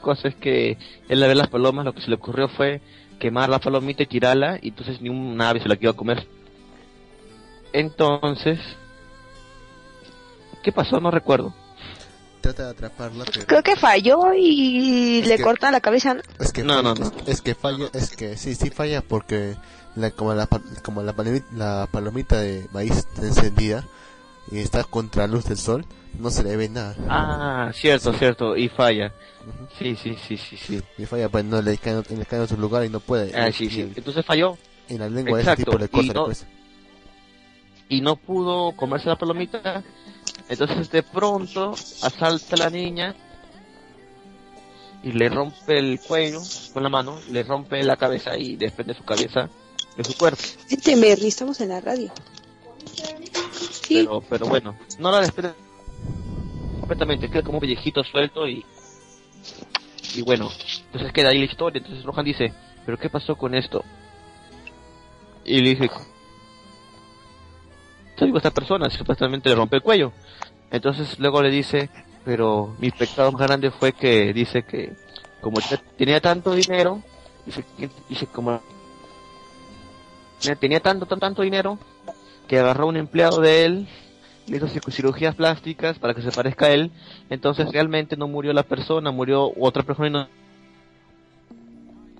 B: cosa es que él al ver las palomas lo que se le ocurrió fue quemar la palomita y tirarla y entonces ni un ave se la iba a comer. Entonces, ¿qué pasó? No recuerdo.
A: Trata de atraparla, pero...
C: Creo que falló y
A: Es
C: le
A: que-
C: cortan la cabeza, ¿no?
A: Es que
B: No,
A: falla,
B: no, no.
A: Es, es que falla, es que sí, sí falla porque la, como la como la palomita, la palomita de maíz está encendida y está contra la luz del sol, no se le ve nada.
B: Ah, cierto, cierto, y falla. Sí, sí, sí, sí, sí.
A: Y falla pues no le cae, en- le cae en otro lugar y no puede.
B: Ah,
A: Y-
B: sí, sí. Entonces falló
A: En la lengua de ese
B: Exacto,
A: tipo le corta
B: y
A: la
B: no-
A: cabeza.
B: Y no pudo comerse la palomita. Entonces de pronto asalta a la niña y le rompe el cuello con la mano, le rompe la cabeza y desprende su cabeza de su cuerpo.
C: Este Merry, estamos en la radio. Sí,
B: Pero, pero bueno, no la desprende completamente, queda como un pellejito suelto y y bueno, entonces queda ahí la historia. Entonces Rohan dice, pero ¿qué pasó con esto? Y le dije, soy esta persona, supuestamente le rompe el cuello. Entonces luego le dice, pero mi pecado más grande fue que dice que como tenía tanto dinero, dice, dice como tenía tanto, tanto, tanto dinero, que agarró un empleado de él, le hizo cirugías plásticas para que se parezca a él, entonces realmente no murió la persona, murió otra persona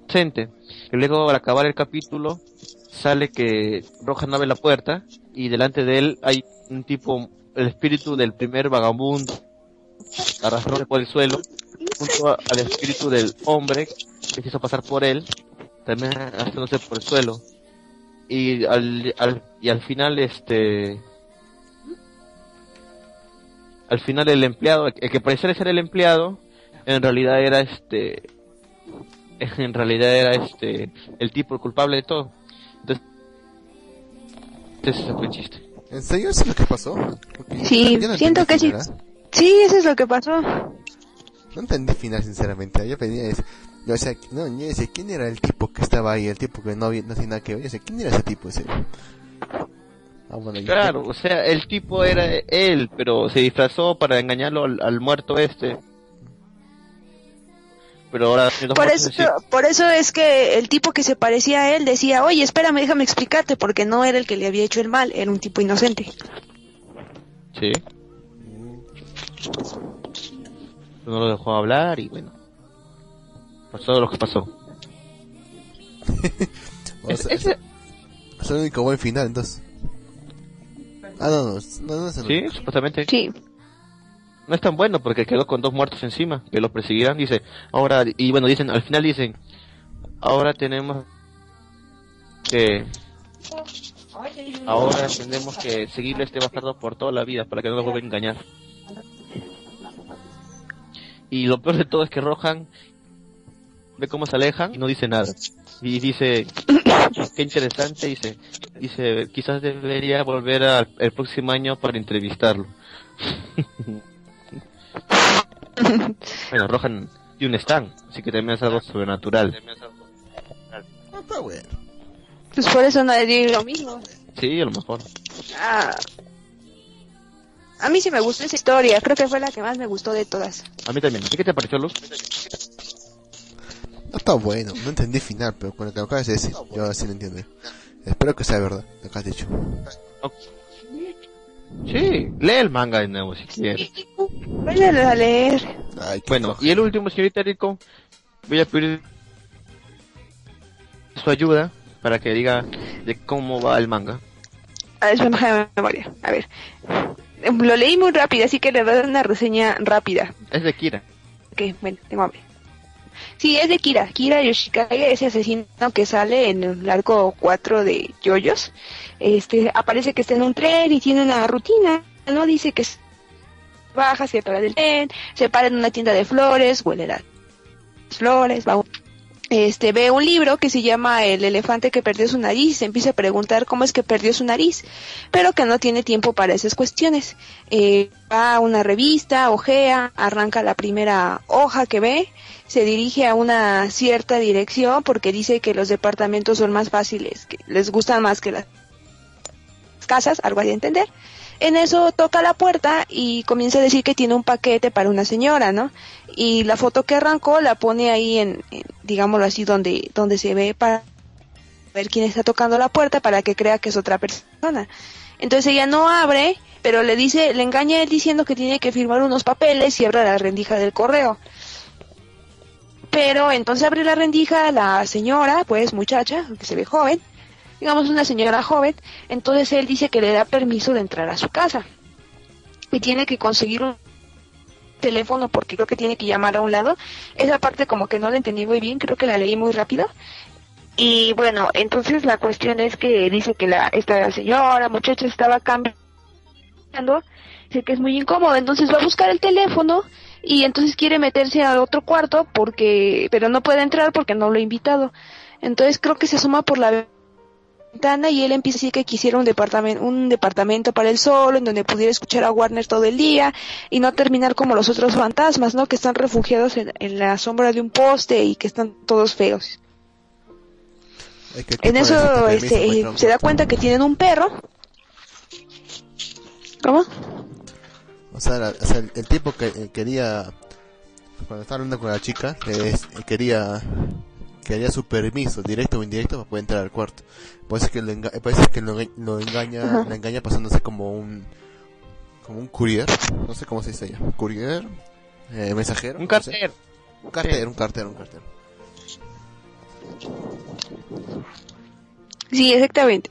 B: inocente. Y luego al acabar el capítulo, sale que Roja no abre la puerta y delante de él hay un tipo, el espíritu del primer vagabundo, arrastrado por el suelo, junto al espíritu del hombre que se hizo pasar por él, también arrastrándose por el suelo. Y al, al, y al final, este, al final el empleado, el que parecía ser el empleado, en realidad era este, en realidad era este, el tipo culpable de todo. Ese fue el chiste.
A: ¿En serio eso es lo que pasó?
C: sí, siento que sí. Sí, eso es lo que pasó.
A: No entendí final, sinceramente. Yo pedía eso. Yo decía, no, yo decía, ¿quién era el tipo que estaba ahí? El tipo que no, había, no nada que ver. Yo decía, ¿quién era ese tipo ese?
B: Ah, claro, o sea, el tipo era él, pero se disfrazó para engañarlo al, muerto este. Pero ahora
C: por eso, por eso es que el tipo que se parecía a él decía, oye, espérame, déjame explicarte, porque no era el que le había hecho el mal, era un tipo inocente.
B: Sí. No lo dejó hablar y bueno. Pasó lo que pasó.
A: es, es el único buen final, entonces. Ah, no, no, no, no,
B: Sí, supuestamente.
C: Sí.
B: No es tan bueno porque quedó con dos muertos encima que lo perseguirán. Dice, ahora, y bueno, dicen, al final dicen, ahora tenemos que. Ahora tenemos que seguirle este bastardo por toda la vida para que no nos vuelva a engañar. Y lo peor de todo es que Rohan ve cómo se alejan y no dice nada. Y dice, qué interesante, dice, dice, quizás debería volver al, el próximo año para entrevistarlo. bueno, Rohan y un stand, así que también es algo sobrenatural.
A: No está bueno.
C: Pues por eso nadie dice lo mismo.
B: Sí, a lo mejor.
C: Ah. A mí sí me gustó esa historia, creo que fue la que más me gustó de todas.
B: A mí también. ¿Qué te pareció, Luz?
A: No está bueno, no entendí final, pero con lo que acabas de decir, yo ahora sí lo entiendo. Espero que sea verdad, lo que has dicho.
B: Sí, lee el manga de nuevo si quieres.
C: Váyalo a leer.
B: bueno, y el último, señorita Rico, voy a pedir su ayuda para que diga de cómo va el manga.
C: A ver, de memoria. A ver. Lo leí muy rápido, así que le voy a dar una reseña rápida.
B: Es de Kira.
C: Ok, bueno, tengo hambre. Sí, es de Kira. Kira Yoshikage, ese asesino que sale en el arco 4 de Yoyos. Este, aparece que está en un tren y tiene una rutina, ¿no? Dice que baja, se para del tren, se para en una tienda de flores, huele las flores, va este, ve un libro que se llama El elefante que perdió su nariz y se empieza a preguntar cómo es que perdió su nariz, pero que no tiene tiempo para esas cuestiones. Eh, va a una revista, ojea, arranca la primera hoja que ve, se dirige a una cierta dirección porque dice que los departamentos son más fáciles, que les gustan más que las casas, algo hay de entender. En eso toca la puerta y comienza a decir que tiene un paquete para una señora, ¿no? Y la foto que arrancó la pone ahí en, digámoslo así, donde, donde se ve para ver quién está tocando la puerta para que crea que es otra persona. Entonces ella no abre, pero le dice, le engaña él diciendo que tiene que firmar unos papeles y abre la rendija del correo. Pero entonces abre la rendija la señora, pues muchacha, que se ve joven, digamos una señora joven, entonces él dice que le da permiso de entrar a su casa y tiene que conseguir un teléfono porque creo que tiene que llamar a un lado. Esa parte como que no la entendí muy bien, creo que la leí muy rápido. Y bueno, entonces la cuestión es que dice que la esta señora, muchacha estaba cambiando, dice que es muy incómodo, entonces va a buscar el teléfono y entonces quiere meterse al otro cuarto porque pero no puede entrar porque no lo ha invitado. Entonces creo que se asoma por la y él empieza a decir que quisiera un departamento, un departamento para él solo, en donde pudiera escuchar a Warner todo el día y no terminar como los otros fantasmas, ¿no? Que están refugiados en, la sombra de un poste y que están todos feos.
A: Es que el
C: En eso este, eh,
A: un
C: se da cuenta que tienen un perro. ¿Cómo?
A: O sea, la- o sea, el, el tipo que eh, quería, cuando estaba hablando con la chica, eh, quería quería su permiso, directo o indirecto, para poder entrar al cuarto. Puede ser que lo, enga puede ser que lo, lo engaña,
C: Ajá.
A: la engaña pasándose como un como un courier, no sé cómo se dice ya, courier, eh, mensajero,
B: Un
A: no sé.
B: cartero.
A: un cartero, un cartero, un cartero.
C: Sí, exactamente.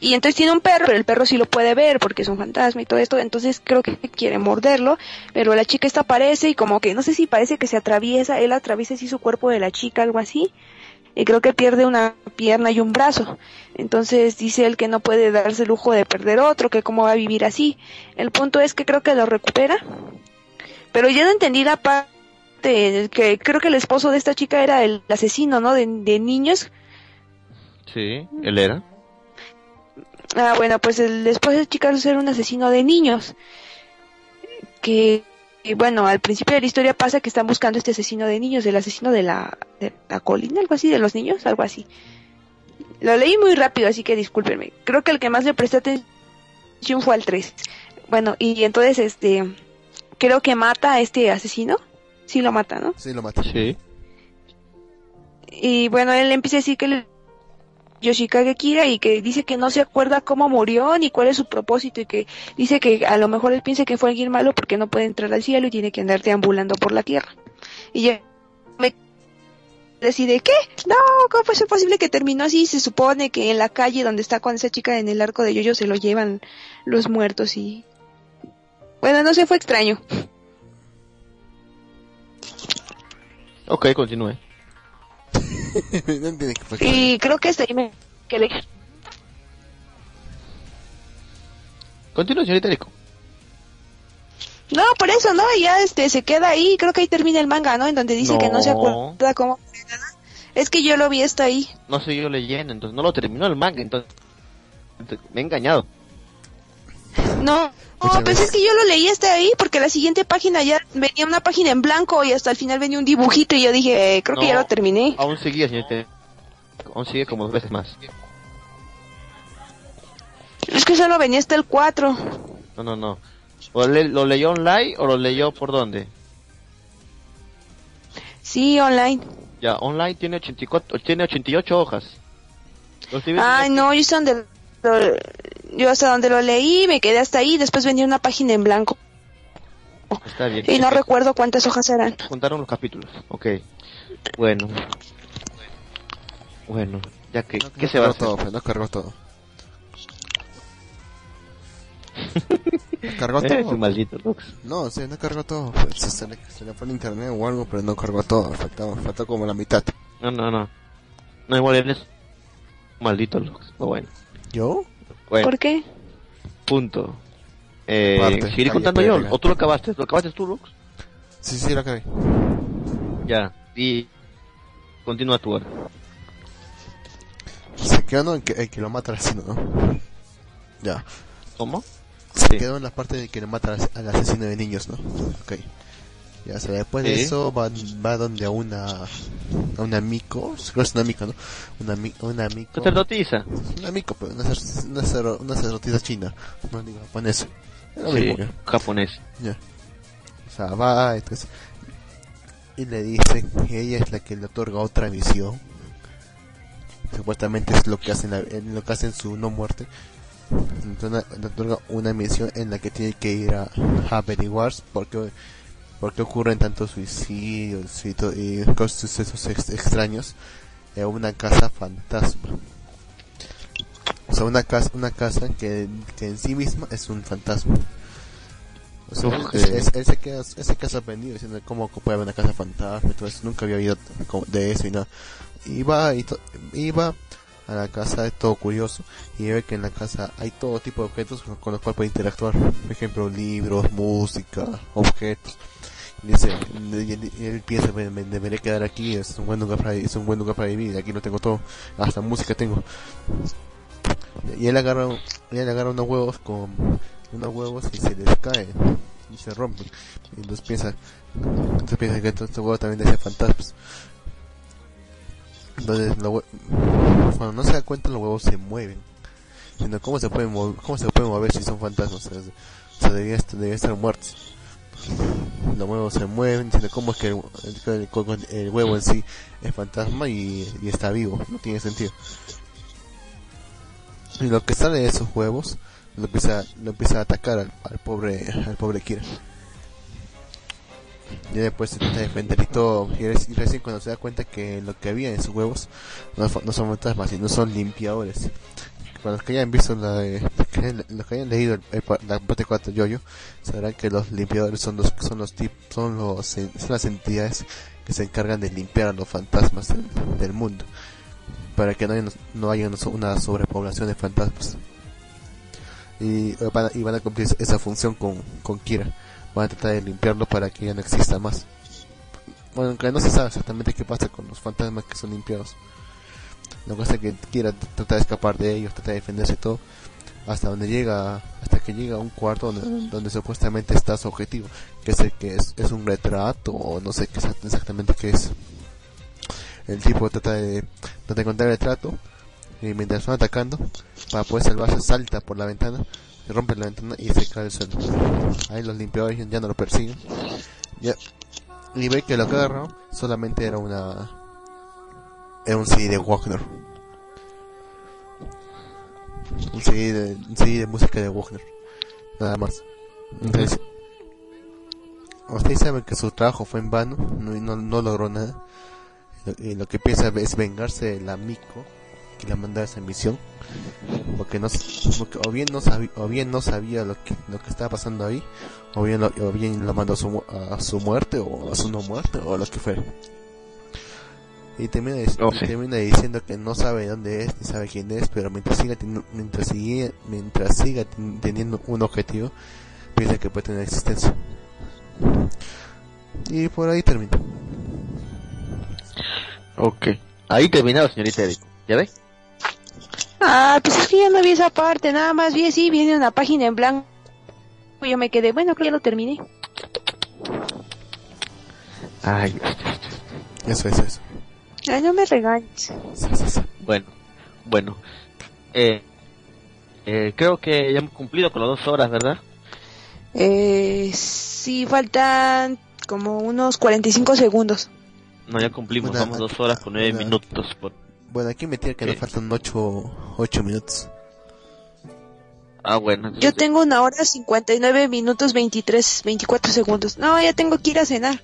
C: Y entonces tiene un perro, pero el perro sí lo puede ver porque es un fantasma y todo esto, entonces creo que quiere morderlo, pero la chica esta aparece y como que no sé si parece que se atraviesa, él atraviesa así su cuerpo de la chica, algo así, y creo que pierde una pierna y un brazo. Entonces dice él que no puede darse el lujo de perder otro, que cómo va a vivir así. El punto es que creo que lo recupera, pero ya no entendí la parte que creo que el esposo de esta chica era el asesino, ¿no? De, de niños
B: Sí, él era.
C: Ah, bueno, pues el esposo de chica era un asesino de niños. Que, y bueno, al principio de la historia pasa que están buscando este asesino de niños, el asesino de la, de la colina, algo así, de los niños, algo así. Lo leí muy rápido, así que discúlpenme. Creo que el que más le presté atención fue al 3. Bueno, y entonces, este, creo que mata a este asesino. Sí lo mata, ¿no?
A: Sí, lo mata.
B: Sí.
C: Y bueno, él empieza a decir que él Yoshikage Kira y que dice que no se acuerda cómo murió ni cuál es su propósito y que dice que a lo mejor él piensa que fue alguien malo porque no puede entrar al cielo y tiene que andar deambulando por la tierra. Y ya me decide, ¿qué? No, ¿cómo ser posible que terminó así? Se supone que en la calle donde está con esa chica en el arco de Yoyo se lo llevan los muertos y... Bueno, no sé, fue extraño.
B: Ok, continúe.
A: No que
C: Y creo que ahí me... Que le...
B: Continúe, señorita Rico.
C: No, por eso, ¿no? Ya este se queda ahí, creo que ahí termina el manga, ¿no? En donde dice que no se acuerda cómo Es que yo lo vi hasta ahí.
B: No siguió leyendo, entonces no lo terminó el manga, entonces me he engañado.
C: No, no, pues es que yo lo leí hasta ahí porque la siguiente página ya venía una página en blanco y hasta el final venía un dibujito y yo dije, eh, creo que ya lo terminé.
B: Aún seguía, señorita. Aún sigue como dos veces más.
C: Es que solo venía hasta el 4.
B: No, no, no. ¿O le- ¿Lo leyó online o lo leyó por dónde?
C: Sí, online.
B: Ya, online tiene 84, tiene 88 hojas.
C: Ay, no, yo hasta donde lo, yo hasta donde lo leí me quedé hasta ahí, después venía una página en blanco
B: Está bien.
C: y no recuerdo cuántas hojas eran.
B: Juntaron los capítulos. Ok. Bueno. Bueno, ya que,
A: No,
B: ¿qué
A: no
B: se va a hacer?
A: todo, pues, no cargó todo. No cargó
B: Eres
A: todo.
B: un maldito, Lux.
A: No, sí, no cargó todo. Pues, se, le, se le fue el internet o algo, pero no cargó todo. Faltaba, faltó como la mitad.
B: No, no, no. No, igual eres maldito, Lux. Pero bueno.
A: ¿Yo?
B: Bueno,
C: ¿Por qué?
B: punto. Eh, ¿Seguiré contando yo? ¿O tú lo acabaste? ¿Lo acabaste tú, Lux?
A: Sí, sí, la cargué.
B: Ya. Y continúa tú ahora.
A: Se quedó ¿no? en que, en que lo mata al asesino, ¿no? Ya.
B: ¿Cómo?
A: Se
B: Sí.
A: quedó en la parte de que le mata al, al asesino de niños, ¿no? Ok. Ya, o sea, después de eso va, va donde a una... A una mico, creo que es una mica, ¿no? Una, una mico...
B: Sacerdotisa.
A: Una mico, pues, una, una, una sacerdotisa china. No digo japonesa. Es lo
B: Sí,
A: mismo,
B: japonés.
A: Ya. O sea, va, entonces, y le dice que ella es la que le otorga otra misión. Supuestamente es lo que hacen, lo que hacen su no muerte. Entonces, le otorga una misión en la que tiene que ir a, a averiguar por qué, por qué ocurren tantos suicidios y, y sucesos ex- extraños en una casa fantasma. O sea, una casa, una casa que, que en sí misma es un fantasma. O sea, él, se queda, él se queda sorprendido diciendo cómo puede haber una casa fantasma y todo eso. Nunca había oído de eso y nada. Iba, y iba a la casa, es todo curioso, y ve que en la casa hay todo tipo de objetos con los cuales puede interactuar. Por ejemplo, libros, música, objetos. Dice, él, piensa, me, me deberé quedar aquí, es un buen lugar para, es un buen lugar para vivir, aquí lo tengo todo, hasta música tengo. Y él agarra, y él agarra unos huevos con unos huevos y se les cae y se rompen. Y entonces piensa, entonces piensa que estos huevos también de fantasmas. donde lo, cuando no se da cuenta los huevos se mueven sino cómo se pueden mover, cómo se pueden mover si son fantasmas o sea, deberían estar muertos los huevos se mueven sino cómo es que el, el, el, huevo en sí es fantasma y, está vivo no tiene sentido y lo que sale de esos huevos lo empieza lo empieza a atacar al, pobre al pobre Kira y después se de defender y todo. Y recién cuando se da cuenta que lo que había en sus huevos no, no son fantasmas, sino son limpiadores. Para los que hayan visto la de, los que hayan leído el, la parte 4 Yoyo, sabrán que los limpiadores son los son los tip, son los son las entidades que se encargan de limpiar a los fantasmas del, mundo para que no haya, no haya una sobrepoblación de fantasmas. Y van, a, y van a cumplir esa función con, con Kira van a tratar de limpiarlo para que ya no exista más. Bueno, aunque no se sabe exactamente qué pasa con los fantasmas que son limpiados. Que hace que quiera tratar de escapar de ellos, tratar de defenderse todo, hasta donde llega, hasta que llega a un cuarto donde, donde supuestamente está su objetivo, que es el que es, es un retrato o no sé qué exactamente qué es. El tipo trata de, trata de encontrar el retrato y mientras van atacando, para poder salvarse salta por la ventana rompe la ventana y se cae el suelo. Ahí los limpiadores ya no lo persiguen. Ya. Y ve que lo que agarró solamente era una. Era un CD de Wagner. Un CD de, un CD de música de Wagner. Nada más. Entonces. Ustedes saben que su trabajo fue en vano, no, no, no logró nada. Y lo que piensa es vengarse de la Miko que la mandara a esa misión porque no porque o bien no sabía o bien no sabía lo que lo que estaba pasando ahí o bien lo, o bien lo mandó a su, a su muerte o a su no muerte o lo que fuera y termina, oh, y termina diciendo que no sabe dónde es ni sabe quién es pero mientras siga mientras siga mientras siga teniendo un objetivo piensa que puede tener existencia y por ahí termina
B: ok ahí terminado señorita Eric ¿ya ves?
C: Ah, pues es que ya no vi esa parte, nada más vi así, viene una página en blanco. Yo me quedé, bueno, creo que ya lo terminé.
B: Ay,
A: eso, eso, eso.
C: Ay, no me regañes.
B: Bueno, bueno. Eh, eh, creo que ya hemos cumplido con las dos horas, ¿verdad?
C: Eh, sí, faltan como unos 45 segundos.
B: No, ya cumplimos, vamos dos horas con nueve minutos. Por...
A: Bueno, aquí me tiene que nos faltan 8, 8 minutos.
B: Ah, bueno.
C: Yo tengo una hora 59 minutos 23, 24 segundos. No, ya tengo que ir a cenar.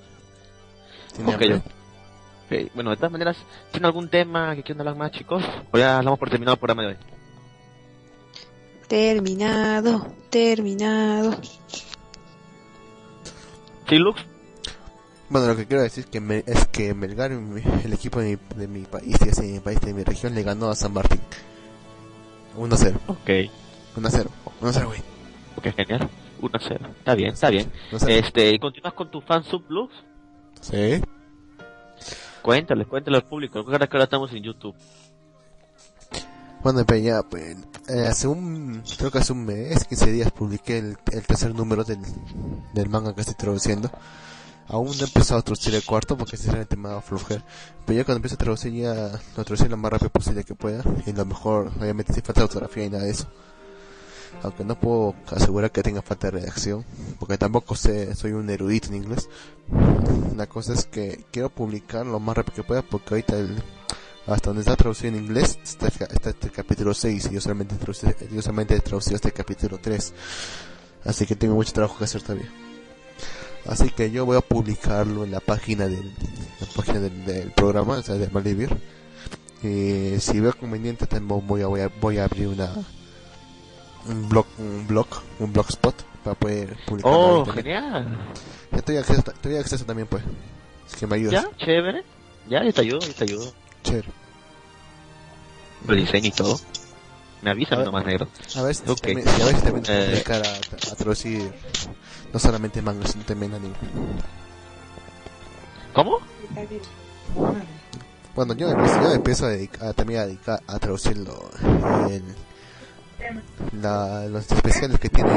B: Okay, ok, bueno, de todas maneras, ¿tiene algún tema que quieran hablar más, chicos? O ya damos por terminado el programa de hoy.
C: Terminado, terminado.
B: ¿Sí, Lux?
A: Bueno, lo que quiero decir que me, es que Melgar, el equipo de mi, de mi país, y de mi país, de mi región, le ganó a San Martín. 1-0.
B: Ok.
A: 1-0. 1-0, güey.
B: Ok, genial. 1-0. Está bien, está bien. Este, ¿continúas con tu fan sub blues?
A: Sí.
B: Cuéntale, cuéntale al público. Recuerda que ahora estamos en YouTube.
A: Bueno, pues ya, pues, eh, hace un, creo que hace un mes, 15 días, publiqué el, tercer número del, del manga que estoy traduciendo. Aún no he empezado a traducir el cuarto porque sinceramente me ha dado flojera. Pero ya cuando empiezo a traducir ya lo traducir lo más rápido posible que pueda. Y lo mejor, obviamente sin falta de ortografía y nada de eso. Aunque no puedo asegurar que tenga falta de redacción. Porque tampoco sé, soy un erudito en inglés. La cosa es que quiero publicar lo más rápido que pueda porque ahorita el, hasta donde está traducido en inglés está, está este capítulo 6 y yo solamente, yo solamente he traducido este capítulo 3. Así que tengo mucho trabajo que hacer todavía. Así que yo voy a publicarlo en la página del, la página del, programa, o sea, de Malivir. Y si veo conveniente, también voy a, voy a, voy a abrir una un blog, un blog, un blogspot para poder publicarlo.
B: Oh, genial.
A: Ya estoy acceso, estoy acceso también, pues. Es que me ayudas.
B: Ya, chévere. Ya, yo te ayudo, yo te ayudo.
A: Chévere.
B: El diseño y todo. Me avisa nomás negro.
A: A ver si okay. también, a ver si también eh... a, a traducir no solamente manga, sino también anime.
B: ¿Cómo?
A: Bueno, yo empiezo, yo empiezo a, dedicar, también a dedicar a traducirlo en la, los especiales que tiene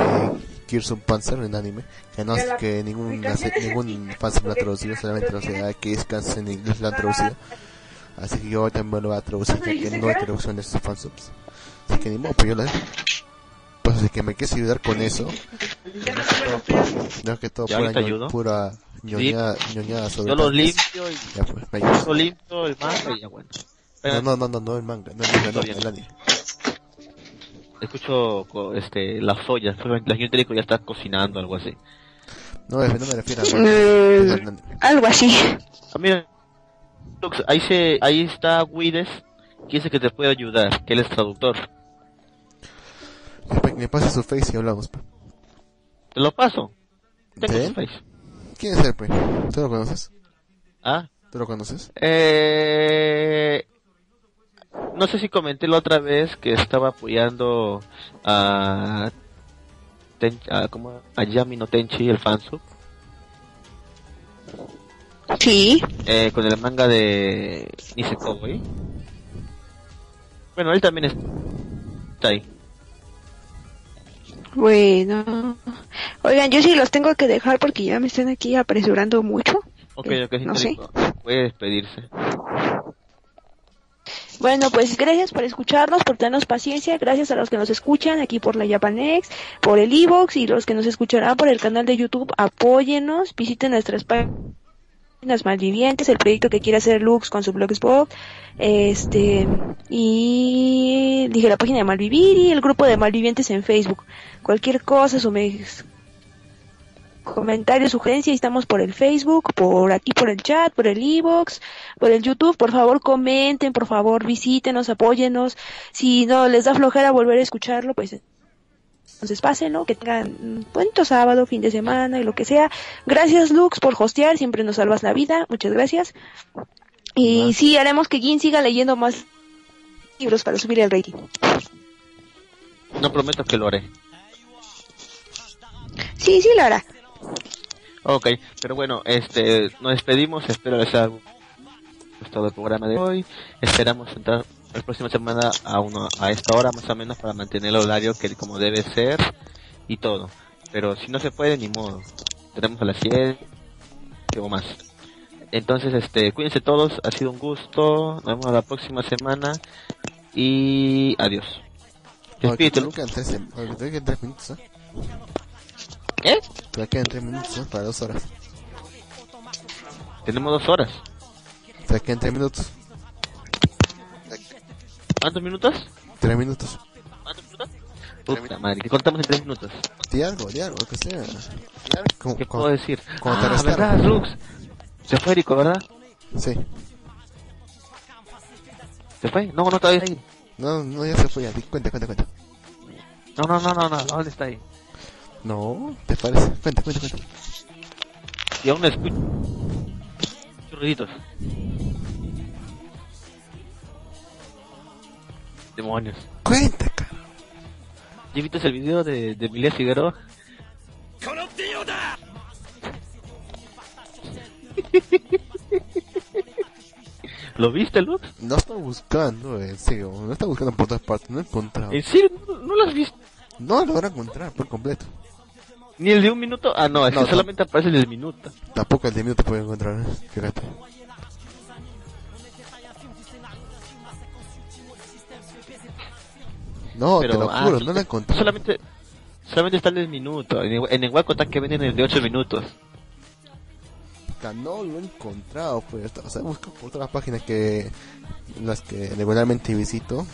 A: Kirsun Panzer en anime, que no es que ningún, ningún fan se lo ha traducido, solamente los de que es en inglés lo han traducido. Así que yo también lo voy a traducir, ya que no hay traducción de esos fansubs. Así que ni modo, pues yo la dejo. Pues así que me quieres ayudar con eso. No que todo pura, ño- pura ñoñada, ñoñada sobre
B: Yo lo limpio y
A: Ya pues, me ayudas.
B: yo limpio el manga y ya bueno.
A: No, no, no, no, no el manga, no el manga, no, el anime.
B: Escucho co- este las ollas, la señorita Rico ya está cocinando algo así.
A: No, no me refiero a
C: Eh, algo así.
B: Ah, mira, Lux, ahí se, ahí está Wides, que dice que te puede ayudar, que él es traductor.
A: Me pasa su face y hablamos.
B: Te lo paso. Tengo
A: ¿De
B: su face.
A: ¿Quién es él, pues? ¿Tú lo conoces?
B: Ah,
A: ¿Tú lo conoces?
B: eh, no sé si comenté la otra vez que estaba apoyando a, Ten, a, Yami no Tenchi, el fansub,
C: Sí.
B: eh, con el manga de Nisekoi. Bueno, él también está ahí.
C: Bueno. Oigan, yo sí los tengo que dejar porque ya me están aquí apresurando mucho.
B: Ok, ok,
C: no sé.
B: Puede despedirse.
C: Bueno, pues gracias por escucharnos, por tenernos paciencia. Gracias a los que nos escuchan aquí por la Japanex, por el Evox y los que nos escucharán por el canal de YouTube. Apóyennos, visiten nuestras páginas malvivientes, el proyecto que quiere hacer Lux con su blogspot. Este, y dije la página de Malvivir y el grupo de Malvivientes en Facebook. Cualquier cosa, su comentarios, sugerencias, estamos por el Facebook, por aquí por el chat, por el Evox, por el YouTube, por favor comenten, por favor visítenos, apóyennos, si no les da flojera volver a escucharlo, pues entonces pásenlo, que tengan un bonito sábado, fin de semana y lo que sea. Gracias Lux por hostear, siempre nos salvas la vida, muchas gracias. Y
A: Más.
C: sí, haremos que Gin siga leyendo más libros para subir el rating.
B: No prometo que lo haré.
C: Sí, sí lo hará.
B: Ok, pero bueno, este, nos despedimos, espero les haya gustado el programa de hoy. Esperamos entrar la próxima semana a uno, a esta hora más o menos para mantener el horario que como debe ser y todo. Pero si no se puede, ni modo. Tenemos a las 7 o más. Entonces, este, cuídense todos, ha sido un gusto, nos vemos la próxima semana y adiós. Despídete,
A: tres minutos, ¿eh?
B: ¿Qué?
A: Todavía quedan tres minutos, ¿eh? Para dos horas.
B: Tenemos dos horas.
A: Todavía quedan tres minutos.
B: ¿Cuántos minutos?
A: Tres minutos.
B: ¿Cuántos minutos? Puta madre, que cortamos en tres minutos.
A: Di algo, di algo, que sea.
B: ¿Qué puedo decir?
A: como te
B: ah. ¿verdad, Lux? Se fue Erico, ¿verdad?
A: Sí.
B: ¿Se fue? No, no está ahí.
A: No, no, ya se fue, ya. Cuenta, cuenta, cuenta.
B: No, no, no, no, no, ¿dónde está ahí?
A: No, ¿te parece? Cuenta, cuenta, cuenta.
B: Y aún escucho ruiditos. Demonios.
A: Cuenta, cara.
B: ¿Ya viste el video de, de Emilia Figueroa? ¿Lo viste, Lux?
A: No está buscando, en serio. No está buscando por todas partes. No he encontrado.
B: ¿En serio? ¿No, no lo has visto?
A: No lo van a encontrar por completo.
B: ¿Ni el de un minuto? Ah, no, es
A: No,
B: que solamente aparece el del minuto.
A: Tampoco el de minuto puede encontrar, ¿eh? Fíjate. No,
B: Pero,
A: te lo
B: ah,
A: juro, no lo encontré.
B: Solamente, solamente está el del minuto. En el, en el está que venden el de 8 minutos.
A: No lo he encontrado, pues. O sea, busco por las páginas que. las que regularmente visito.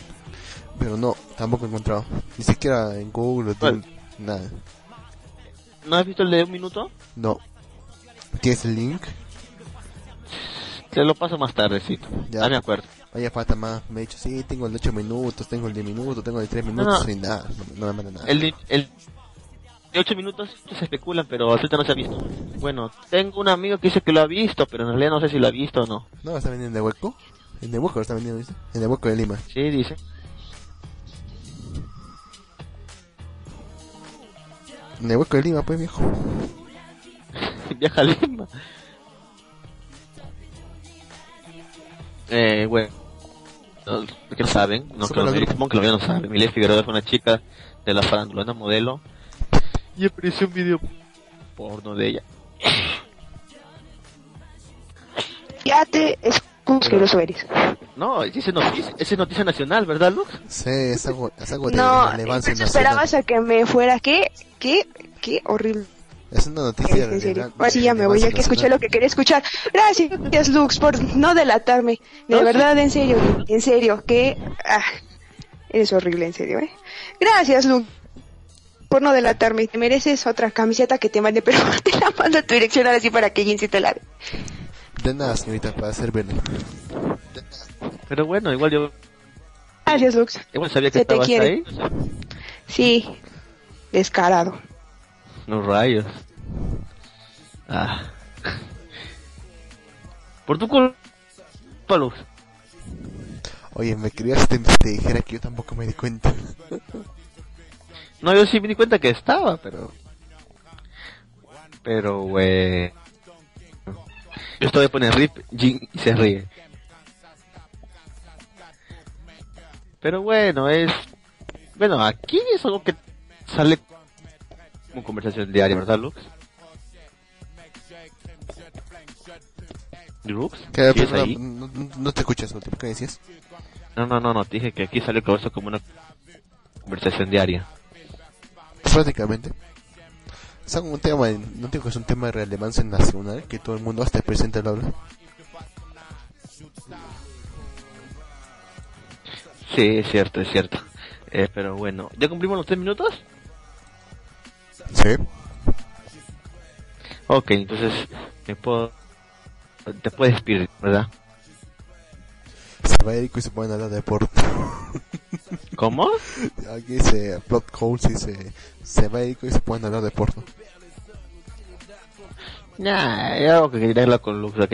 A: Pero no, tampoco he encontrado. Ni siquiera en Google,
B: ¿Cuál?
A: nada.
B: ¿No has visto el de un minuto?
A: No. ¿Tienes el link?
B: Te lo paso más tardecito.
A: Ya.
B: Ya me acuerdo.
A: Vaya falta más. Me he dicho, sí, tengo el de 8 minutos, tengo el de minuto, tengo el de 3 minutos
B: no.
A: nada. No, no me manda nada.
B: El de, el de 8 minutos se especulan, pero ahorita no se ha visto. Bueno, tengo un amigo que dice que lo ha visto, pero en realidad no sé si lo ha visto o no.
A: ¿No está vendiendo en el hueco? En el hueco lo está vendiendo, ¿viste? En el hueco de Lima.
B: Sí, dice.
A: El hueco de Lima, pues, viejo.
B: Viaja a Lima. Eh, bueno. No, que no saben, no, que supongo que lo no saben. Emilia Figueroa fue una chica de la farándula, una modelo. Y apareció un video porno de ella.
C: Ya te escucho que eres.
B: No, esa es noticia, es noticia nacional, ¿verdad, Lux?
A: Sí, es algo, es algo de
C: No,
A: relevancia
C: entonces
A: nacional.
C: esperabas a que me fuera. ¿Qué? ¿Qué? ¿Qué? Horrible.
A: Es una noticia
C: En serio. Ahora sí ya me voy, ya que escuché lo que quería escuchar. Gracias, Lux, por no delatarme. De
B: No, sí.
C: verdad, en serio, en serio, que... Ah, eres horrible, en serio, ¿eh? Gracias, Lux, por no delatarme. Te mereces otra camiseta que te mande, pero te la mando a tu dirección ahora sí para que Jin sí te la dé.
A: De nada, señorita, para servirle.
B: Pero bueno, igual yo
C: Gracias, Lux.
B: igual sabía que
C: Se te
B: estabas
C: quiere.
B: ahí.
C: Sí, descarado.
B: Los rayos. Ah. Por tu culpa, Lux.
A: Oye, me querías que te, te dijera que yo tampoco me di cuenta.
B: No, yo sí me di cuenta que estaba, pero... Pero, güey... Yo estaba poner rip, Jin y se ríe. Pero bueno, es... Bueno, aquí es algo que sale como conversación diaria, ¿verdad, Lux? ¿Lux?
A: ¿Qué,
B: ¿Sigues
A: pero
B: ahí?
A: no, no- no te escuchas, último, ¿qué decías?
B: No, no, no, no, te dije que aquí sale como eso como una conversación diaria.
A: Prácticamente. Es algo- un tema, no digo que es un tema de relevancia nacional, que todo el mundo hasta el presente lo habla.
B: Sí, es cierto, es cierto. Eh, pero bueno, ¿ya cumplimos los tres minutos?
A: Sí.
B: Ok, entonces me puedo... Te puedes despedir, ¿verdad?
A: Se va Eric y se pueden hablar de deporte.
B: ¿Cómo?
A: Aquí dice plot holes y se, se va Eric y se pueden hablar de deporte.
B: Nah, algo que quería hablar con Lux, ¿ok?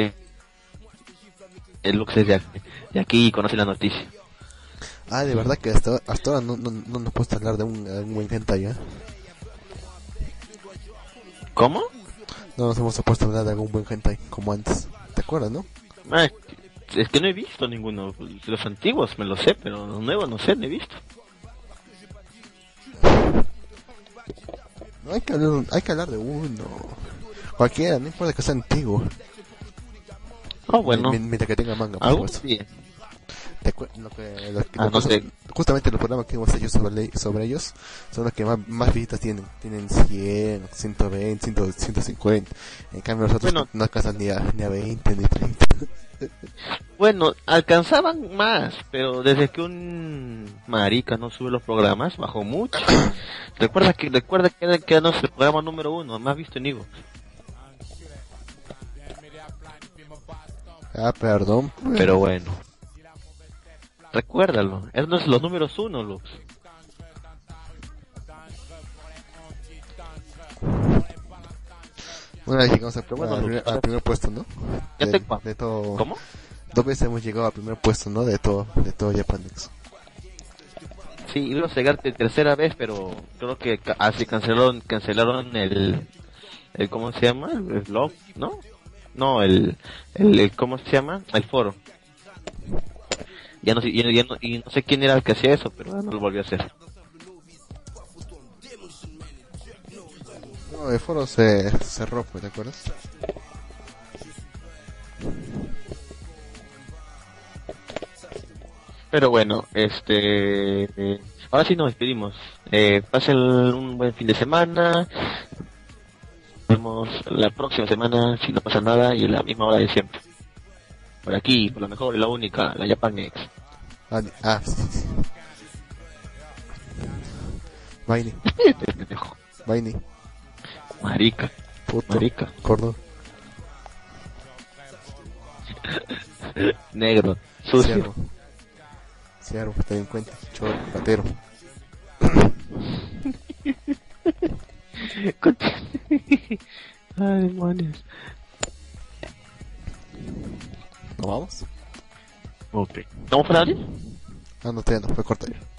B: El Lux es de aquí, de aquí y conoce la noticia.
A: Ah, de verdad que hasta, hasta ahora no, no, no nos puedes hablar de un, de un buen hentai, ¿eh?
B: ¿Cómo?
A: No nos hemos puesto a hablar de algún buen hentai como antes. ¿Te acuerdas, no?
B: Ah, es que no he visto ninguno. Los antiguos me lo sé, pero los nuevos no sé, no he visto.
A: No hay que hablar, hay que hablar de uno. Cualquiera, no importa que sea antiguo.
B: Ah, bueno.
A: Mi- Mientras que tenga manga, por supuesto. Te lo que- lo que-
B: Ah, no sé.
A: Justamente los programas que hemos hecho sobre, sobre ellos son los que más, más visitas tienen. Tienen 100, 120, 100, 150. En cambio nosotros
B: Bueno.
A: no alcanzan ni a, ni a 20 ni 30.
B: Bueno, alcanzaban más, pero desde que un marica no sube los programas, bajó mucho. recuerda que recuerda que era, que era nuestro programa número uno, más visto en Ivo.
A: Ah, perdón.
B: Pero bueno. Recuérdalo, de los números uno, Lux.
A: Una vez llegamos al,
B: Bueno,
A: al primer, al primer puesto, ¿no?
B: Ya
A: de,
B: te
A: de todo.
B: ¿Cómo?
A: Dos veces hemos llegado al primer puesto, ¿no? De todo, de todo Japanex.
B: Sí, iba a llegar tercera vez, pero creo que así cancelaron cancelaron el, el ¿cómo se llama? El blog, ¿no? No, el, el, el- ¿cómo se llama? El foro. Ya no, sé- ya, ya no, y no sé quién era el que hacía eso, pero no lo volvió a hacer.
A: No, el foro se cerró, pues, ¿te acuerdas?
B: Pero bueno, este, eh, ahora sí nos despedimos. Eh, pasen un buen fin de semana. Nos vemos la próxima semana si no pasa nada y a la misma hora de siempre. Por aquí, por la mejor la única, la Japan X.
A: Ah, ah sí, sí. Vaini. Vaini,
B: Marica,
A: puto,
B: marica,
A: gordo,
B: negro, sucio.
A: ciervo. Ciervo, ten en cuenta, choro, patero.
B: Ay, demonios.
A: ¿Nos vamos?
B: Ok. ¿Estamos para abrir?
A: Ah, no, te no, fue corta ya.